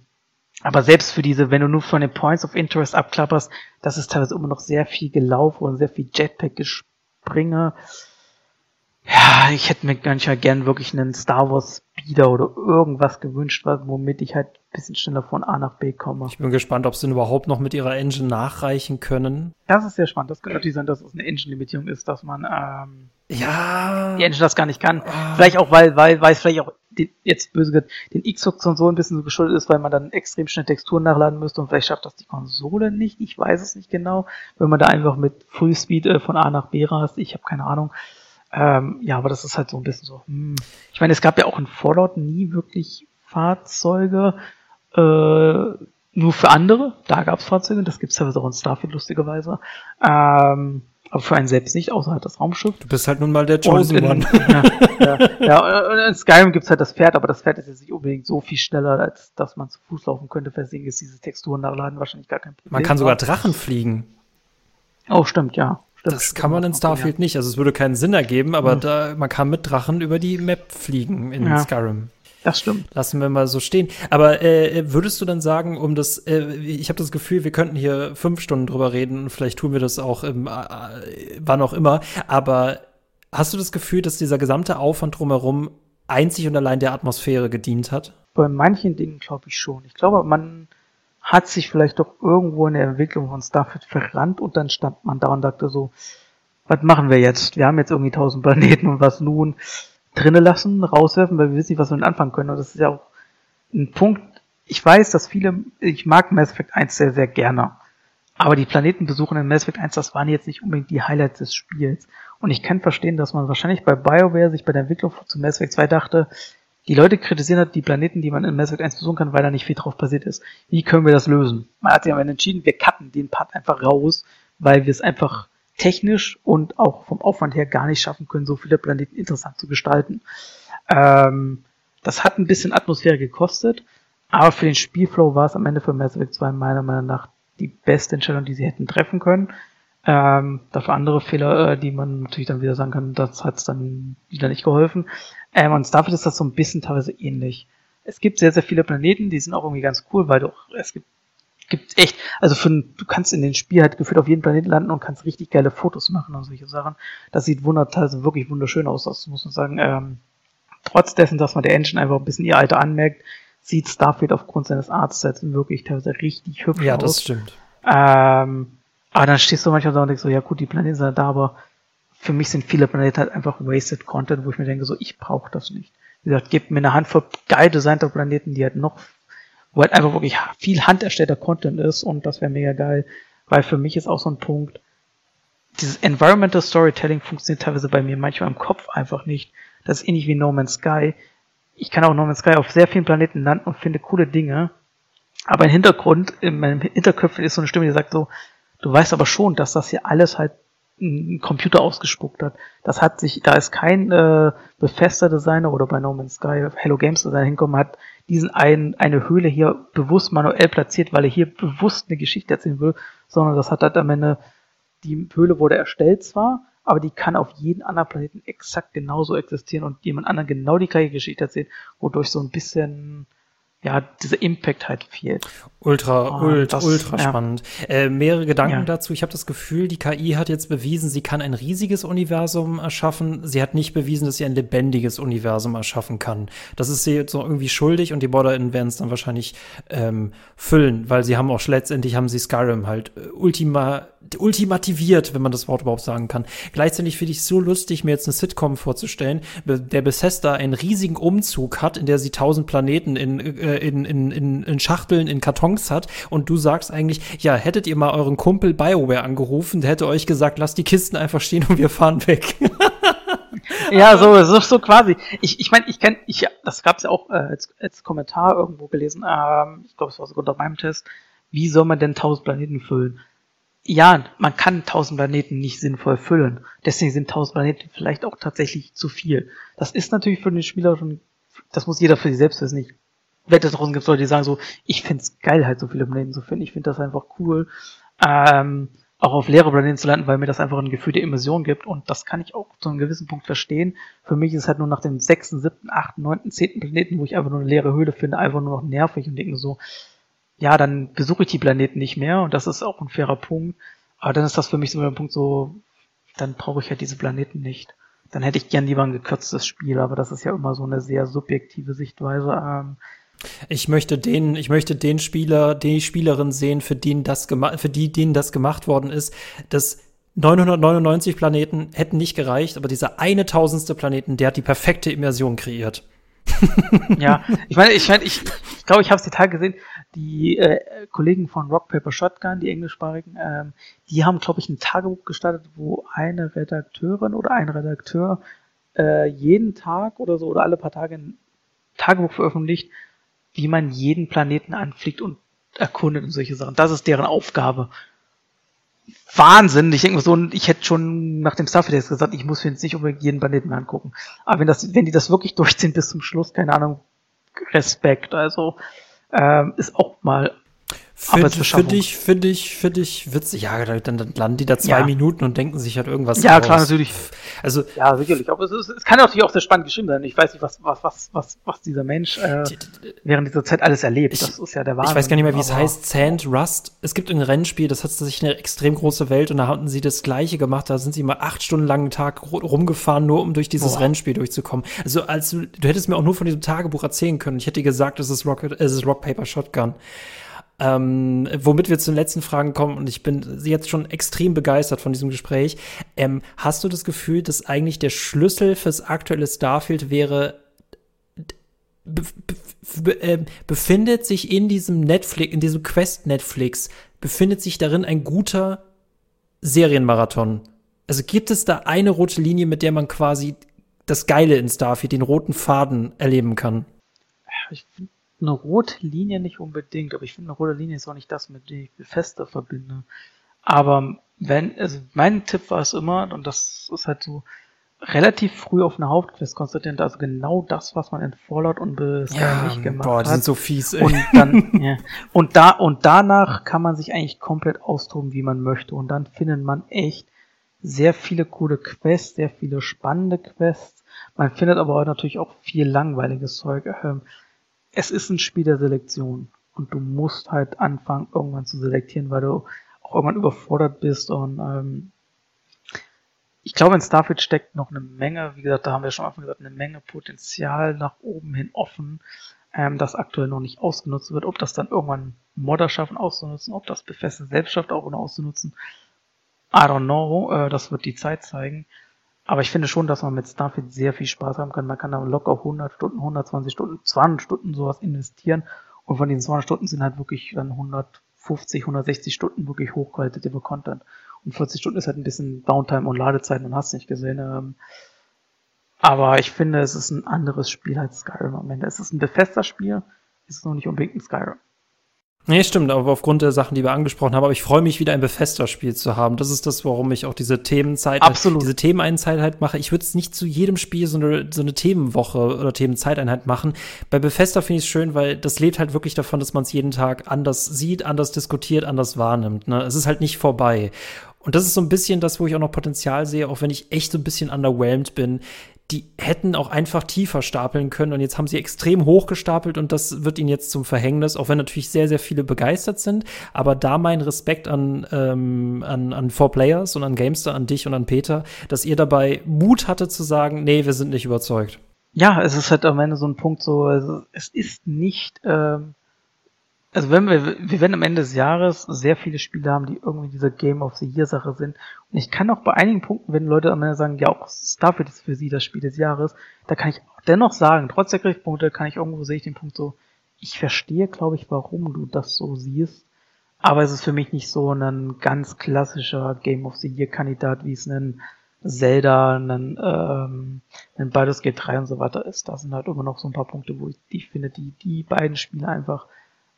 aber selbst für diese, wenn du nur von den Points of Interest abklapperst, das ist teilweise immer noch sehr viel gelaufen und sehr viel Jetpack-Gespringe. Ja, ich hätte mir ganz gern wirklich einen Star Wars Speeder oder irgendwas gewünscht, womit ich halt ein bisschen schneller von A nach B komme. Ich bin gespannt, ob sie überhaupt noch mit ihrer Engine nachreichen können. Das ist sehr spannend. Das könnte natürlich sein, dass es eine Engine-Limitierung ist, dass man ähm, ja. die Engine das gar nicht kann. Ah. Vielleicht auch, weil, weil, weil es vielleicht auch den, jetzt böse gesagt, den Xbox und so ein bisschen so geschuldet ist, weil man dann extrem schnell Texturen nachladen müsste und vielleicht schafft das die Konsole nicht. Ich weiß es nicht genau. Wenn man da einfach mit Frühspeed äh, von A nach B rast, ich habe keine Ahnung. Ähm, ja, aber das ist halt so ein bisschen so. Hm. Ich meine, es gab ja auch in Fallout nie wirklich Fahrzeuge, äh, nur für andere. Da gab es Fahrzeuge, das gibt es teilweise auch in Starfield lustigerweise. Ähm, aber für einen selbst nicht, außer halt das Raumschiff. Du bist halt nun mal der Chosen in, One. ja, ja, ja, in Skyrim gibt's halt das Pferd, aber das Pferd ist jetzt nicht unbedingt so viel schneller, als dass man zu Fuß laufen könnte. Deswegen ist diese Texturen nachladen wahrscheinlich gar kein Problem. Man kann sogar Drachen fliegen. Oh, stimmt, ja. Stimmt, das kann man in Starfield nicht. Also es würde keinen Sinn ergeben, aber mhm. da, man kann mit Drachen über die Map fliegen in ja. Skyrim. Das stimmt. Lassen wir mal so stehen. Aber äh, würdest du dann sagen, um das, äh, ich habe das Gefühl, wir könnten hier fünf Stunden drüber reden und vielleicht tun wir das auch im, äh, wann auch immer. Aber hast du das Gefühl, dass dieser gesamte Aufwand drumherum einzig und allein der Atmosphäre gedient hat? Bei manchen Dingen glaube ich schon. Ich glaube, man hat sich vielleicht doch irgendwo in der Entwicklung von Starfield verrannt und dann stand man da und dachte so, was machen wir jetzt? Wir haben jetzt irgendwie tausend Planeten und was nun? Drinnen lassen, rauswerfen, weil wir wissen nicht, was wir damit anfangen können. Und das ist ja auch ein Punkt. Ich weiß, dass viele, ich mag Mass Effect 1 sehr, sehr gerne. Aber die Planetenbesuche in Mass Effect 1, das waren jetzt nicht unbedingt die Highlights des Spiels. Und ich kann verstehen, dass man wahrscheinlich bei BioWare sich bei der Entwicklung zu Mass Effect 2 dachte, die Leute kritisieren halt die Planeten, die man in Mass Effect 1 besuchen kann, weil da nicht viel drauf passiert ist. Wie können wir das lösen? Man hat sich aber entschieden, wir cutten den Part einfach raus, weil wir es einfach technisch und auch vom Aufwand her gar nicht schaffen können, so viele Planeten interessant zu gestalten. Ähm, das hat ein bisschen Atmosphäre gekostet, aber für den Spielflow war es am Ende für Mass Effect 2 meiner Meinung nach die beste Entscheidung, die sie hätten treffen können. Ähm, dafür andere Fehler, äh, die man natürlich dann wieder sagen kann, das hat es dann wieder nicht geholfen. Ähm, und Starfield ist das so ein bisschen teilweise ähnlich. Es gibt sehr, sehr viele Planeten, die sind auch irgendwie ganz cool, weil du, es gibt gibt echt, also für, du kannst in den Spiel halt gefühlt auf jedem Planeten landen und kannst richtig geile Fotos machen und solche Sachen. Das sieht wunderteilweise wirklich wunderschön aus, das muss man sagen. Ähm, trotz dessen, dass man der Engine einfach ein bisschen ihr Alter anmerkt, sieht Starfield aufgrund seines Artsets wirklich teilweise richtig hübsch ja, aus. Ja, das stimmt. Ähm, aber dann stehst du manchmal da und denkst so, ja gut, die Planeten sind da, aber für mich sind viele Planeten halt einfach wasted Content, wo ich mir denke so, ich brauche das nicht. Wie gesagt, gebt mir eine Handvoll geil designter Planeten, die halt noch wo halt einfach wirklich viel handerstellter Content ist und das wäre mega geil, weil für mich ist auch so ein Punkt, dieses Environmental Storytelling funktioniert teilweise bei mir manchmal im Kopf einfach nicht. Das ist ähnlich wie No Man's Sky. Ich kann auch No Man's Sky auf sehr vielen Planeten landen und finde coole Dinge, aber im Hintergrund, in meinem Hinterköpfen ist so eine Stimme, die sagt so, du weißt aber schon, dass das hier alles halt ein Computer ausgespuckt hat. Das hat sich, da ist kein äh, Bethesda Designer oder bei No Man's Sky Hello Games Designer hinkommen, hat diesen einen, eine Höhle hier bewusst manuell platziert, weil er hier bewusst eine Geschichte erzählen will, sondern das hat halt am Ende, die Höhle wurde erstellt zwar, aber die kann auf jeden anderen Planeten exakt genauso existieren und jemand anderen genau die gleiche Geschichte erzählen, wodurch so ein bisschen ja, dieser Impact halt fehlt. Ultra, oh, ult, das, ultra ja. spannend. Äh, mehrere Gedanken ja. dazu. Ich habe das Gefühl, die KI hat jetzt bewiesen, sie kann ein riesiges Universum erschaffen. Sie hat nicht bewiesen, dass sie ein lebendiges Universum erschaffen kann. Das ist sie jetzt noch irgendwie schuldig und die ModderInnen werden es dann wahrscheinlich ähm, füllen, weil sie haben auch letztendlich haben sie Skyrim halt äh, ultima ultimativiert, wenn man das Wort überhaupt sagen kann. Gleichzeitig finde ich es so lustig, mir jetzt eine Sitcom vorzustellen, der Bethesda einen riesigen Umzug hat, in der sie tausend Planeten in, äh, in, in, in, in Schachteln, in Kartons hat und du sagst eigentlich, ja, hättet ihr mal euren Kumpel BioWare angerufen, der hätte euch gesagt, lasst die Kisten einfach stehen und wir fahren weg. ja, so, so, so quasi. Ich, ich meine, ich kenne, ich, das gab es ja auch äh, als, als Kommentar irgendwo gelesen, ähm, ich glaube, es war sogar unter meinem Test, wie soll man denn tausend Planeten füllen? ja, man kann tausend Planeten nicht sinnvoll füllen. Deswegen sind tausend Planeten vielleicht auch tatsächlich zu viel. Das ist natürlich für den Spieler schon, das muss jeder für sich selbst wissen. Ich wette, draußen gibt Leute, die sagen so, ich find's geil, halt so viele Planeten zu finden. Ich finde das einfach cool, ähm, auch auf leere Planeten zu landen, weil mir das einfach ein Gefühl der Immersion gibt. Und das kann ich auch zu einem gewissen Punkt verstehen. Für mich ist es halt nur nach dem sechsten, siebten, achten, neunten, zehnten Planeten, wo ich einfach nur eine leere Höhle finde, einfach nur noch nervig und denke so, ja, dann besuche ich die Planeten nicht mehr und das ist auch ein fairer Punkt. Aber dann ist das für mich so ein Punkt so, dann brauche ich halt diese Planeten nicht. dann hätte ich gern lieber ein gekürztes Spiel, aber das ist ja immer so eine sehr subjektive Sichtweise. Ähm, ich möchte den, ich möchte den Spieler, die Spielerin sehen, für den das für die, denen das gemacht worden ist, dass 999 Planeten hätten nicht gereicht, aber dieser eine tausendste Planeten, der hat die perfekte Immersion kreiert. ja, ich meine, ich meine, ich, ich glaube, ich habe es die Tage gesehen. Die äh, Kollegen von Rock Paper Shotgun, die englischsprachigen, ähm, die haben, glaube ich, ein Tagebuch gestartet, wo eine Redakteurin oder ein Redakteur äh, jeden Tag oder so oder alle paar Tage ein Tagebuch veröffentlicht, wie man jeden Planeten anfliegt und erkundet und solche Sachen. Das ist deren Aufgabe. Wahnsinn. Ich denke mir so, ich hätte schon nach dem Starfield gesagt, ich muss mir jetzt nicht unbedingt jeden Planeten angucken. Aber wenn das, wenn die das wirklich durchziehen bis zum Schluss, keine Ahnung, Respekt. Also ähm, ist auch mal für, für dich, für dich, für dich witzig. Ja, dann, dann landen die da zwei ja. Minuten und denken sich halt irgendwas. Ja, aus. klar, natürlich. Also, ja, sicherlich. Aber es, ist, es kann natürlich auch sehr spannend geschrieben sein. Ich weiß nicht, was, was, was, was, was dieser Mensch äh, während dieser Zeit alles erlebt. Ich, das ist ja der Wahnsinn. Ich weiß gar nicht mehr, wie es heißt. Sand, Rust. Es gibt ein Rennspiel, das hat sich eine extrem große Welt und da hatten sie das Gleiche gemacht. Da sind sie mal acht Stunden lang einen Tag rumgefahren, nur um durch dieses Boah. Rennspiel durchzukommen. Also, als du, du hättest mir auch nur von diesem Tagebuch erzählen können. Ich hätte dir gesagt, es ist Rocket, es ist Rock Paper Shotgun. Ähm, womit wir zu den letzten Fragen kommen, und ich bin jetzt schon extrem begeistert von diesem Gespräch. Ähm, hast du das Gefühl, dass eigentlich der Schlüssel fürs aktuelle Starfield wäre, be be äh, befindet sich in diesem Netflix, in diesem Quest Netflix, befindet sich darin ein guter Serienmarathon? Also gibt es da eine rote Linie, mit der man quasi das Geile in Starfield, den roten Faden erleben kann? Ich finde eine rote Linie nicht unbedingt, aber ich finde, eine rote Linie ist auch nicht das, mit dem ich fester verbinde. Aber wenn, also mein Tipp war es immer, und das ist halt so, relativ früh auf eine Hauptquest konzentrieren, also genau das, was man in Fallout und bisher ja, nicht gemacht boah, die hat. sind so fies, ey. Und dann, ja, und da, und danach kann man sich eigentlich komplett austoben, wie man möchte. Und dann findet man echt sehr viele coole Quests, sehr viele spannende Quests. Man findet aber auch natürlich auch viel langweiliges Zeug. Ähm, es ist ein Spiel der Selektion und du musst halt anfangen, irgendwann zu selektieren, weil du auch irgendwann überfordert bist und ähm, ich glaube, in Starfield steckt noch eine Menge, wie gesagt, da haben wir schon am gesagt, eine Menge Potenzial nach oben hin offen, ähm, das aktuell noch nicht ausgenutzt wird. Ob das dann irgendwann Modder schaffen auszunutzen, ob das Bethesda selbst schafft auch auszunutzen, I don't know, äh, das wird die Zeit zeigen. Aber ich finde schon, dass man mit Starfield sehr viel Spaß haben kann. Man kann da locker 100 Stunden, 120 Stunden, 200 Stunden sowas investieren. Und von diesen 200 Stunden sind halt wirklich dann 150, 160 Stunden wirklich hochqualitativer Content. Und 40 Stunden ist halt ein bisschen Downtime und Ladezeit und hast nicht gesehen. Ähm. aber ich finde, es ist ein anderes Spiel als Skyrim am Ende. Es ist ein Bethesda-Spiel, es ist noch nicht unbedingt ein Skyrim. Nee, stimmt, aber aufgrund der Sachen, die wir angesprochen haben, aber ich freue mich wieder ein Bethesda-Spiel zu haben. Das ist das, warum ich auch diese Themenzeit, Absolut. diese Themeneinheit halt mache. Ich würde es nicht zu jedem Spiel so eine, so eine Themenwoche oder Themenzeiteinheit machen. Bei Bethesda finde ich es schön, weil das lebt halt wirklich davon, dass man es jeden Tag anders sieht, anders diskutiert, anders wahrnimmt. Ne? Es ist halt nicht vorbei. Und das ist so ein bisschen das, wo ich auch noch Potenzial sehe, auch wenn ich echt so ein bisschen underwhelmed bin die hätten auch einfach tiefer stapeln können und jetzt haben sie extrem hoch gestapelt und das wird ihnen jetzt zum Verhängnis, auch wenn natürlich sehr, sehr viele begeistert sind. Aber da mein Respekt an, ähm, an, an Four Players und an Gamester, an dich und an Peter, dass ihr dabei Mut hatte zu sagen, nee, wir sind nicht überzeugt. Ja, es ist halt am Ende so ein Punkt so, also es ist nicht, ähm, also wenn wir, wir werden am Ende des Jahres sehr viele Spiele haben, die irgendwie diese Game of the Year Sache sind. Und ich kann auch bei einigen Punkten, wenn Leute am Ende sagen, ja, auch Starfield ist für sie das Spiel des Jahres, da kann ich dennoch sagen, trotz der Kritikpunkte kann ich irgendwo sehe ich den Punkt so, ich verstehe, glaube ich, warum du das so siehst. Aber es ist für mich nicht so ein ganz klassischer Game of the Year Kandidat, wie es ein Zelda, ein, ähm, ein Baldur's Gate 3 und so weiter ist. Da sind halt immer noch so ein paar Punkte, wo ich, ich finde, die, die beiden Spiele einfach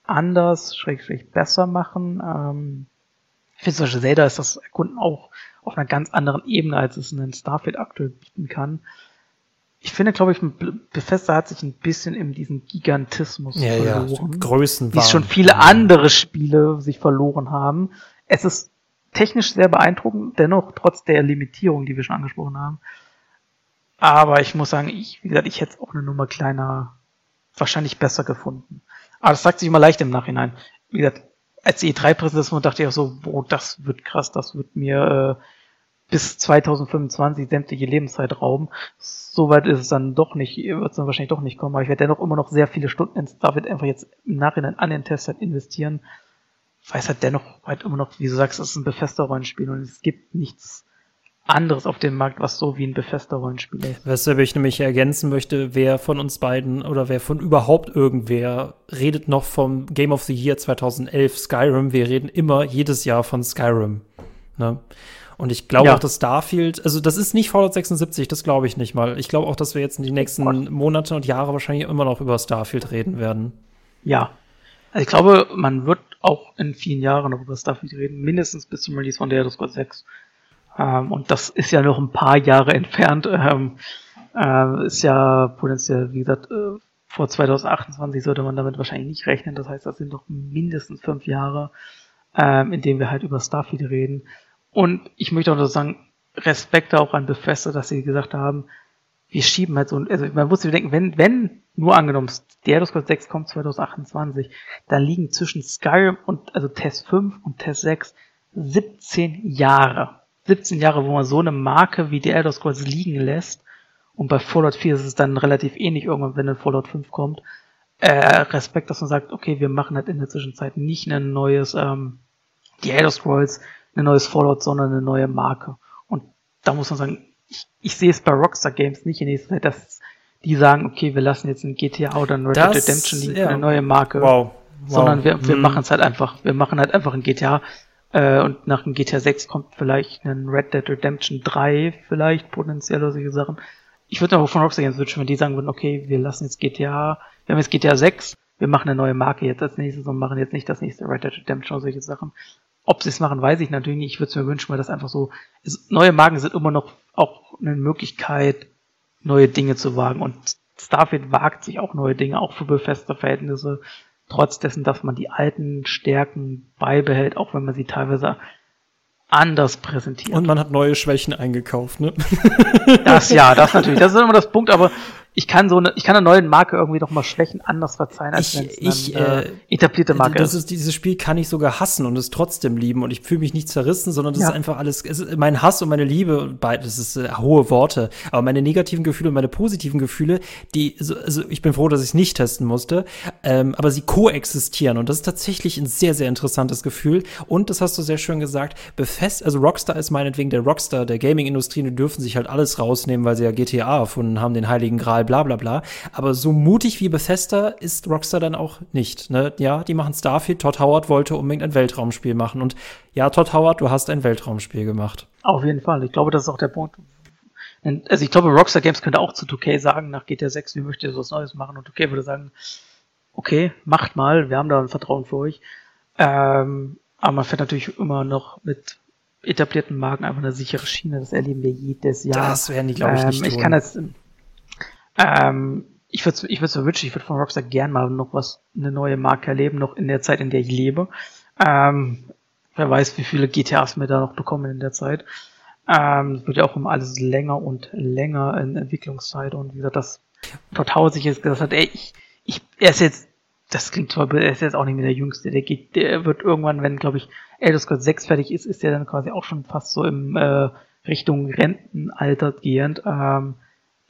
anders, schrägstrich besser machen. Ähm, ich finde zum Beispiel Zelda ist das Erkunden auch auf einer ganz anderen Ebene, als es in Starfield aktuell bieten kann. Ich finde, glaube ich, Bethesda hat sich ein bisschen in diesen Gigantismus ja, verloren. Ja, Größen wie schon viele andere Spiele sich verloren haben. Es ist technisch sehr beeindruckend, dennoch trotz der Limitierung, die wir schon angesprochen haben. Aber ich muss sagen, ich, wie gesagt, ich hätte es auch eine Nummer kleiner wahrscheinlich besser gefunden. Aber das sagt sich immer leicht im Nachhinein. Wie gesagt, als E3-Präsentation dachte ich auch so, boah, das wird krass, das wird mir, äh, bis 2025 sämtliche Lebenszeit rauben. Soweit ist es dann doch nicht, wird es dann wahrscheinlich doch nicht kommen, aber ich werde dennoch immer noch sehr viele Stunden in Starfield einfach jetzt im Nachhinein an den Test halt investieren. Weil es halt dennoch halt immer noch, wie du sagst, es ist ein befester Rollenspiel und es gibt nichts anderes auf dem Markt, was so wie ein befester Rollenspiel ist. Weshalb ich nämlich ergänzen möchte, wer von uns beiden oder wer von überhaupt irgendwer redet noch vom Game of the Year 2011 Skyrim. Wir reden immer jedes Jahr von Skyrim. Ne? Und ich glaube ja. auch, dass Starfield, also das ist nicht Fallout 76, das glaube ich nicht mal. Ich glaube auch, dass wir jetzt in die nächsten Monate und Jahre wahrscheinlich immer noch über Starfield reden werden. Ja. Also ich glaube, man wird auch in vielen Jahren noch über Starfield reden, mindestens bis zum Release von The Elder Scrolls 6. Ähm, und das ist ja noch ein paar Jahre entfernt. Ähm, äh, ist ja potenziell, wie gesagt, äh, vor 2028 sollte man damit wahrscheinlich nicht rechnen. Das heißt, das sind noch mindestens fünf Jahre, ähm, in denen wir halt über Starfield reden. Und ich möchte auch noch sagen, Respekt auch an Bethesda, dass sie gesagt haben, wir schieben halt so, also man muss sich denken, wenn, wenn, nur angenommen, der Elder Scrolls 6 kommt 2028, dann liegen zwischen Skyrim und, also Test 5 und Test 6 17 Jahre. 17 Jahre, wo man so eine Marke wie die Elder Scrolls liegen lässt. Und bei Fallout 4 ist es dann relativ ähnlich irgendwann, wenn dann Fallout 5 kommt. Äh, Respekt, dass man sagt, okay, wir machen halt in der Zwischenzeit nicht ein neues, ähm, die Elder Scrolls, ein neues Fallout, sondern eine neue Marke. Und da muss man sagen, ich, ich sehe es bei Rockstar Games nicht in nächster Zeit, dass die sagen, okay, wir lassen jetzt ein GTA oder ein Red Dead Redemption liegen ja. eine neue Marke. Wow. wow. Sondern wir, wir hm. machen es halt einfach. Wir machen halt einfach ein GTA. Äh, und nach dem GTA 6 kommt vielleicht ein Red Dead Redemption 3, vielleicht potenziell oder solche Sachen. Ich würde aber von Rockstar wünschen, wenn die sagen würden, okay, wir lassen jetzt GTA, wir haben jetzt GTA 6, wir machen eine neue Marke jetzt als nächstes und machen jetzt nicht das nächste Red Dead Redemption oder solche Sachen. Ob sie es machen, weiß ich natürlich nicht. Ich würde es mir wünschen, weil das einfach so ist. Neue Marken sind immer noch auch eine Möglichkeit, neue Dinge zu wagen. Und Starfield wagt sich auch neue Dinge, auch für befeste Verhältnisse, trotz dessen, dass man die alten Stärken beibehält, auch wenn man sie teilweise anders präsentiert. Und man hat neue Schwächen eingekauft, ne? Das ja, das natürlich. Das ist immer das Punkt, aber ich kann so eine, ich kann einer neuen Marke irgendwie doch mal Schwächen anders verzeihen, als wenn es eine äh, etablierte Marke das ist. Dieses Spiel kann ich sogar hassen und es trotzdem lieben und ich fühle mich nicht zerrissen, sondern das ja. ist einfach alles, ist mein Hass und meine Liebe, das ist äh, hohe Worte, aber meine negativen Gefühle und meine positiven Gefühle, die, also, also ich bin froh, dass ich es nicht testen musste, ähm, aber sie koexistieren und das ist tatsächlich ein sehr, sehr interessantes Gefühl und das hast du sehr schön gesagt, befest, also Rockstar ist meinetwegen der Rockstar der Gaming-Industrie und die dürfen sich halt alles rausnehmen, weil sie ja GTA erfunden haben, den Heiligen Gral bla bla bla. Aber so mutig wie Bethesda ist Rockstar dann auch nicht. Ne? Ja, die machen Starfield. Todd Howard wollte unbedingt ein Weltraumspiel machen. Und ja, Todd Howard, du hast ein Weltraumspiel gemacht. Auf jeden Fall. Ich glaube, das ist auch der Punkt. Also ich glaube, Rockstar Games könnte auch zu 2K sagen, nach GTA 6, wie möchtet ihr was Neues machen? Und 2K würde sagen, okay, macht mal, wir haben da ein Vertrauen für euch. Ähm, aber man fährt natürlich immer noch mit etablierten Marken einfach eine sichere Schiene. Das erleben wir jedes Jahr. Das werden die, glaube ich, nicht ähm, Ich kann jetzt ähm, ich würde ich würde mir wünschen, ich würde von Rockstar gern mal noch was, eine neue Marke erleben, noch in der Zeit, in der ich lebe. Ähm, wer weiß, wie viele GTAs wir da noch bekommen in der Zeit. Ähm, wird ja auch um alles länger und länger in Entwicklungszeit und wie gesagt, das Todd sich jetzt gesagt hat, ey, ich, ich, er ist jetzt, das klingt toll, er ist jetzt auch nicht mehr der Jüngste, der geht, der wird irgendwann, wenn, glaube ich, Elder Scrolls 6 fertig ist, ist er dann quasi auch schon fast so im äh, Richtung Rentenalter gehend. Ähm,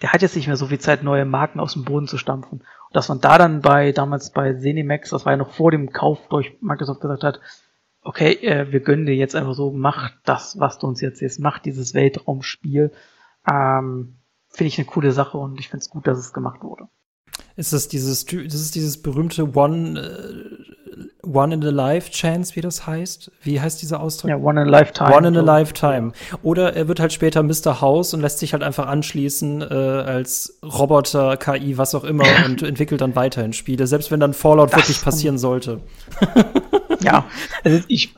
der hat jetzt nicht mehr so viel Zeit, neue Marken aus dem Boden zu stampfen. Und dass man da dann bei, damals bei Zenimax, das war ja noch vor dem Kauf durch Microsoft gesagt hat, okay, äh, wir gönnen dir jetzt einfach so, mach das, was du uns jetzt jetzt mach dieses Weltraumspiel. Ähm, finde ich eine coole Sache und ich finde es gut, dass es gemacht wurde. Ist das dieses, das ist dieses berühmte One, uh, One in a Life Chance, wie das heißt? Wie heißt dieser Ausdruck? Ja, One in a Lifetime. One in a Lifetime. Oder er wird halt später Mr. House und lässt sich halt einfach anschließen äh, als Roboter, KI, was auch immer und entwickelt dann weiterhin Spiele, selbst wenn dann Fallout das wirklich passieren sollte. ja, also ich,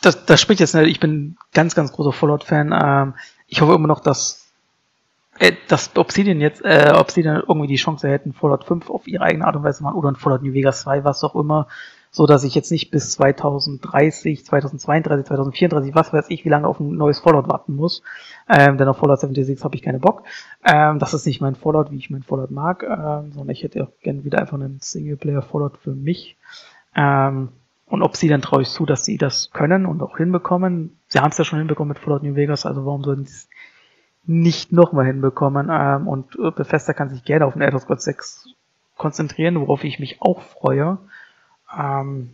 das, das spricht jetzt nicht, ich bin ganz, ganz großer Fallout-Fan. Ähm, ich hoffe immer noch, dass äh, dass Obsidian jetzt, äh, Obsidian irgendwie die Chance hätten, Fallout 5 auf ihre eigene Art und Weise machen oder ein Fallout New Vegas 2, was auch immer, so dass ich jetzt nicht bis 2030, 2032, 2034, was weiß ich, wie lange auf ein neues Fallout warten muss. Ähm, denn auf Fallout 76 habe ich keine Bock. Ähm, das ist nicht mein Fallout, wie ich mein Fallout mag, ähm, sondern ich hätte auch gerne wieder einfach einen Singleplayer Fallout für mich. Ähm, Und ob sie dann traue ich zu, dass sie das können und auch hinbekommen. Sie haben es ja schon hinbekommen mit Fallout New Vegas, also warum sollten sie es nicht nochmal hinbekommen? Ähm, und äh, Bethesda kann sich gerne auf den Elder Scrolls 6 konzentrieren, worauf ich mich auch freue. Ähm,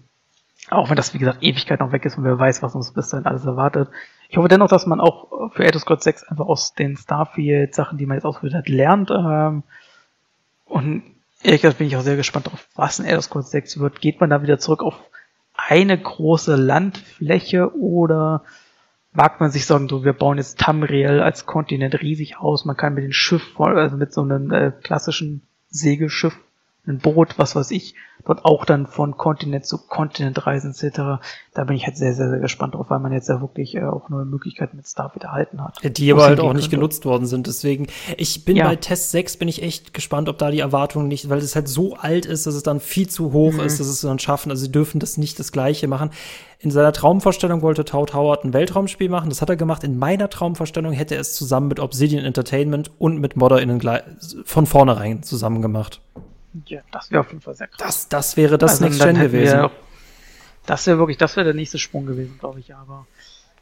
auch wenn das, wie gesagt, Ewigkeit noch weg ist und wer weiß, was uns bis dahin alles erwartet. Ich hoffe dennoch, dass man auch für Elder Scrolls 6 einfach aus den Starfield-Sachen, die man jetzt ausgeführt hat, lernt. Ähm, und ehrlich gesagt bin ich auch sehr gespannt darauf, was in Elder Scrolls 6 wird. Geht man da wieder zurück auf eine große Landfläche oder wagt man sich sagen, so, wir bauen jetzt Tamriel als Kontinent riesig aus, man kann mit dem Schiff, also mit so einem äh, klassischen Segelschiff ein Boot, was weiß ich, dort auch dann von Kontinent zu Kontinent reisen etc. Da bin ich halt sehr, sehr, sehr gespannt drauf, weil man jetzt ja wirklich äh, auch neue Möglichkeiten mit Starfield erhalten hat. Die aber halt auch nicht könnte. genutzt worden sind. Deswegen, ich bin ja. bei Test 6 bin ich echt gespannt, ob da die Erwartungen nicht, weil es halt so alt ist, dass es dann viel zu hoch mhm. ist, dass es dann schaffen. Also sie dürfen das nicht das Gleiche machen. In seiner Traumvorstellung wollte Todd Howard ein Weltraumspiel machen. Das hat er gemacht. In meiner Traumvorstellung hätte er es zusammen mit Obsidian Entertainment und mit ModderInnen von vornherein zusammen gemacht. Ja, das wäre auf jeden Fall sehr krass. Das, das wäre das also, Next Gen gewesen. Wir, das wäre wirklich, das wäre der nächste Sprung gewesen, glaube ich, aber.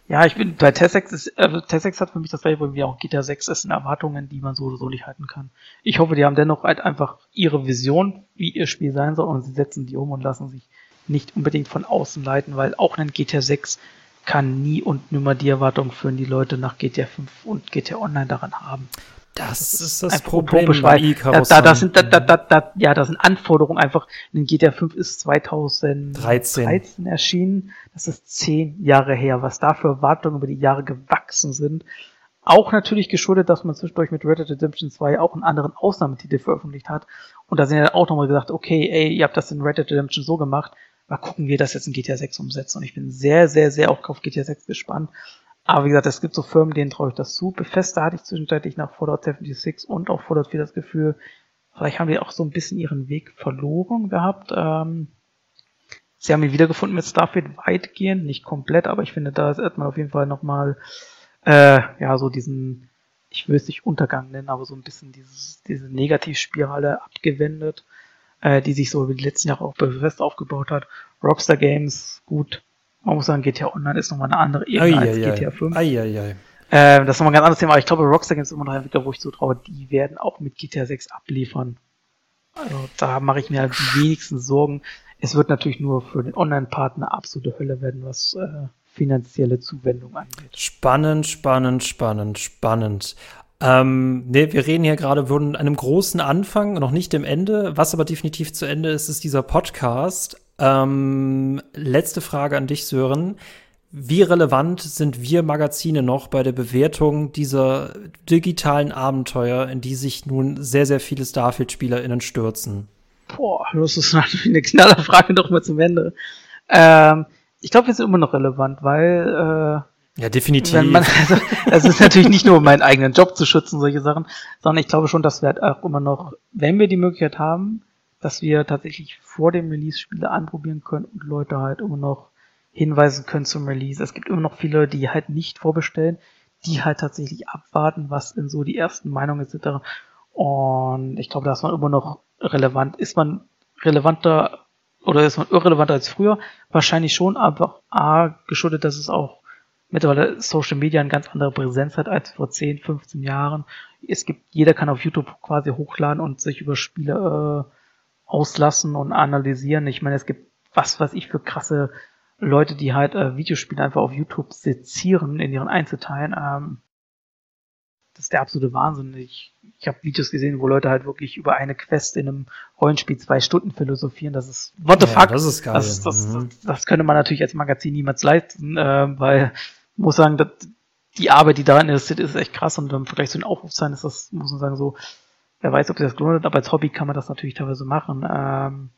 Ja, ich bin, bei Tessex ist, äh, Tessex hat für mich das gleiche wie auch GTA 6, es sind Erwartungen, die man so oder so nicht halten kann. Ich hoffe, die haben dennoch halt einfach ihre Vision, wie ihr Spiel sein soll, und sie setzen die um und lassen sich nicht unbedingt von außen leiten, weil auch ein GTA 6 kann nie und nimmer die Erwartung führen, die Leute nach GTA 5 und GTA Online daran haben. Das, das ist das Problem bei da, da, da sind da, da, da, da, ja, da sind Anforderungen einfach. In GTA 5 ist 2013 13. erschienen. Das ist zehn Jahre her. Was da für Erwartungen über die Jahre gewachsen sind. Auch natürlich geschuldet, dass man zwischendurch mit Red Dead Redemption 2 auch einen anderen Ausnahmetitel veröffentlicht hat. Und da sind ja auch nochmal gesagt, okay, ey, ihr habt das in Red Dead Redemption so gemacht, mal gucken, wie wir das jetzt in GTA 6 umsetzen. Und ich bin sehr, sehr, sehr auch auf GTA 6 gespannt. Aber wie gesagt, es gibt so Firmen, denen traue ich das zu. Bethesda hatte ich zwischenzeitlich nach Fallout 76 und auch Fallout 4 das Gefühl, vielleicht haben die auch so ein bisschen ihren Weg verloren gehabt. Ähm, sie haben ihn wiedergefunden mit Starfield weitgehend, nicht komplett, aber ich finde, da hat man auf jeden Fall nochmal, äh, ja, so diesen, ich will es nicht Untergang nennen, aber so ein bisschen dieses, diese Negativspirale abgewendet, äh, die sich so über die letzten Jahre auch Bethesda aufgebaut hat. Rockstar Games, gut, man muss sagen, GTA Online ist nochmal eine andere Ebene ai, als ai, GTA 5. Ai. Ähm, das ist nochmal ein ganz anderes Thema, aber ich glaube, Rockstar Games ist immer noch ein Entwickler, wo ich so traue, die werden auch mit GTA 6 abliefern. Also da mache ich mir halt die wenigsten Sorgen. Es wird natürlich nur für den Online-Partner absolute Hölle werden, was äh, finanzielle Zuwendung angeht. Spannend, spannend, spannend, spannend. Ähm, nee, wir reden hier gerade von einem großen Anfang, noch nicht dem Ende. Was aber definitiv zu Ende ist, ist dieser Podcast. Ähm, letzte Frage an dich, Sören. Wie relevant sind wir Magazine noch bei der Bewertung dieser digitalen Abenteuer, in die sich nun sehr, sehr viele Starfield-SpielerInnen stürzen? Boah, das ist natürlich eine knaller Frage noch mal zum Ende. Ähm, ich glaube, wir sind immer noch relevant, weil äh, ja, definitiv. Man, also, es ist natürlich nicht nur, um meinen eigenen Job zu schützen, solche Sachen, sondern ich glaube schon, dass wir halt auch immer noch, wenn wir die Möglichkeit haben, dass wir tatsächlich vor dem Release Spiele anprobieren können und Leute halt immer noch hinweisen können zum Release. Es gibt immer noch viele, die halt nicht vorbestellen, die halt tatsächlich abwarten, was in so die ersten Meinungen etc. Und ich glaube, da ist man immer noch relevant. Ist man relevanter oder ist man irrelevanter als früher? Wahrscheinlich schon, aber A, geschuldet, dass es auch mittlerweile Social Media eine ganz andere Präsenz hat als vor 10, 15 Jahren. Es gibt, jeder kann auf YouTube quasi hochladen und sich über Spiele äh, auslassen und analysieren. Ich meine, es gibt was, was ich für krasse Leute, die halt äh, Videospiele einfach auf YouTube sezieren in ihren Einzelteilen. Ähm, das ist der absolute Wahnsinn. Ich, ich habe Videos gesehen, wo Leute halt wirklich über eine Quest in einem Rollenspiel zwei Stunden philosophieren. Das ist what the ja, fuck. Das ist geil. Das, das, mhm. das, das, könnte man natürlich als Magazin niemals leisten, äh, weil muss sagen, dass die Arbeit, die daran investiert ist, echt krass und im Vergleich zu den Aufrufzahlen ist das, muss man sagen, so Wer weiß, ob sich das gelohnt hat, aber als Hobby kann man das natürlich teilweise machen. Ähm,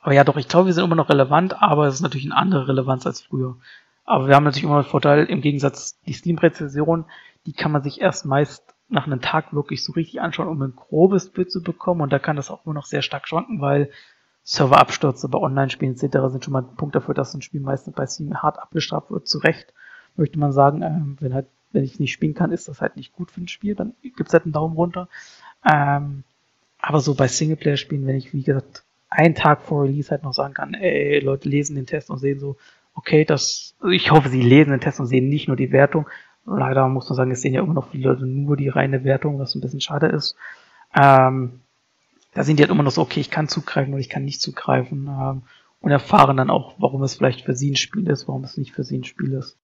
aber ja, doch, ich glaube, wir sind immer noch relevant, aber es ist natürlich eine andere Relevanz als früher. Aber wir haben natürlich immer den Vorteil, im Gegensatz die Steam-Rezession, die kann man sich erst meist nach einem Tag wirklich so richtig anschauen, um ein grobes Bild zu bekommen. Und da kann das auch immer noch sehr stark schwanken, weil Serverabstürze bei Online-Spielen etc. sind schon mal ein Punkt dafür, dass ein Spiel meistens bei Steam hart abgestraft wird. Zu Recht möchte man sagen, äh, wenn halt wenn ich nicht spielen kann, ist das halt nicht gut für ein Spiel, dann gibt's halt einen Daumen runter. Ähm, aber so bei Singleplayer-Spielen, wenn ich, wie gesagt, einen Tag vor Release halt noch sagen kann, ey, Leute lesen den Test und sehen so, okay, das, ich hoffe, sie lesen den Test und sehen nicht nur die Wertung. Leider muss man sagen, es sehen ja immer noch viele Leute nur die reine Wertung, was ein bisschen schade ist. Ähm, da sind die halt immer noch so, okay, ich kann zugreifen oder ich kann nicht zugreifen ähm, und erfahren dann auch, warum es vielleicht für sie ein Spiel ist, warum es nicht für sie ein Spiel ist.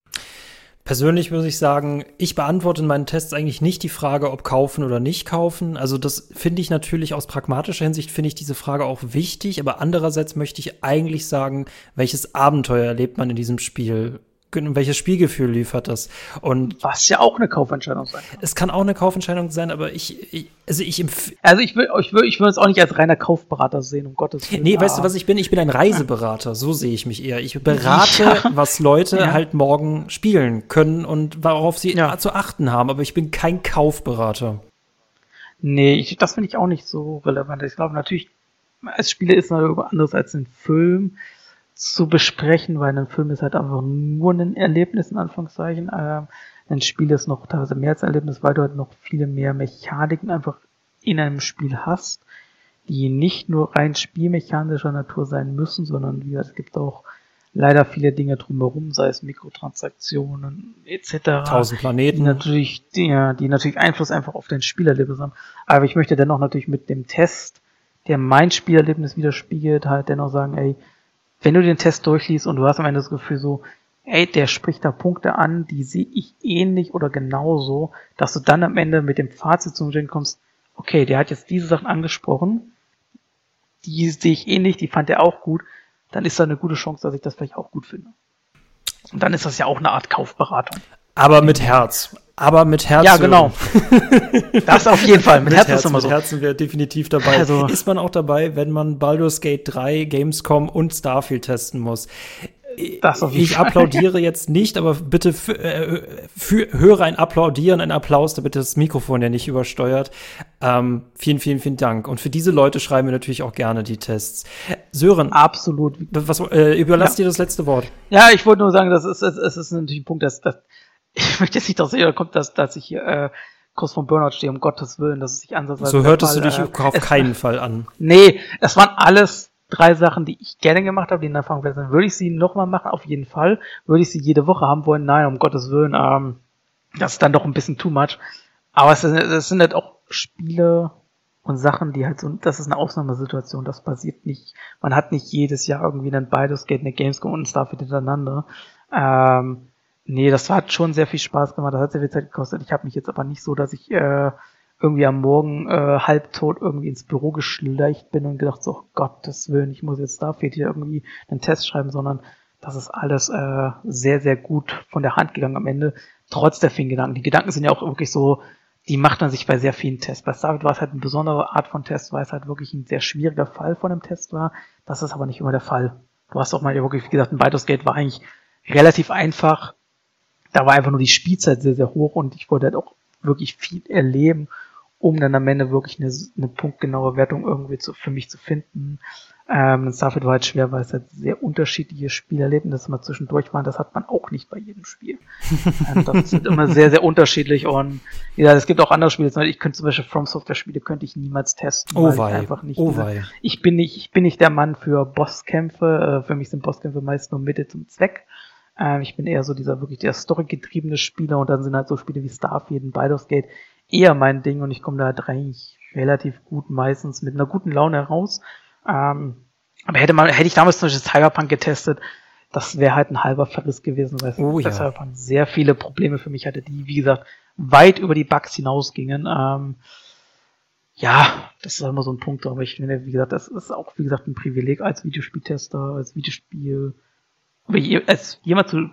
Persönlich muss ich sagen, ich beantworte in meinen Tests eigentlich nicht die Frage, ob kaufen oder nicht kaufen. Also das finde ich natürlich aus pragmatischer Hinsicht finde ich diese Frage auch wichtig, aber andererseits möchte ich eigentlich sagen, welches Abenteuer erlebt man in diesem Spiel welches Spielgefühl liefert das? Und was ja auch eine Kaufentscheidung sein kann. Es kann auch eine Kaufentscheidung sein, aber ich, ich also ich Also ich will, ich will, ich will es auch nicht als reiner Kaufberater sehen, um Gottes Willen. Nee, weißt du, was ich bin? Ich bin ein Reiseberater, so sehe ich mich eher. Ich berate, ja. was Leute ja. halt morgen spielen können und worauf sie ja. zu achten haben, aber ich bin kein Kaufberater. Nee, ich, das finde ich auch nicht so relevant. Ich glaube natürlich, als Spieler ist es anders als ein Film zu besprechen, weil ein Film ist halt einfach nur ein Erlebnis, in Anführungszeichen. Ähm, ein Spiel ist noch teilweise mehr als ein Erlebnis, weil du halt noch viele mehr Mechaniken einfach in einem Spiel hast, die nicht nur rein spielmechanischer Natur sein müssen, sondern wie gesagt, es gibt auch leider viele Dinge drumherum, sei es Mikrotransaktionen etc. Tausend Planeten. Die natürlich, die, die natürlich Einfluss einfach auf dein Spielerlebnis haben. Aber ich möchte dennoch natürlich mit dem Test, der mein Spielerlebnis widerspiegelt, halt dennoch sagen, ey, wenn du den Test durchliest und du hast am Ende das Gefühl so, ey, der spricht da Punkte an, die sehe ich ähnlich oder genauso, dass du dann am Ende mit dem Fazit zum Gen kommst, okay, der hat jetzt diese Sachen angesprochen, die sehe ich ähnlich, die fand er auch gut, dann ist da eine gute Chance, dass ich das vielleicht auch gut finde. Und dann ist das ja auch eine Art Kaufberatung. Aber mit Herz. Aber mit Herz. Ja, genau. das auf jeden Fall. Mit, mit Herz, Herz ist immer so. Mit Herzen wäre definitiv dabei. Also, ist man auch dabei, wenn man Baldur's Gate 3, Gamescom und Starfield testen muss. Das auf jeden ich Fall. applaudiere jetzt nicht, aber bitte äh, für, höre ein Applaudieren, ein Applaus, damit das Mikrofon ja nicht übersteuert. Ähm, vielen, vielen, vielen Dank. Und für diese Leute schreiben wir natürlich auch gerne die Tests. Sören. Absolut. Was, äh, überlass ja. dir das letzte Wort. Ja, ich wollte nur sagen, das ist, es ist, ist natürlich ein Punkt, dass, dass ich möchte jetzt nicht, dass ihr kommt, dass, dass ich hier äh, kurz vom Burnout stehe, um Gottes Willen, dass es sich ansatzweise. So hörtest Fall, du dich äh, auf keinen Fall an. Nee, es waren alles drei Sachen, die ich gerne gemacht habe, die in Erfahrung wert sind. Würde ich sie nochmal machen? Auf jeden Fall. Würde ich sie jede Woche haben wollen? Nein, um Gottes Willen. Ähm, das ist dann doch ein bisschen too much. Aber es, es sind halt auch Spiele und Sachen, die halt so, das ist eine Ausnahmesituation, das passiert nicht. Man hat nicht jedes Jahr irgendwie einen Baldur's Gate, eine Gamescom und ein Starfield hintereinander. Ähm, Nee, das hat schon sehr viel Spaß gemacht. Das hat sehr viel Zeit gekostet. Ich habe mich jetzt aber nicht so, dass ich äh, irgendwie am Morgen äh, halbtot irgendwie ins Büro geschleicht bin und gedacht, so oh Gottes Willen, ich muss jetzt da fehlt hier irgendwie einen Test schreiben, sondern das ist alles äh, sehr, sehr gut von der Hand gegangen am Ende, trotz der vielen Gedanken. Die Gedanken sind ja auch wirklich so, die macht man sich bei sehr vielen Tests. Bei Starfield war es halt eine besondere Art von Test, weil es halt wirklich ein sehr schwieriger Fall von einem Test war. Das ist aber nicht immer der Fall. Du hast auch mal wirklich, gesagt, ein Baldur's Gate war eigentlich relativ einfach da war einfach nur die Spielzeit sehr, sehr hoch und ich wollte halt auch wirklich viel erleben, um dann am Ende wirklich eine, eine punktgenaue Wertung irgendwie zu, für mich zu finden. Ähm, Starfield war halt schwer, weil es halt sehr unterschiedliche Spielerlebnisse mal zwischendurch waren. Das hat man auch nicht bei jedem Spiel. ähm, das sind immer sehr, sehr unterschiedlich und ja, es gibt auch andere Spiele. Ich könnte zum Beispiel From Software Spiele könnte ich niemals testen. Oh wei. einfach nicht. Oh wei. Ich bin nicht, ich bin nicht der Mann für Bosskämpfe. Äh, für mich sind Bosskämpfe meist nur Mitte zum Zweck. Ähm, ich bin eher so dieser wirklich der storygetriebene Spieler und dann sind halt so Spiele wie Starfield und Baldur's Gate eher mein Ding und ich komme da halt eigentlich relativ gut meistens mit einer guten Laune heraus. Ähm, aber hätte man, hätte ich damals zum Beispiel Cyberpunk getestet, das wäre halt ein halber Verriss gewesen, weil oh, ja. Cyberpunk sehr viele Probleme für mich hatte, die, wie gesagt, weit über die Bugs hinausgingen. Ähm, ja, das ist immer so ein Punkt, aber ich finde, wie gesagt, das ist auch, wie gesagt, ein Privileg als Videospieltester, als Videospiel als jemand zu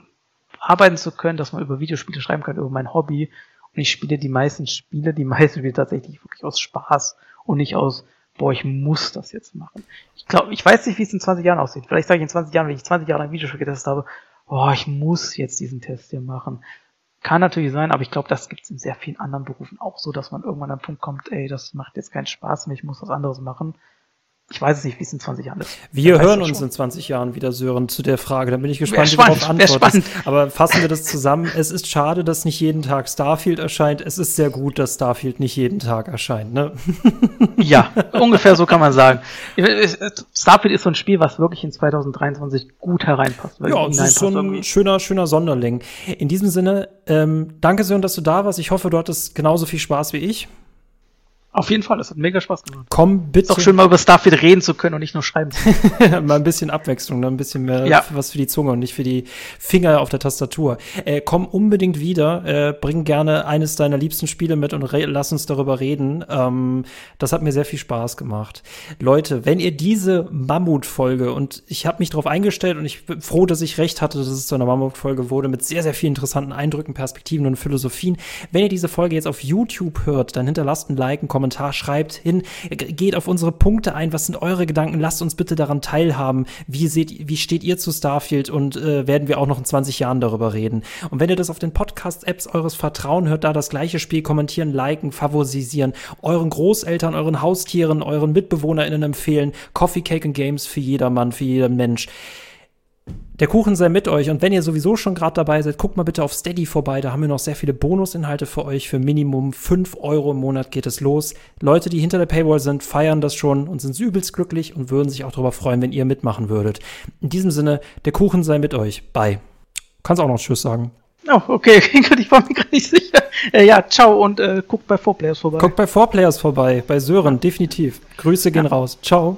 arbeiten zu können, dass man über Videospiele schreiben kann, über mein Hobby. Und ich spiele die meisten Spiele, die meisten Spiele tatsächlich wirklich aus Spaß und nicht aus, boah, ich muss das jetzt machen. Ich glaube, ich weiß nicht, wie es in 20 Jahren aussieht. Vielleicht sage ich in 20 Jahren, wenn ich 20 Jahre lang Videospiele getestet habe, boah, ich muss jetzt diesen Test hier machen. Kann natürlich sein, aber ich glaube, das gibt es in sehr vielen anderen Berufen auch so, dass man irgendwann an den Punkt kommt, ey, das macht jetzt keinen Spaß mehr, ich muss was anderes machen. Ich weiß es nicht, wie es in 20 Jahren ist. Wir hören uns in 20 Jahren wieder, Sören, zu der Frage. Da bin ich gespannt, wie du darauf antwortest. Aber fassen wir das zusammen. Es ist schade, dass nicht jeden Tag Starfield erscheint. Es ist sehr gut, dass Starfield nicht jeden Tag erscheint, ne? Ja, ungefähr so kann man sagen. Starfield ist so ein Spiel, was wirklich in 2023 gut hereinpasst. Ja, es ist so ein irgendwie. schöner, schöner Sonderling. In diesem Sinne, ähm, danke Sören, dass du da warst. Ich hoffe, du hattest genauso viel Spaß wie ich. Auf jeden Fall, das hat mega Spaß gemacht. Komm bitte. Ist doch schön, mal über Starfield reden zu können und nicht nur schreiben. mal ein bisschen Abwechslung, ne? ein bisschen mehr ja. was für die Zunge und nicht für die Finger auf der Tastatur. Äh, komm unbedingt wieder, äh, bring gerne eines deiner liebsten Spiele mit und lass uns darüber reden. Ähm, das hat mir sehr viel Spaß gemacht. Leute, wenn ihr diese Mammutfolge und ich habe mich darauf eingestellt und ich bin froh, dass ich recht hatte, dass es zu einer Mammutfolge wurde mit sehr, sehr vielen interessanten Eindrücken, Perspektiven und Philosophien. Wenn ihr diese Folge jetzt auf YouTube hört, dann hinterlasst ein Like, ein Kommentar, schreibt hin, geht auf unsere Punkte ein, was sind eure Gedanken, lasst uns bitte daran teilhaben, wie seht, wie steht ihr zu Starfield? Und äh, werden wir auch noch in 20 Jahren darüber reden. Und wenn ihr das auf den Podcast-Apps eures Vertrauen hört, da das gleiche Spiel kommentieren, liken, favorisieren, euren Großeltern, euren Haustieren, euren MitbewohnerInnen empfehlen, Coffee, Cake and Games für jedermann, für jeden Mensch. Der Kuchen sei mit euch. Und wenn ihr sowieso schon gerade dabei seid, guckt mal bitte auf Steady vorbei. Da haben wir noch sehr viele Bonusinhalte für euch. Für Minimum 5 Euro im Monat geht es los. Leute, die hinter der Paywall sind, feiern das schon und sind übelst glücklich und würden sich auch darüber freuen, wenn ihr mitmachen würdet. In diesem Sinne, der Kuchen sei mit euch. Bye. Kannst auch noch Tschüss sagen. Oh, okay, ich war mir gerade nicht sicher. Äh, ja, ciao und äh, guckt bei 4Players vorbei. Guckt bei 4Players vorbei, bei Sören, definitiv. Grüße gehen ja. raus. Ciao.